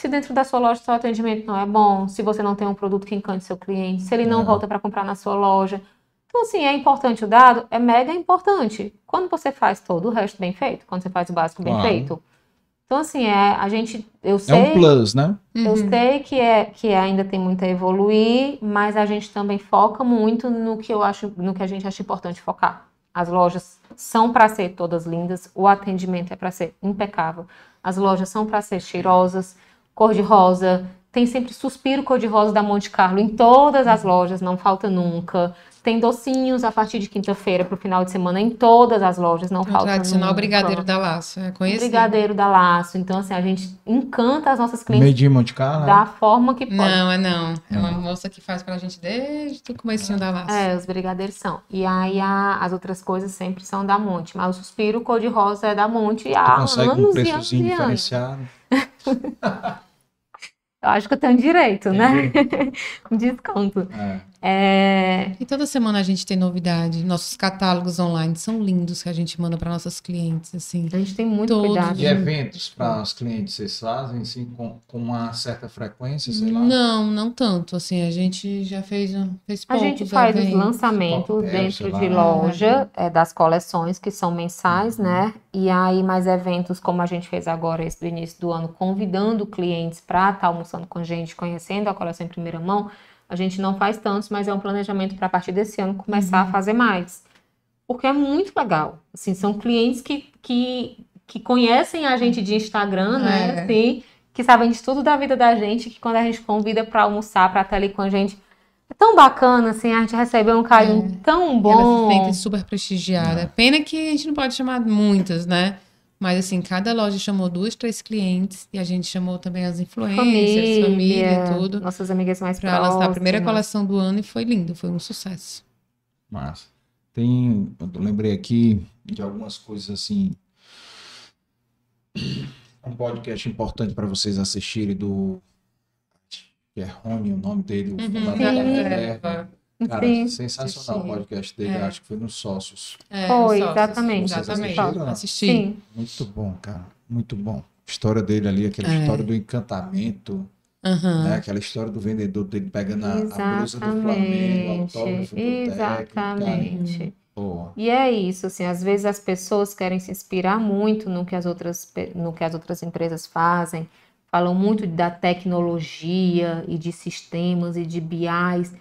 Se dentro da sua loja seu atendimento não é bom, se você não tem um produto que encante seu cliente, se ele não Não. volta para comprar na sua loja. Então, assim, é importante o dado? É mega importante. Quando você faz todo o resto bem feito, quando você faz o básico bem Claro. feito. Então, assim, é, a gente, eu É sei, um plus, né? eu Uhum. sei que, é, que ainda tem muito a evoluir, mas a gente também foca muito no que eu acho, no que a gente acha importante focar. As lojas são para ser todas lindas, o atendimento é para ser impecável. As lojas são para ser cheirosas, cor-de-rosa, tem sempre suspiro cor-de-rosa da Monte Carlo em todas as lojas, não falta nunca. Tem docinhos a partir de quinta-feira para o final de semana em todas as lojas, não O falta tradicional nunca. brigadeiro da laço. É conhecido. brigadeiro da Laço. Então, assim, a gente encanta as nossas clientes Meio de Monte Carlo, da forma que pode. Não, é não. É uma moça que faz pra gente desde o comecinho da laço. É, os brigadeiros são. E aí a- as outras coisas sempre são da Monte. Mas o suspiro cor-de-rosa é da Monte há um anos e anos preçozinho e anos. diferenciado. Eu acho que eu tenho direito, né? Um desconto. É. É, E toda semana a gente tem novidade. Nossos catálogos online são lindos que a gente manda para nossas clientes, assim. a gente tem muito Todos. cuidado. E eventos para os clientes, vocês fazem assim com, com uma certa frequência, sei lá? Não, não tanto. Assim, a gente já fez, um- fez A gente faz os eventos. lançamentos coquetel, dentro de lá. loja é, das coleções, que são mensais, Uhum. né? E aí, mais eventos, como a gente fez agora, esse do início do ano, convidando clientes para estar almoçando com a gente, conhecendo a coleção em primeira mão, a gente não faz tantos, mas é um planejamento para a partir desse ano começar Uhum. a fazer mais. Porque é muito legal. Assim, são clientes que, que, que conhecem a gente de Instagram, né? É. Assim, que sabem de tudo da vida da gente, que quando a gente convida para almoçar, para estar ali com a gente, é tão bacana, assim, a gente recebe um carinho tão Ela se bom. sente super prestigiada. É. Pena que a gente não pode chamar muitas, né? Mas assim, cada loja chamou duas, três clientes e a gente chamou também as influencers, família, tudo, nossas amigas mais para lançar a primeira próximas. coleção do ano e foi lindo, foi um sucesso. Massa. Tem, eu lembrei aqui de algumas coisas assim. Um podcast importante para vocês assistirem do que é Rony, o nome dele, o Uhum. fundador Sim. da É, Reserva. Cara, Sim. sensacional o podcast dele, É. acho que foi nos Sócios. É, Foi, os sócios, exatamente. Vocês Exatamente. Assisti. Sim, Muito bom, cara. Muito bom. História dele ali, aquela É. história do encantamento, Aham. né? Aquela história do vendedor dele pegando a, a blusa do Flamengo, o exatamente, autógrafo do técnico. exatamente. Pô, E é isso, assim, às vezes as pessoas querem se inspirar muito no que as outras, no que as outras empresas fazem, falam muito da tecnologia e de sistemas e de BIs,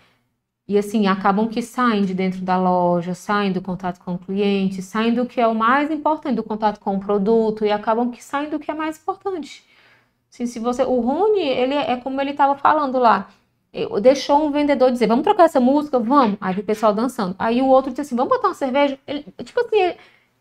e assim, acabam que saem de dentro da loja, saem do contato com o cliente, saem do que é o mais importante, do contato com o produto, e acabam que saem do que é mais importante. Assim, se você, o Rony, ele é como ele estava falando lá, deixou um vendedor dizer, vamos trocar essa música? Vamos. Aí o pessoal dançando. Aí o outro disse assim, vamos botar uma cerveja? Ele, tipo assim,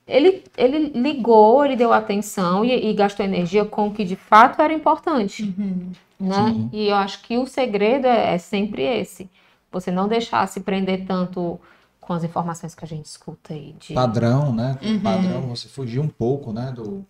ele, ele ligou, ele deu atenção e, e gastou energia com o que de fato era importante, Uhum. né? Sim. E eu acho que o segredo é, é sempre esse. Você não deixar se prender tanto com as informações que a gente escuta aí. De... padrão, né? Uhum. Padrão, você fugir um pouco, né? Do,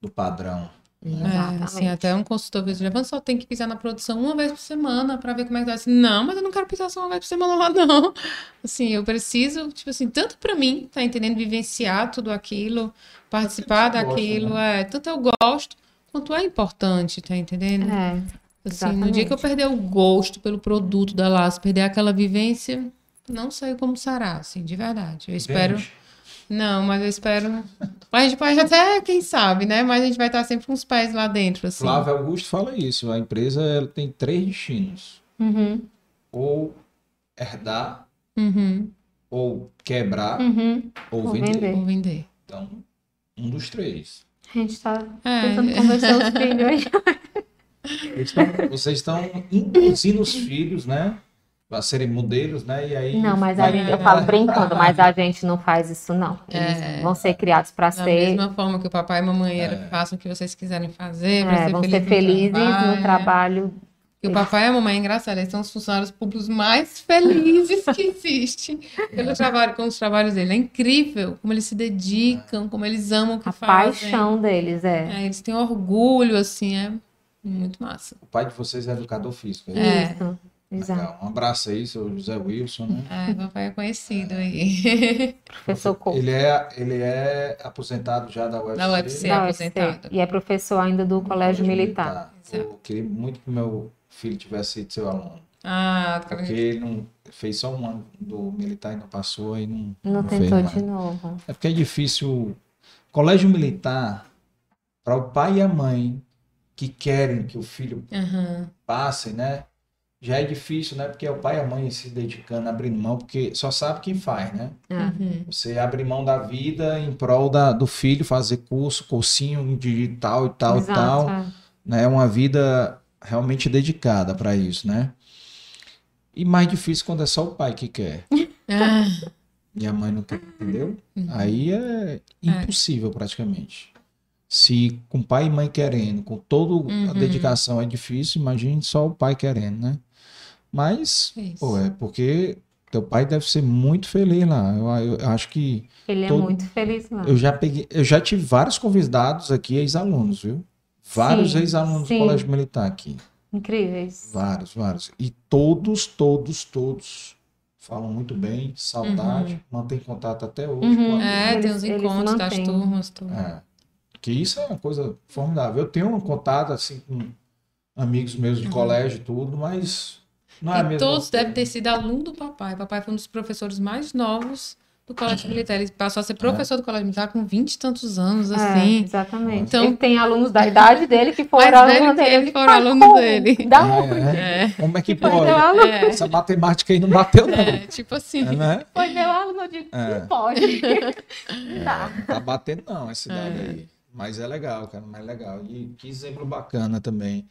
do padrão. É, Exatamente. assim, até um consultor fez, Levanta só tem que pisar na produção uma vez por semana pra ver como é que tá. Assim, não, mas eu não quero pisar só uma vez por semana lá, não. Assim, eu preciso, tipo assim, tanto pra mim, tá entendendo? Vivenciar tudo aquilo, participar Você gosta, daquilo, né? é. Tanto eu gosto, quanto é importante, tá entendendo? É, Assim, no dia que eu exatamente. perder o gosto pelo produto da Laço, perder aquela vivência, não sei como será, assim, de verdade. Eu espero. Não, mas eu espero. A gente pode até, quem sabe, né? Mas a gente vai estar sempre com os pés lá dentro, assim. Flávio Augusto fala isso. A empresa ela tem três destinos: Uhum, ou herdar, Uhum. ou quebrar, uhum. ou Ou vender. vender. Vou vender. Então, um dos três. A gente tá É. tentando convencer os filhos aí. Estão- vocês estão induzindo os filhos, né? A serem modelos, né? E aí. Não, mas a gente, eu falo brincando, mas a gente não faz isso, não. Eles É. vão ser criados para Da ser. mesma forma que o papai e mamãe era, façam o que vocês quiserem fazer, pra é, ser vão feliz ser no felizes trabalho. no trabalho. E o papai e a mamãe é engraçado, eles são os funcionários públicos mais felizes que existem pelo trabalho, com os trabalhos dele. É incrível como eles se dedicam, como eles amam o que A fazem. paixão deles é. É, eles têm orgulho, assim, é muito massa. O pai de vocês é educador físico. é É. Isso. Exato. Um abraço aí, seu José Wilson, né? É, o papai é conhecido aí. Professor Couto. Ele é, ele é aposentado já da UFC. Da UFC. da aposentado. E é professor ainda do Colégio Militar. Eu queria muito que meu filho tivesse sido seu aluno. Ah, Porque ele não fez só um ano do militar e não passou, aí não, Não fez tentou de novo. É porque é difícil. Colégio militar, para o pai e a mãe que querem que o filho aham. passe, né? Já é difícil, né? Porque é o pai e a mãe se dedicando, abrindo mão, porque só sabe quem faz, né? É. Uhum. Você abre mão da vida em prol da, do filho, fazer curso, cursinho de tal e tal e tal. é. né? Uma vida realmente dedicada para isso, né? E mais difícil quando é só o pai que quer Ah, e a mãe não quer, entendeu? Uhum. Aí é impossível praticamente. Se com pai e mãe querendo, com toda a Uhum. dedicação é difícil, imagine só o pai querendo, né? Mas, Isso. pô, é porque teu pai deve ser muito feliz lá. Eu, eu acho que Ele é Todo- muito feliz lá. eu já peguei, eu já tive vários convidados aqui, ex-alunos, viu? Vários ex-alunos do colégio militar aqui. Incríveis. Vários, vários. E todos, todos, todos falam muito bem, saudade, mantém contato até hoje. Uhum. com a- é, tem eles encontros das mantêm. turmas, tudo. É. Que isso é uma coisa formidável. Eu tenho um contato assim com amigos meus de colégio e tudo, mas não é a Uhum. E mesma todos coisa. devem ter sido aluno do papai. O papai foi um dos professores mais novos do Colégio Militar. Ele passou a ser professor do Colégio Militar com 20 e tantos anos, É, assim. exatamente. Então- ele tem alunos da idade dele que foram alunos que dele. ele, foram aluno como? dele. Da Ah, onde? é? É, Como é que Foi pode? é, Essa matemática aí não bateu, não. é, tipo assim. É, né? foi meu aluno, eu digo, É. não pode. Não dá. Não tá batendo não essa idade É. aí. Mas é legal, cara, mais legal. E que exemplo bacana também.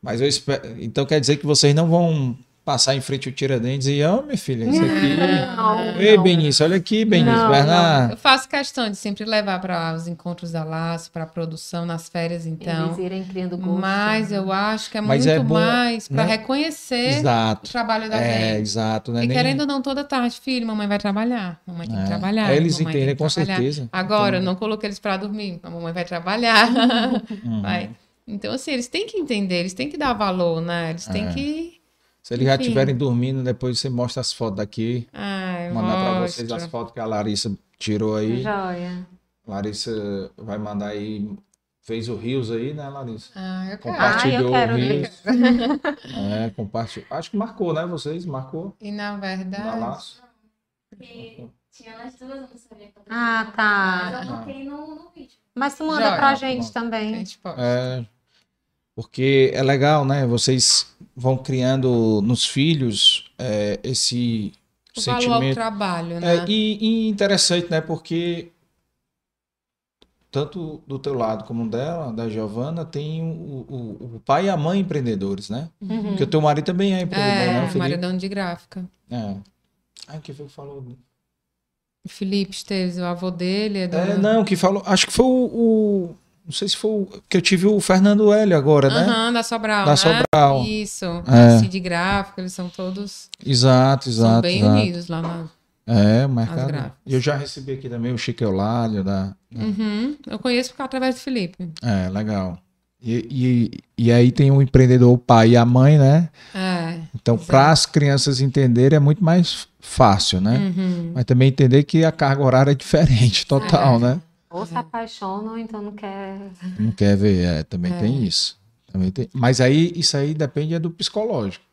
Mas eu espero. Então quer dizer que vocês não vão passar em frente ao Tiradentes e, ó, minha filha, isso aqui. Não, Ei, não. Benício, olha aqui, Benício, Não, Bernardo. Eu faço questão de sempre levar para os encontros da Laço, para a produção nas férias, então. Eles irem criando gosto. Mas eu acho que é Mas muito é bom, mais para né? reconhecer o Exato. trabalho da É, gente. exato, né? E Nem- querendo ou não, toda tarde, filho, mamãe vai trabalhar. Mamãe tem que É. trabalhar. Aí eles entendem que com trabalhar. certeza. Agora, eu Entendem. não coloquei eles para dormir. A mamãe vai trabalhar. Uhum. vai. Então, assim, eles têm que entender, eles têm que dar valor, né? Eles têm É. que. Se eles já Enfim. estiverem dormindo, depois você mostra as fotos daqui. Ai, Mandar pra mostro. vocês as fotos que a Larissa tirou aí. Joia. Larissa vai mandar aí. Fez o Rios aí, né, Larissa? Ah, eu quero. Compartilhou Ah, eu quero o ver. Rios. É, compartilhou. Acho que marcou, né? Vocês? Marcou? E na Da verdade. laço. Porque tinha nas duas, eu não sabia quando. Ah, Mas tá. eu botei no, no vídeo. Mas tu manda Joia. pra gente. A também. gente pode. É, porque é legal, né? Vocês vão criando nos filhos é, esse o valor ao sentimento. trabalho, né? É, e, e interessante, né? Porque tanto do teu lado como dela, da Giovana, tem o, o, o pai e a mãe empreendedores, né? Uhum. Porque o teu marido também é empreendedor, né, É, maridão de gráfica. É. Ah, que foi que falou? O Felipe Esteves, o avô dele é do. É, não, que falou. Acho que foi o. não sei se foi o. Que eu tive o Fernando Hélio agora, né? Aham, da Sobral, Da né? Sobral. Isso. É. Cid Gráfico, eles são todos Exato, são exato. bem exato. unidos lá na. É, o mercado. E eu já recebi aqui também o Chico Eulálio da. Uhum. Eu conheço porque através do Felipe. É, legal. E, e, e aí tem o empreendedor, o pai e a mãe, né? É. Então, para as crianças entenderem é muito mais fácil, né? Uhum. Mas também entender que a carga horária é diferente, total, É. né? Ou se apaixonam, então não quer. Não quer ver, é, também É. tem isso. Também tem. Mas aí isso aí depende é do psicológico.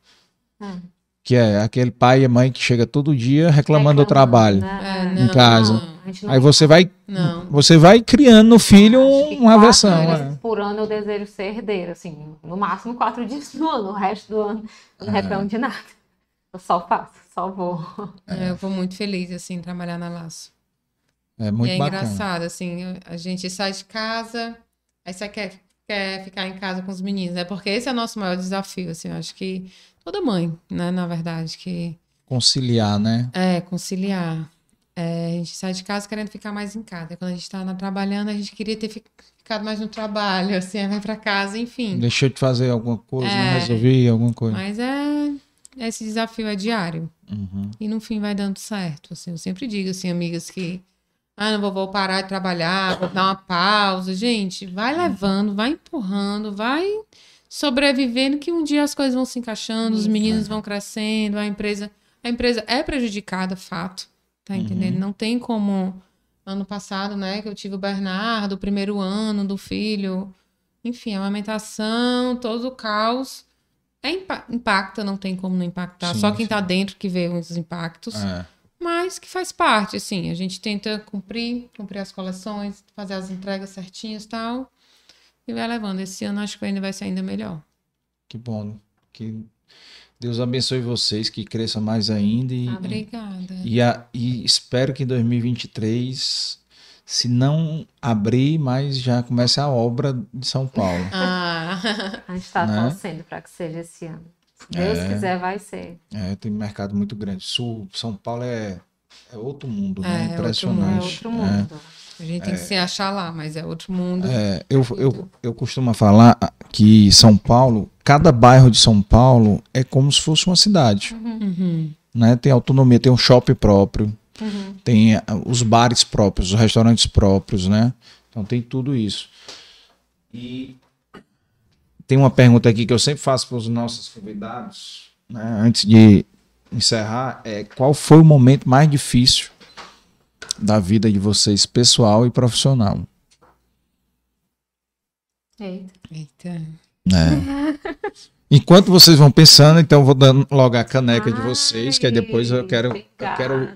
Hum. Que é aquele pai e mãe que chega todo dia reclamando do trabalho. né? É, Em não, casa. não. Aí você vai, Não. você vai criando no filho uma vezes é. Por ano eu desejo ser herdeiro, assim, no máximo quatro dias no ano, o resto do ano eu não É. reclamo de nada. Eu só faço, só vou. É, Eu vou muito feliz, assim, trabalhar na Laço. É e muito é bacana. engraçado, assim, a gente sai de casa, aí você quer, quer ficar em casa com os meninos, né? Porque esse é o nosso maior desafio, assim, eu acho que toda mãe, né, na verdade, que Conciliar, né? é conciliar. É, a gente sai de casa querendo ficar mais em casa. Quando a gente tá trabalhando, a gente queria ter fi- ficado mais no trabalho, assim, vai pra casa, enfim. Deixou de fazer alguma coisa, não É. resolvi alguma coisa. Mas é esse desafio é diário. Uhum. E no fim vai dando certo. Assim, eu sempre digo assim, amigas, que ah, não vou, vou parar de trabalhar, vou dar uma pausa. Gente, vai levando, vai empurrando, vai sobrevivendo que um dia as coisas vão se encaixando, os Isso. meninos vão crescendo, a empresa, a empresa é prejudicada, fato. Tá entendendo? Não tem como ano passado, né, que eu tive o Bernardo, o primeiro ano do filho, enfim, a amamentação, todo o caos. É impa- impacta, não tem como não impactar. Sim, Só quem sim. tá dentro que vê os impactos É. mas que faz parte, assim, a gente tenta cumprir, cumprir as coleções, fazer as entregas certinhas e tal, e vai levando. Esse ano acho que ainda vai ser ainda melhor. Que bom. Que Deus abençoe vocês, que cresça mais ainda e, Obrigada. e, a- e espero que em 2023, se não abrir, mas já comece a obra de São Paulo. Ah, A gente está Né? torcendo para que seja esse ano. Se Deus É. quiser, vai ser. É, tem mercado muito grande. Sul, São Paulo é, é outro mundo, É, né? é outro É Impressionante. outro mundo. a gente tem que se achar lá, mas é outro mundo. É, eu, eu, eu costumo falar que São Paulo, cada bairro de São Paulo é como se fosse uma cidade. Uhum. Né? Tem autonomia, tem um shopping próprio, Uhum. tem ah, os bares próprios, os restaurantes próprios, né? Então tem tudo isso. E tem uma pergunta aqui que eu sempre faço para os nossos convidados, né? antes de encerrar, é qual foi o momento mais difícil da vida de vocês, pessoal e profissional? Eita. Eita. né? Enquanto vocês vão pensando, então eu vou dando logo a caneca de vocês, que aí depois eu quero, eu quero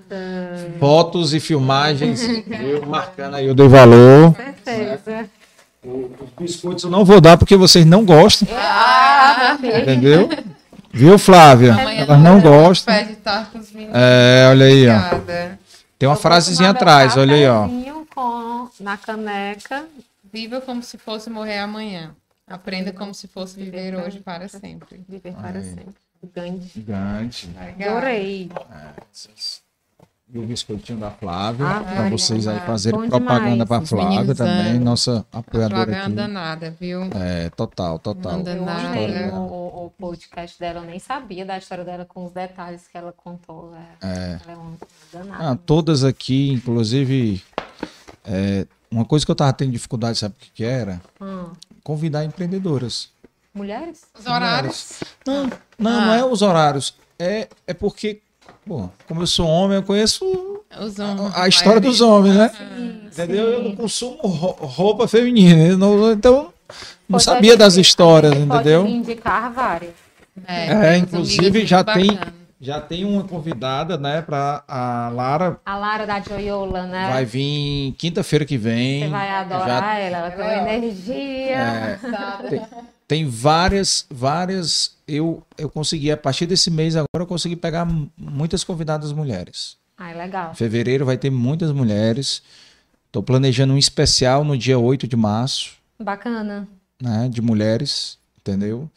fotos e filmagens, viu? marcando aí o dei valor. Certeza. Os biscoitos eu não vou dar porque vocês não gostam, Ah, entendeu? Viu, Flávia? Amanhã Elas não gostam. Meninos. É, olha aí, ó. Tem uma Eu frasezinha atrás, olha aí, ó. Com, na caneca. Viva como se fosse morrer amanhã. Aprenda como se fosse viver hoje para sempre. Viver para Aí. sempre. Gigante. Gigante. Adorei. E o biscoitinho da Flávia, Ah, para vocês aí fazerem Bom propaganda para Flávia também, nossa A apoiadora Flávia é uma aqui. danada, viu? É, total, total. Eu nada. História o, o- podcast dela, eu nem sabia da história dela com os detalhes que ela contou. É, É. Ela é uma danada. Ah, todas aqui, inclusive, é, uma coisa que eu tava tendo dificuldade, sabe o que, que era? Hum. Convidar empreendedoras. Mulheres? Os horários. Não, não, Ah. não é os horários. É, é porque, bom, como eu sou homem, eu conheço Os homens. a, a história dos homens, né? Sim, Entendeu? Eu não sim. consumo ro- roupa feminina, não- então não Pois sabia das histórias, entendeu? Pode indicar várias. É, É, inclusive, já tem-. Já tem uma convidada, né, para a Lara A Lara da Joyola, né? vai vir quinta-feira que vem. Você vai adorar Já ela, ela tem é energia. É, Sabe? tem, tem várias, várias. Eu, eu consegui, a partir desse mês agora, eu consegui pegar muitas convidadas mulheres. Ai, legal. Em fevereiro vai ter muitas mulheres. Estou planejando um especial no dia 8 de março, Bacana. né, de mulheres, entendeu?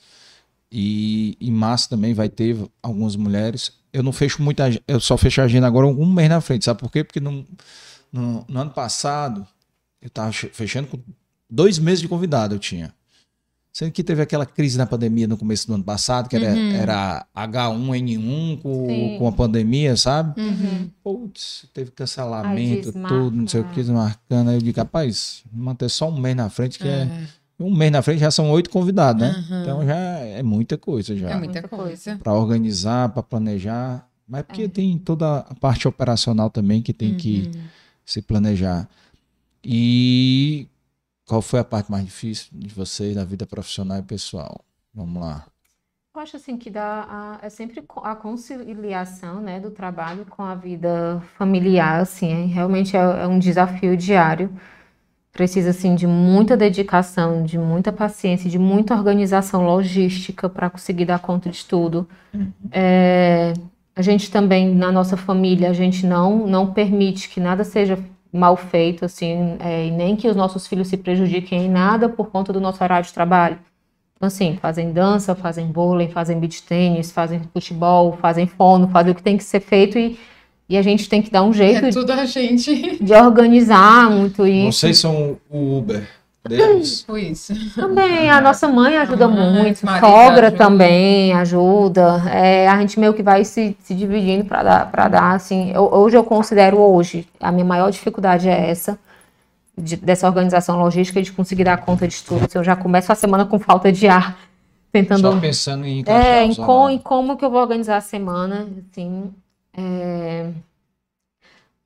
E em março também vai ter algumas mulheres. Eu não fecho muita, eu só fecho a agenda agora um mês na frente, sabe por quê? Porque no, no, no ano passado eu estava fechando com dois meses de convidado eu tinha. Sendo que teve aquela crise na pandemia no começo do ano passado, que era, Uhum. era H1N1 com, Sim. com a pandemia, sabe? Uhum. Putz, teve cancelamento, tudo, não sei o que, desmarcando. Aí eu digo, rapaz, manter só um mês na frente, que é. É, Um mês na frente já são oito convidados, né? Uhum. Então já é muita coisa já. é muita coisa. Para organizar, para planejar. Mas porque É. tem toda a parte operacional também que tem que Uhum. se planejar. E qual foi a parte mais difícil de vocês na vida profissional e pessoal? Vamos lá. Eu acho assim que dá a- é sempre a conciliação, né, do trabalho com a vida familiar, assim, é- realmente é, é um desafio diário. Precisa assim de muita dedicação, de muita paciência, de muita organização logística para conseguir dar conta de tudo. É, a gente também na nossa família a gente não não permite que nada seja mal feito, assim, é, e nem que os nossos filhos se prejudiquem em nada por conta do nosso horário de trabalho. Então, assim, fazem dança, fazem vôlei, fazem beach tênis, fazem futebol, fazem fono, fazem o que tem que ser feito e, e a gente tem que dar um jeito É tudo a gente. de organizar muito isso. Vocês são o Uber deles. Foi isso. Também, a nossa mãe ajuda Ah, muito, sogra ajuda. também ajuda. É, a gente meio que vai se, se dividindo para dar, para dar, assim. eu- hoje eu considero hoje, a minha maior dificuldade é essa, de- dessa organização logística, de conseguir dar conta de tudo. Assim, eu já começo a semana com falta de ar, tentando Só pensando em é, em, com, em como que eu vou organizar a semana, assim. é.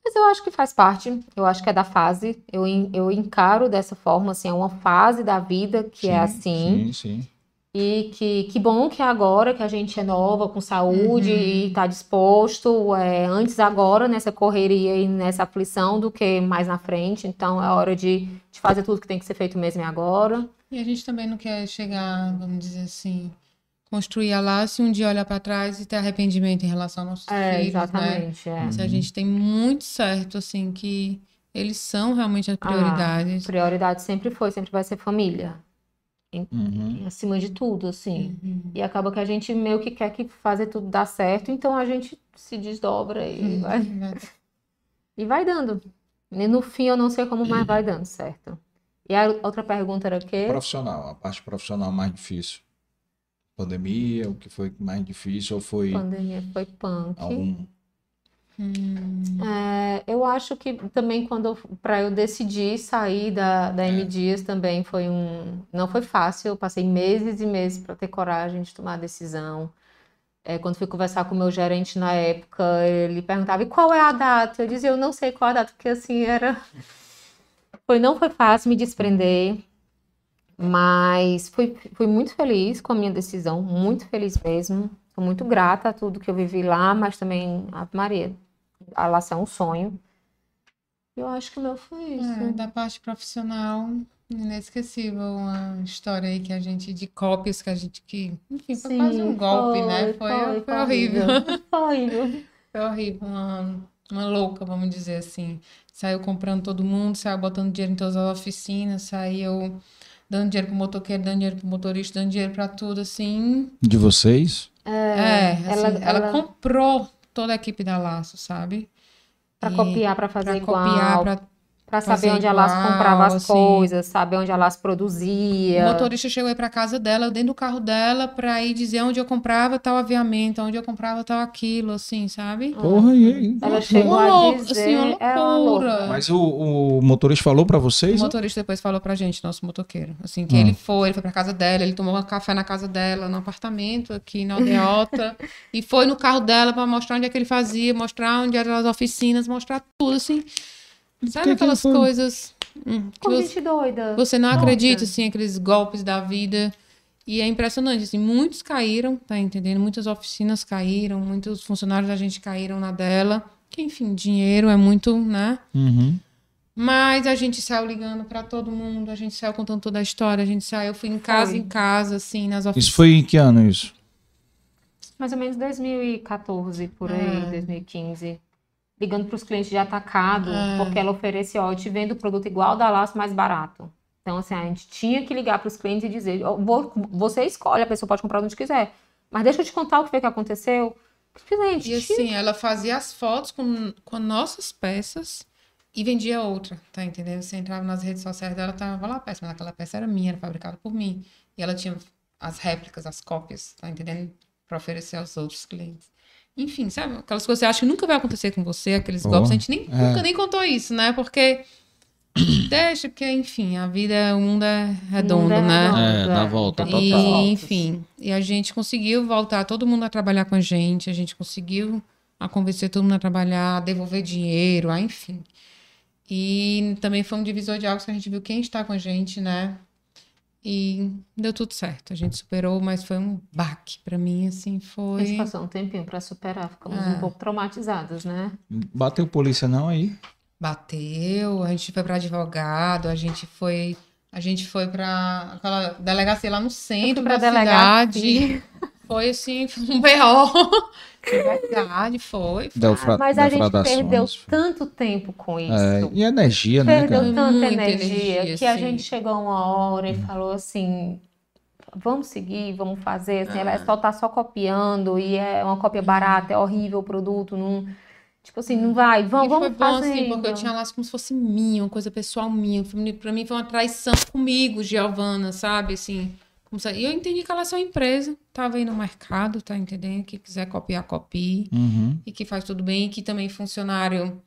Mas eu acho que faz parte, eu acho que é da fase. Eu, eu encaro dessa forma, assim, é uma fase da vida que é assim. Sim, sim. E que, que bom que é agora que a gente é nova, com saúde Uhum. e está disposto. É, antes agora, nessa correria e nessa aflição, do que mais na frente. Então é hora de, de fazer tudo que tem que ser feito mesmo e agora. E a gente também não quer chegar, vamos dizer assim, construir a laço e um dia olhar para trás e ter arrependimento em relação aos nossos É, filhos, né? exatamente. é. Se a gente tem muito certo, assim, que eles são realmente Ah, as prioridades. Prioridade sempre foi, sempre vai ser família. Uhum. acima de tudo, assim. Uhum. E acaba que a gente meio que quer que fazer tudo dar certo, então a gente se desdobra e vai, Vai- e vai dando. E no fim eu não sei como, mas vai dando certo. E a outra pergunta era o quê? Profissional, a parte profissional mais difícil. Pandemia, o que foi mais difícil ou foi Pandemia foi punk. algum. Hum, É, eu acho que também quando para eu decidir sair da, da M Dias também foi um não foi fácil eu passei meses e meses para ter coragem de tomar a decisão. É, quando fui conversar com o meu gerente na época ele perguntava e qual é a data? Eu dizia eu não sei qual a data porque assim era foi não foi fácil me desprender mas fui, fui muito feliz com a minha decisão muito feliz mesmo Sou muito grata a tudo que eu vivi lá, mas também a Maria, a laço é um sonho. Eu acho que o meu foi é, isso. da parte profissional, inesquecível uma história aí que a gente, de cópias que a gente, que, enfim, foi quase um Sim, golpe, né? foi, Foi, foi, foi horrível. Foi horrível. Foi horrível, uma, uma louca, vamos dizer assim. Saiu comprando todo mundo, saiu botando dinheiro em todas as oficinas, saiu dando dinheiro pro motoqueiro, dando dinheiro pro motorista, dando dinheiro pra tudo, assim. De vocês? É, assim, ela- ela, ela- comprou toda a equipe da Laço, sabe? Pra E copiar, pra fazer pra igual. copiar, pra Pra saber onde igual, comprava as assim. coisas, saber onde a Laço O produzia. motorista chegou aí pra casa dela, dentro do carro dela, pra ir dizer onde eu comprava tal aviamento, onde eu comprava tal aquilo, assim, sabe? Porra, e aí? Ela chegou Uma a dizer, assim, uma é uma loucura. louca. Mas o, o motorista falou pra O vocês? motorista depois falou pra gente, nosso motoqueiro, assim, que Hum. ele foi, ele foi pra casa dela, ele tomou um café na casa dela, no apartamento aqui na Aldeota, e foi no carro dela pra mostrar onde é que ele fazia, mostrar onde eram as oficinas, mostrar tudo, assim. Sabe que que aquelas foi? coisas hum, que você, gente doida. você não Nossa. acredita, assim, aqueles golpes da vida. E é impressionante, assim, muitos caíram, tá entendendo? Muitas oficinas caíram, muitos funcionários da gente caíram na dela. Que, enfim, dinheiro é muito, né? Uhum. Mas a gente saiu ligando pra todo mundo, a gente saiu contando toda a história, a gente saiu, eu fui em casa Foi. em casa, assim, nas oficinas. Isso foi em que ano isso? Mais ou menos 2014, por aí, É. 2015. Ligando para os clientes de atacado, É. porque ela oferecia, ó, eu te vendo o produto igual da Laço mais barato. Então, assim, a gente tinha que ligar para os clientes e dizer, ó, vou- você escolhe, a pessoa pode comprar onde quiser. Mas deixa eu te contar o que foi que aconteceu. Gente, E tinha- assim, ela fazia as fotos com, com nossas peças e vendia outra, tá entendendo? Você entrava nas redes sociais dela, tava lá a peça, mas aquela peça era minha, era fabricada por mim. E ela tinha as réplicas, as cópias, tá entendendo? Pra oferecer aos outros clientes. Enfim, sabe? Aquelas coisas que você acha que nunca vai acontecer com você, aqueles Oh, golpes. A gente nem, é. nunca nem contou isso, né? Porque. Deixa, porque, enfim, a vida, o mundo é redondo, Mundo é né? redondo, É, dá volta, tem total. E, enfim, e a gente conseguiu voltar todo mundo a trabalhar com a gente, a gente conseguiu a convencer todo mundo a trabalhar, a devolver dinheiro, a, enfim. E também foi um divisor de águas que a gente viu quem está com a gente, né? E deu tudo certo. A gente superou, mas foi um baque pra mim, assim, foi. passou um tempinho para superar, ficamos É. um pouco traumatizadas, né? Bateu polícia não aí? Bateu, a gente foi para advogado, a gente foi, a gente foi para aquela delegacia lá no centro pra da cidade. delegacia. foi assim, foi um B.O. De verdade, foi. foi. Defra- Mas a gente perdeu tanto tempo com isso. É, e energia, né, Perdeu cara? tanta Muita energia, energia, que a gente chegou uma hora e falou assim: vamos seguir, vamos fazer. Assim, ela é só tá só copiando e é uma cópia barata, é horrível o produto, não. Tipo assim, não vai, vamos, E foi vamos bom, fazer. assim, porque eu tinha lá como se fosse minha, uma coisa pessoal minha. Pra mim foi uma traição comigo, Giovana, sabe? Assim, e eu entendi que ela é só empresa, tava aí no mercado, tá entendendo? Que quiser copiar, copie. Uhum. E que faz tudo bem. E que também funcionário,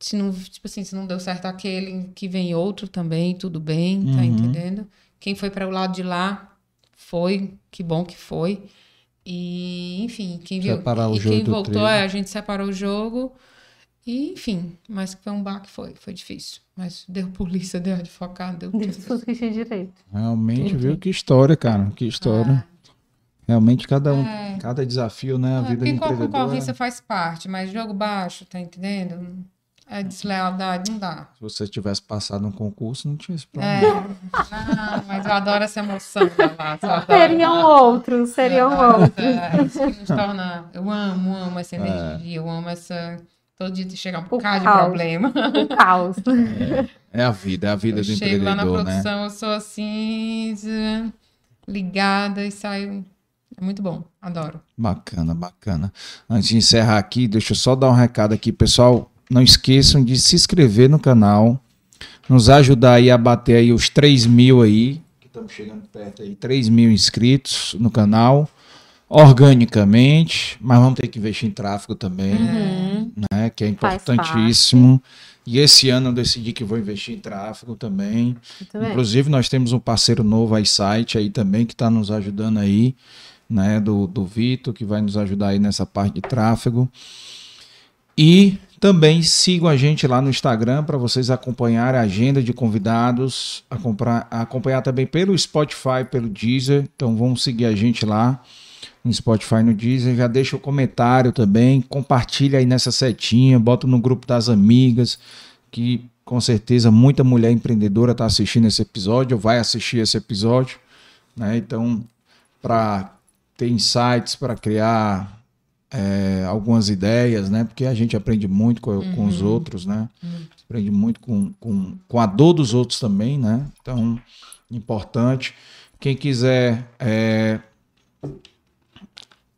se não, tipo assim, se não deu certo aquele, que vem outro também, tudo bem, tá Uhum. entendendo? Quem foi para o lado de lá, foi, que bom que foi. E, enfim, quem viu. Separar o e joio quem voltou, é, a gente separou o jogo. E, enfim, mas que foi um baque, foi, foi difícil. Mas deu polícia, deu advogado, deu tudo. tudo que tinha direito. Realmente, Tudo. viu? Que história, cara. Que história. Realmente, cada um, É. cada desafio, né? A É, vida porque do qual empreendedor. concorrência é- faz parte, mas jogo baixo, tá entendendo? É deslealdade, não dá. Se você tivesse passado um concurso, não tinha esse problema. É. Não, mas eu adoro essa emoção adoro. Seriam outros, seriam outros. essa- Isso que nos torna. Eu amo, amo É. essa energia, eu amo essa. Todo dia chega um O bocado de problema. O caos. É a vida, é a vida Eu do chego lá na né? produção, eu sou assim, ligada e saio. É muito bom, adoro. Bacana, bacana. Antes de encerrar aqui, deixa eu só dar um recado aqui, pessoal. Não esqueçam de se inscrever no canal, nos ajudar aí a bater aí os 3 mil aí, que estamos chegando perto aí, 3 mil inscritos no canal, organicamente, mas vamos ter que investir em tráfego também, Uhum. né? Que é importantíssimo. E esse ano eu decidi que vou investir em tráfego também. Inclusive, nós temos um parceiro novo aí, site aí também, que está nos ajudando aí, né? Do, do Vitor, que vai nos ajudar aí nessa parte de tráfego. E também sigam a gente lá no Instagram para vocês acompanharem a agenda de convidados, acompanhar, acompanhar também pelo Spotify, pelo Deezer. Então vamos seguir a gente lá no Spotify, no Deezer. Já deixa o comentário também, compartilha aí nessa setinha, bota no grupo das amigas, que com certeza muita mulher empreendedora está assistindo esse episódio, ou vai assistir esse episódio. Né? Então, para ter insights, para criar é, algumas ideias, né? Porque a gente aprende muito com, com os outros, né? Aprende muito com, com, com a dor dos outros também, né? Então, importante. Quem quiser é,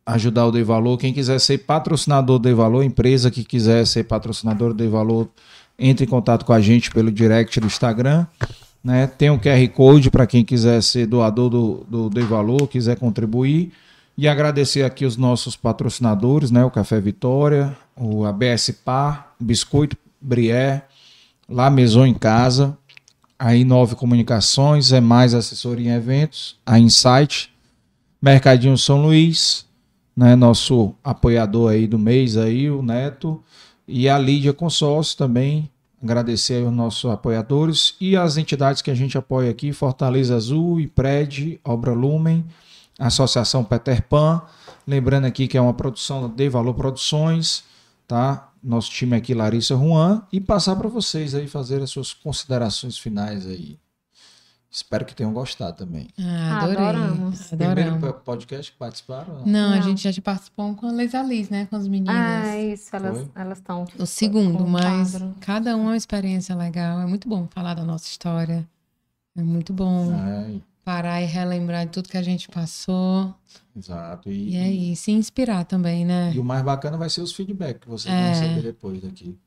ajudar o Dei Valor, quem quiser ser patrocinador do Dei Valor, empresa que quiser ser patrocinador do Dei Valor, entre em contato com a gente pelo direct do Instagram. Né? Tem um QR Code para quem quiser ser doador do, do Valor, quiser contribuir. E agradecer aqui os nossos patrocinadores, né? O Café Vitória, o ABS Par, Biscoito Brié, La Maison em Casa, a Inove Comunicações, é mais assessoria em eventos, a Insight, Mercadinho São Luís, né? Nosso apoiador aí do mês aí, o Neto, e a Lídia Consórcio também. Agradecer os nossos apoiadores e as entidades que a gente apoia aqui, Fortaleza Azul, IPRED, Obra Lumen, Associação Peter Pan. Lembrando aqui que é uma produção de Valor Produções, tá? Nosso time aqui, Larissa Juan, e passar para vocês aí fazer as suas considerações finais aí. Espero que tenham gostado também. Ah, adorei. Adoramos. Primeiro Adoramos. po- podcast que participaram? Não, a Não. gente já participou com a Liz, né? Com as meninas. Ah, isso, elas estão. O segundo, mas quadro. cada um é uma experiência legal. É muito bom falar da nossa história. É muito bom É, parar e relembrar de tudo que a gente passou. exato. E E, é isso. Se inspirar também, né? e o mais bacana vai ser os feedbacks que vocês É. vão receber depois daqui.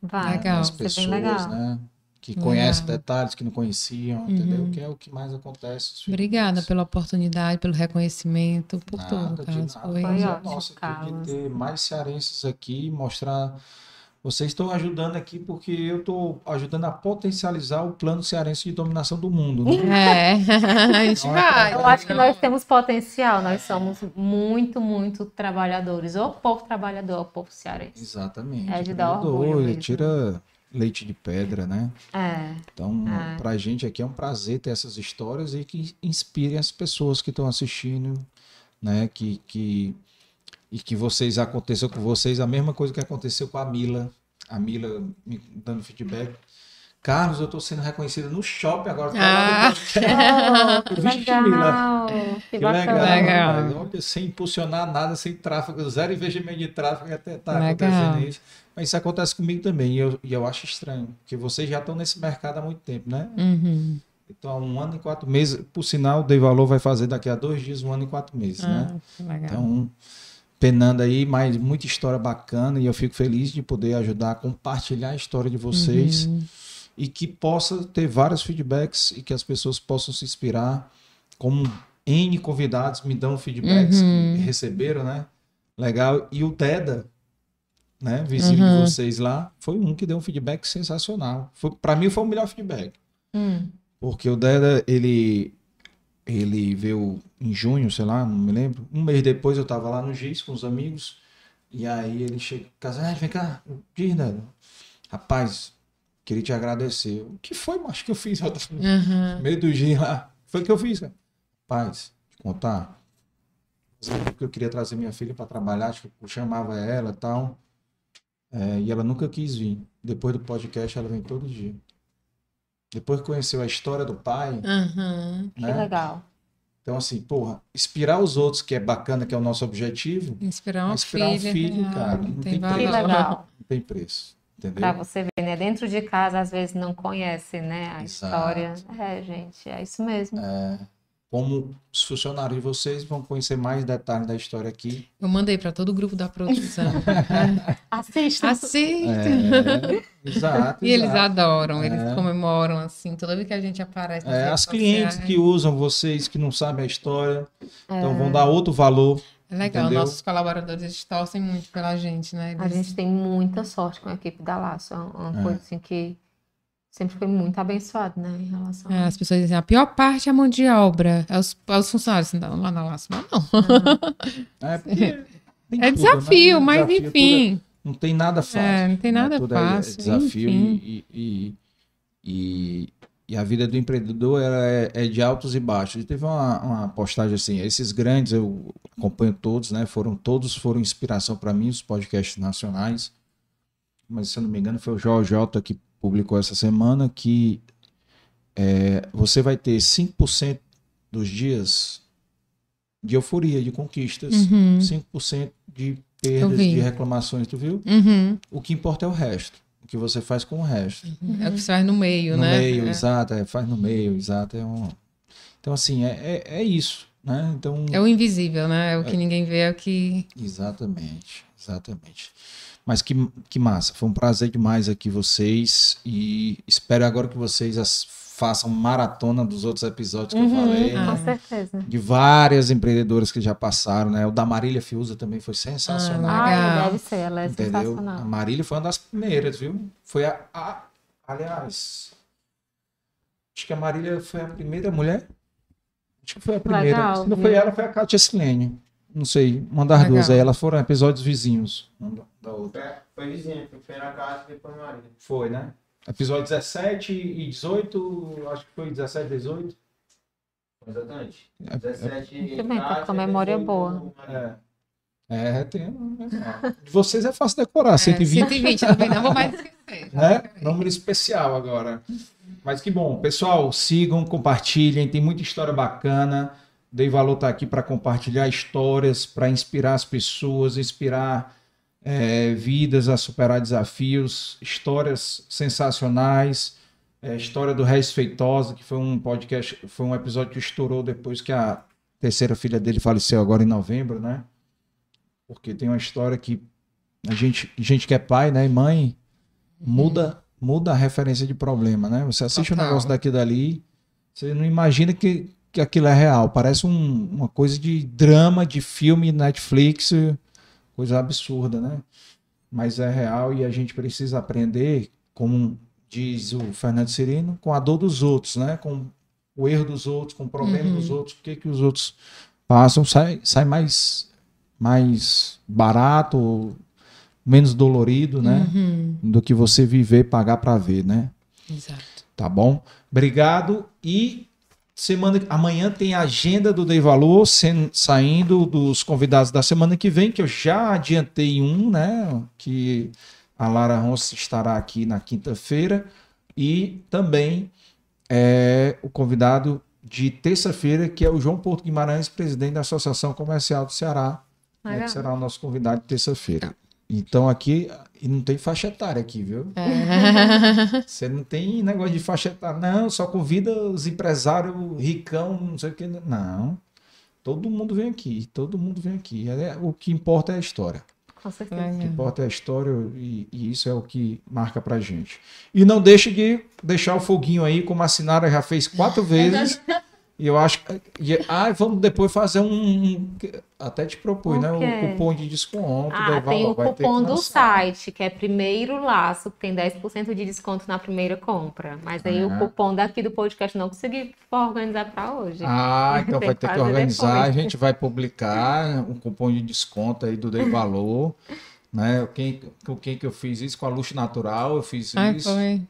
Vai, Legal. As pessoas, bem legal. né? Que Legal. conhecem detalhes que não conheciam, entendeu? Uhum. Que é o que mais acontece. Obrigada pela oportunidade, pelo reconhecimento, por Nada, tudo, de Carlos. nada, Foi... mas é ótimo, nossa, aqui Carlos. de ter mais cearenses aqui, mostrar. Vocês estão ajudando aqui porque eu estou ajudando a potencializar o plano cearense de dominação do mundo. Né? É, a gente é vai. Eu acho que nós temos potencial, nós somos muito, muito trabalhadores. O povo trabalhador, o povo cearense. Exatamente. É de dar Doido, orgulho mesmo. Tira leite de pedra, né? É, Então, É. pra gente aqui é um prazer ter essas histórias e que inspirem as pessoas que estão assistindo, né? Que, que, e que vocês aconteçam com vocês a mesma coisa que aconteceu com a Mila. A Mila me dando feedback. Carlos, eu tô sendo reconhecida no shopping agora. tá Ah. que legal. Que legal. Legal. Olha, sem impulsionar nada, sem tráfego, zero investimento de tráfego, até tá Legal. acontecendo isso. Mas isso acontece comigo também, e eu, e eu acho estranho, porque vocês já estão nesse mercado há muito tempo, né? Uhum. Então, há um ano e quatro meses, por sinal, o Dei Valor vai fazer daqui a dois dias, um ano e quatro meses, né? Ah, que legal. Então, penando aí, mas muita história bacana e eu fico feliz de poder ajudar a compartilhar a história de vocês Uhum. e que possa ter vários feedbacks e que as pessoas possam se inspirar, como N convidados me dão feedbacks Uhum. que receberam, né? Legal. E o Deda, né, vizinho Uhum. de vocês lá, foi um que deu um feedback sensacional. Foi, para mim foi o melhor feedback. Hum. Porque o Deda, ele, ele veio em junho, sei lá, não me lembro. Um mês depois eu tava lá no GIS com os amigos. E aí ele chega em casa, ah, vem cá, diz, Deda. Rapaz, queria te agradecer. O que foi, macho, que eu fiz? Eu tava Uhum. meio do GIS lá. Foi o que eu fiz, cara. Rapaz, te contar. Porque eu queria trazer minha filha para trabalhar, acho que eu chamava ela e tal. É, e ela nunca quis vir. Depois do podcast, ela vem todo dia. Depois que conheceu a história do pai, Uhum. Que né? legal. Então, assim, porra, inspirar os outros, que é bacana, que é o nosso objetivo, Inspirar uma Inspirar um filha. filho, real, cara, não tem valor. Que legal. não tem preço. Entendeu? Pra você ver, né? Dentro de casa, às vezes não conhece, né? A Exato. história. É, gente, é isso mesmo. Como os funcionários de vocês vão conhecer mais detalhes da história aqui. Eu mandei para todo o grupo da produção. Assista. Assista. É, exato. E eles exato. adoram, eles É. comemoram assim, toda vez que a gente aparece. É, as clientes sociais. que usam vocês, que não sabem a história, então É. vão dar outro valor. É legal, entendeu? nossos colaboradores eles torcem muito pela gente, né? A Eles- gente tem muita sorte com a equipe da Laço. É uma É. coisa assim que sempre foi muito abençoado, né? Em relação É, a as pessoas dizem, a pior parte é a mão de obra, é os, é os funcionários. Não, lá na Laço, mas não. É, É tudo, desafio, né? mas Desafio, tudo é- enfim. não tem nada fácil. É, não tem né? nada Tudo é fácil, desafio enfim. e, e, e, e a vida do empreendedor ela é, é de altos e baixos. E teve uma, uma postagem assim, esses grandes eu acompanho todos, né? Foram todos foram inspiração para mim, os podcasts nacionais. Mas se eu não me engano foi o Jota que publicou essa semana que é, você vai ter 5% dos dias de euforia, de conquistas, Uhum, 5% de perdas, de reclamações, tu viu? uhum. O que importa é o resto. O que você faz com o resto. É o que você faz no meio, no né? meio, É. exato, é, faz no meio, exato. É um... Então, assim, é, é, é isso, né? Então, É o invisível, né? É o que ninguém vê, é o que. exatamente, exatamente. Mas que, que massa, foi um prazer demais aqui vocês e espero agora que vocês as- façam maratona dos outros episódios que eu Uhum. falei, Ah. né? Com certeza. de várias empreendedoras que já passaram, né? O da Marília Fiuza também foi sensacional. Ah, deve ser, ela é Entendeu? A sensacional. Marília foi uma das primeiras, viu? Foi a, a- Aliás, acho que a Marília foi a primeira mulher. Acho que foi a primeira. Legal, Se não foi viu? ela, foi a Kátia Silene. Não sei, uma das Legal. duas aí. Elas foram episódios vizinhos. uma da- outra. Foi, foi vizinho, foi primeiro a casa e depois Maria. Foi, né? Episódio 17 e 18, acho que foi 17 e 18. Exatamente. É, 17 Muito bem, tá com a memória 18 boa. É, é tem. De vocês é fácil decorar, 120. É, 120, também não vou mais esquecer. né? Número especial agora. Mas que bom. Pessoal, sigam, compartilhem. Tem muita história bacana. Dei Valor está aqui para compartilhar histórias, para inspirar as pessoas, inspirar é, vidas a superar desafios, histórias sensacionais. É, história do Reis Feitosa, que foi um podcast, foi um episódio que estourou depois que a terceira filha dele faleceu agora em novembro, né? Porque tem uma história que a gente, gente que é pai, né, e mãe, muda muda a referência de problema, né? Você assiste um negócio daqui e dali, você não imagina que, que aquilo é real. Parece um- uma coisa de drama, de filme Netflix, coisa absurda, né? Mas é real e a gente precisa aprender, como diz o Fernando Cirino, com a dor dos outros, né? Com o erro dos outros, com o problema Uhum. dos outros, o que, que os outros passam, sai, sai mais, mais barato, menos dolorido, né? Uhum, do que você viver, pagar para ver, né? Exato. Tá bom? Obrigado e semana amanhã tem a agenda do Dei Valor sen- saindo dos convidados da semana que vem, que eu já adiantei um, né? Que a Lara Ronce estará aqui na quinta-feira. E também é, o convidado de terça-feira, que é o João Porto Guimarães, presidente da Associação Comercial do Ceará, né, que será o nosso convidado de terça-feira. Então aqui, e não tem faixa etária aqui, viu? É. Você não tem negócio de faixa etária, não, só convida os empresários ricão, não sei o que. Não. Todo mundo vem aqui, todo mundo vem aqui. É, O que importa é a história. Com certeza. O que importa é a história e, e isso é o que marca pra gente. E não deixe de deixar o foguinho aí, como a Sinara já fez quatro vezes. E eu acho que. e- Ah, vamos depois fazer um. Até te propus, né? O cupom de desconto. Ah, tem o que cupom do site, que é primeiro laço, que tem 10% de desconto na primeira compra. Mas aí o cupom daqui do podcast não consegui organizar para hoje. Ah, então vai que ter que fazer organizar. A depois. gente vai publicar um cupom de desconto aí do Dei Valor. Né? Quem, com quem que eu fiz isso? Com a Luxo Natural, eu fiz Ai, isso. foi.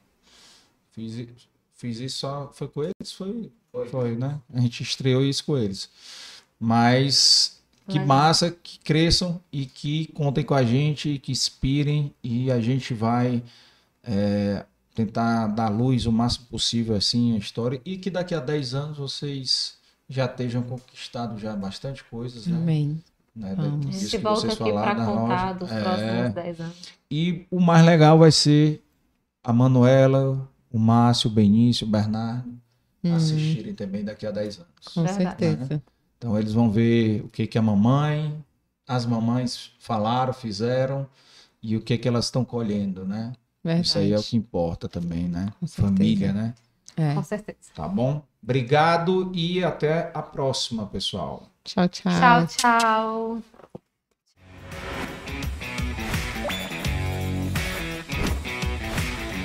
Fiz, fiz isso só. Foi com eles? Foi, foi, né? A gente estreou isso com eles. Mas que massa, que cresçam e que contem com a gente, que inspirem e a gente vai é, tentar dar luz o máximo possível assim à história e que daqui a 10 anos vocês já estejam conquistado já bastante coisas, né? Amém. né? Vamos. A gente volta aqui para contar loja. dos É. próximos 10 anos. E o mais legal vai ser a Manuela, o Márcio, o Benício, o Bernardo Hum, assistirem também daqui a 10 anos. com Verdade. certeza. Então eles vão ver o que, que a mamãe, as mamães falaram, fizeram e o que, que elas estão colhendo, né? Verdade. Isso aí é o que importa também, né? Com certeza. Família, né? É. Com certeza. Tá bom? Obrigado e até a próxima, pessoal. Tchau, tchau. Tchau, tchau.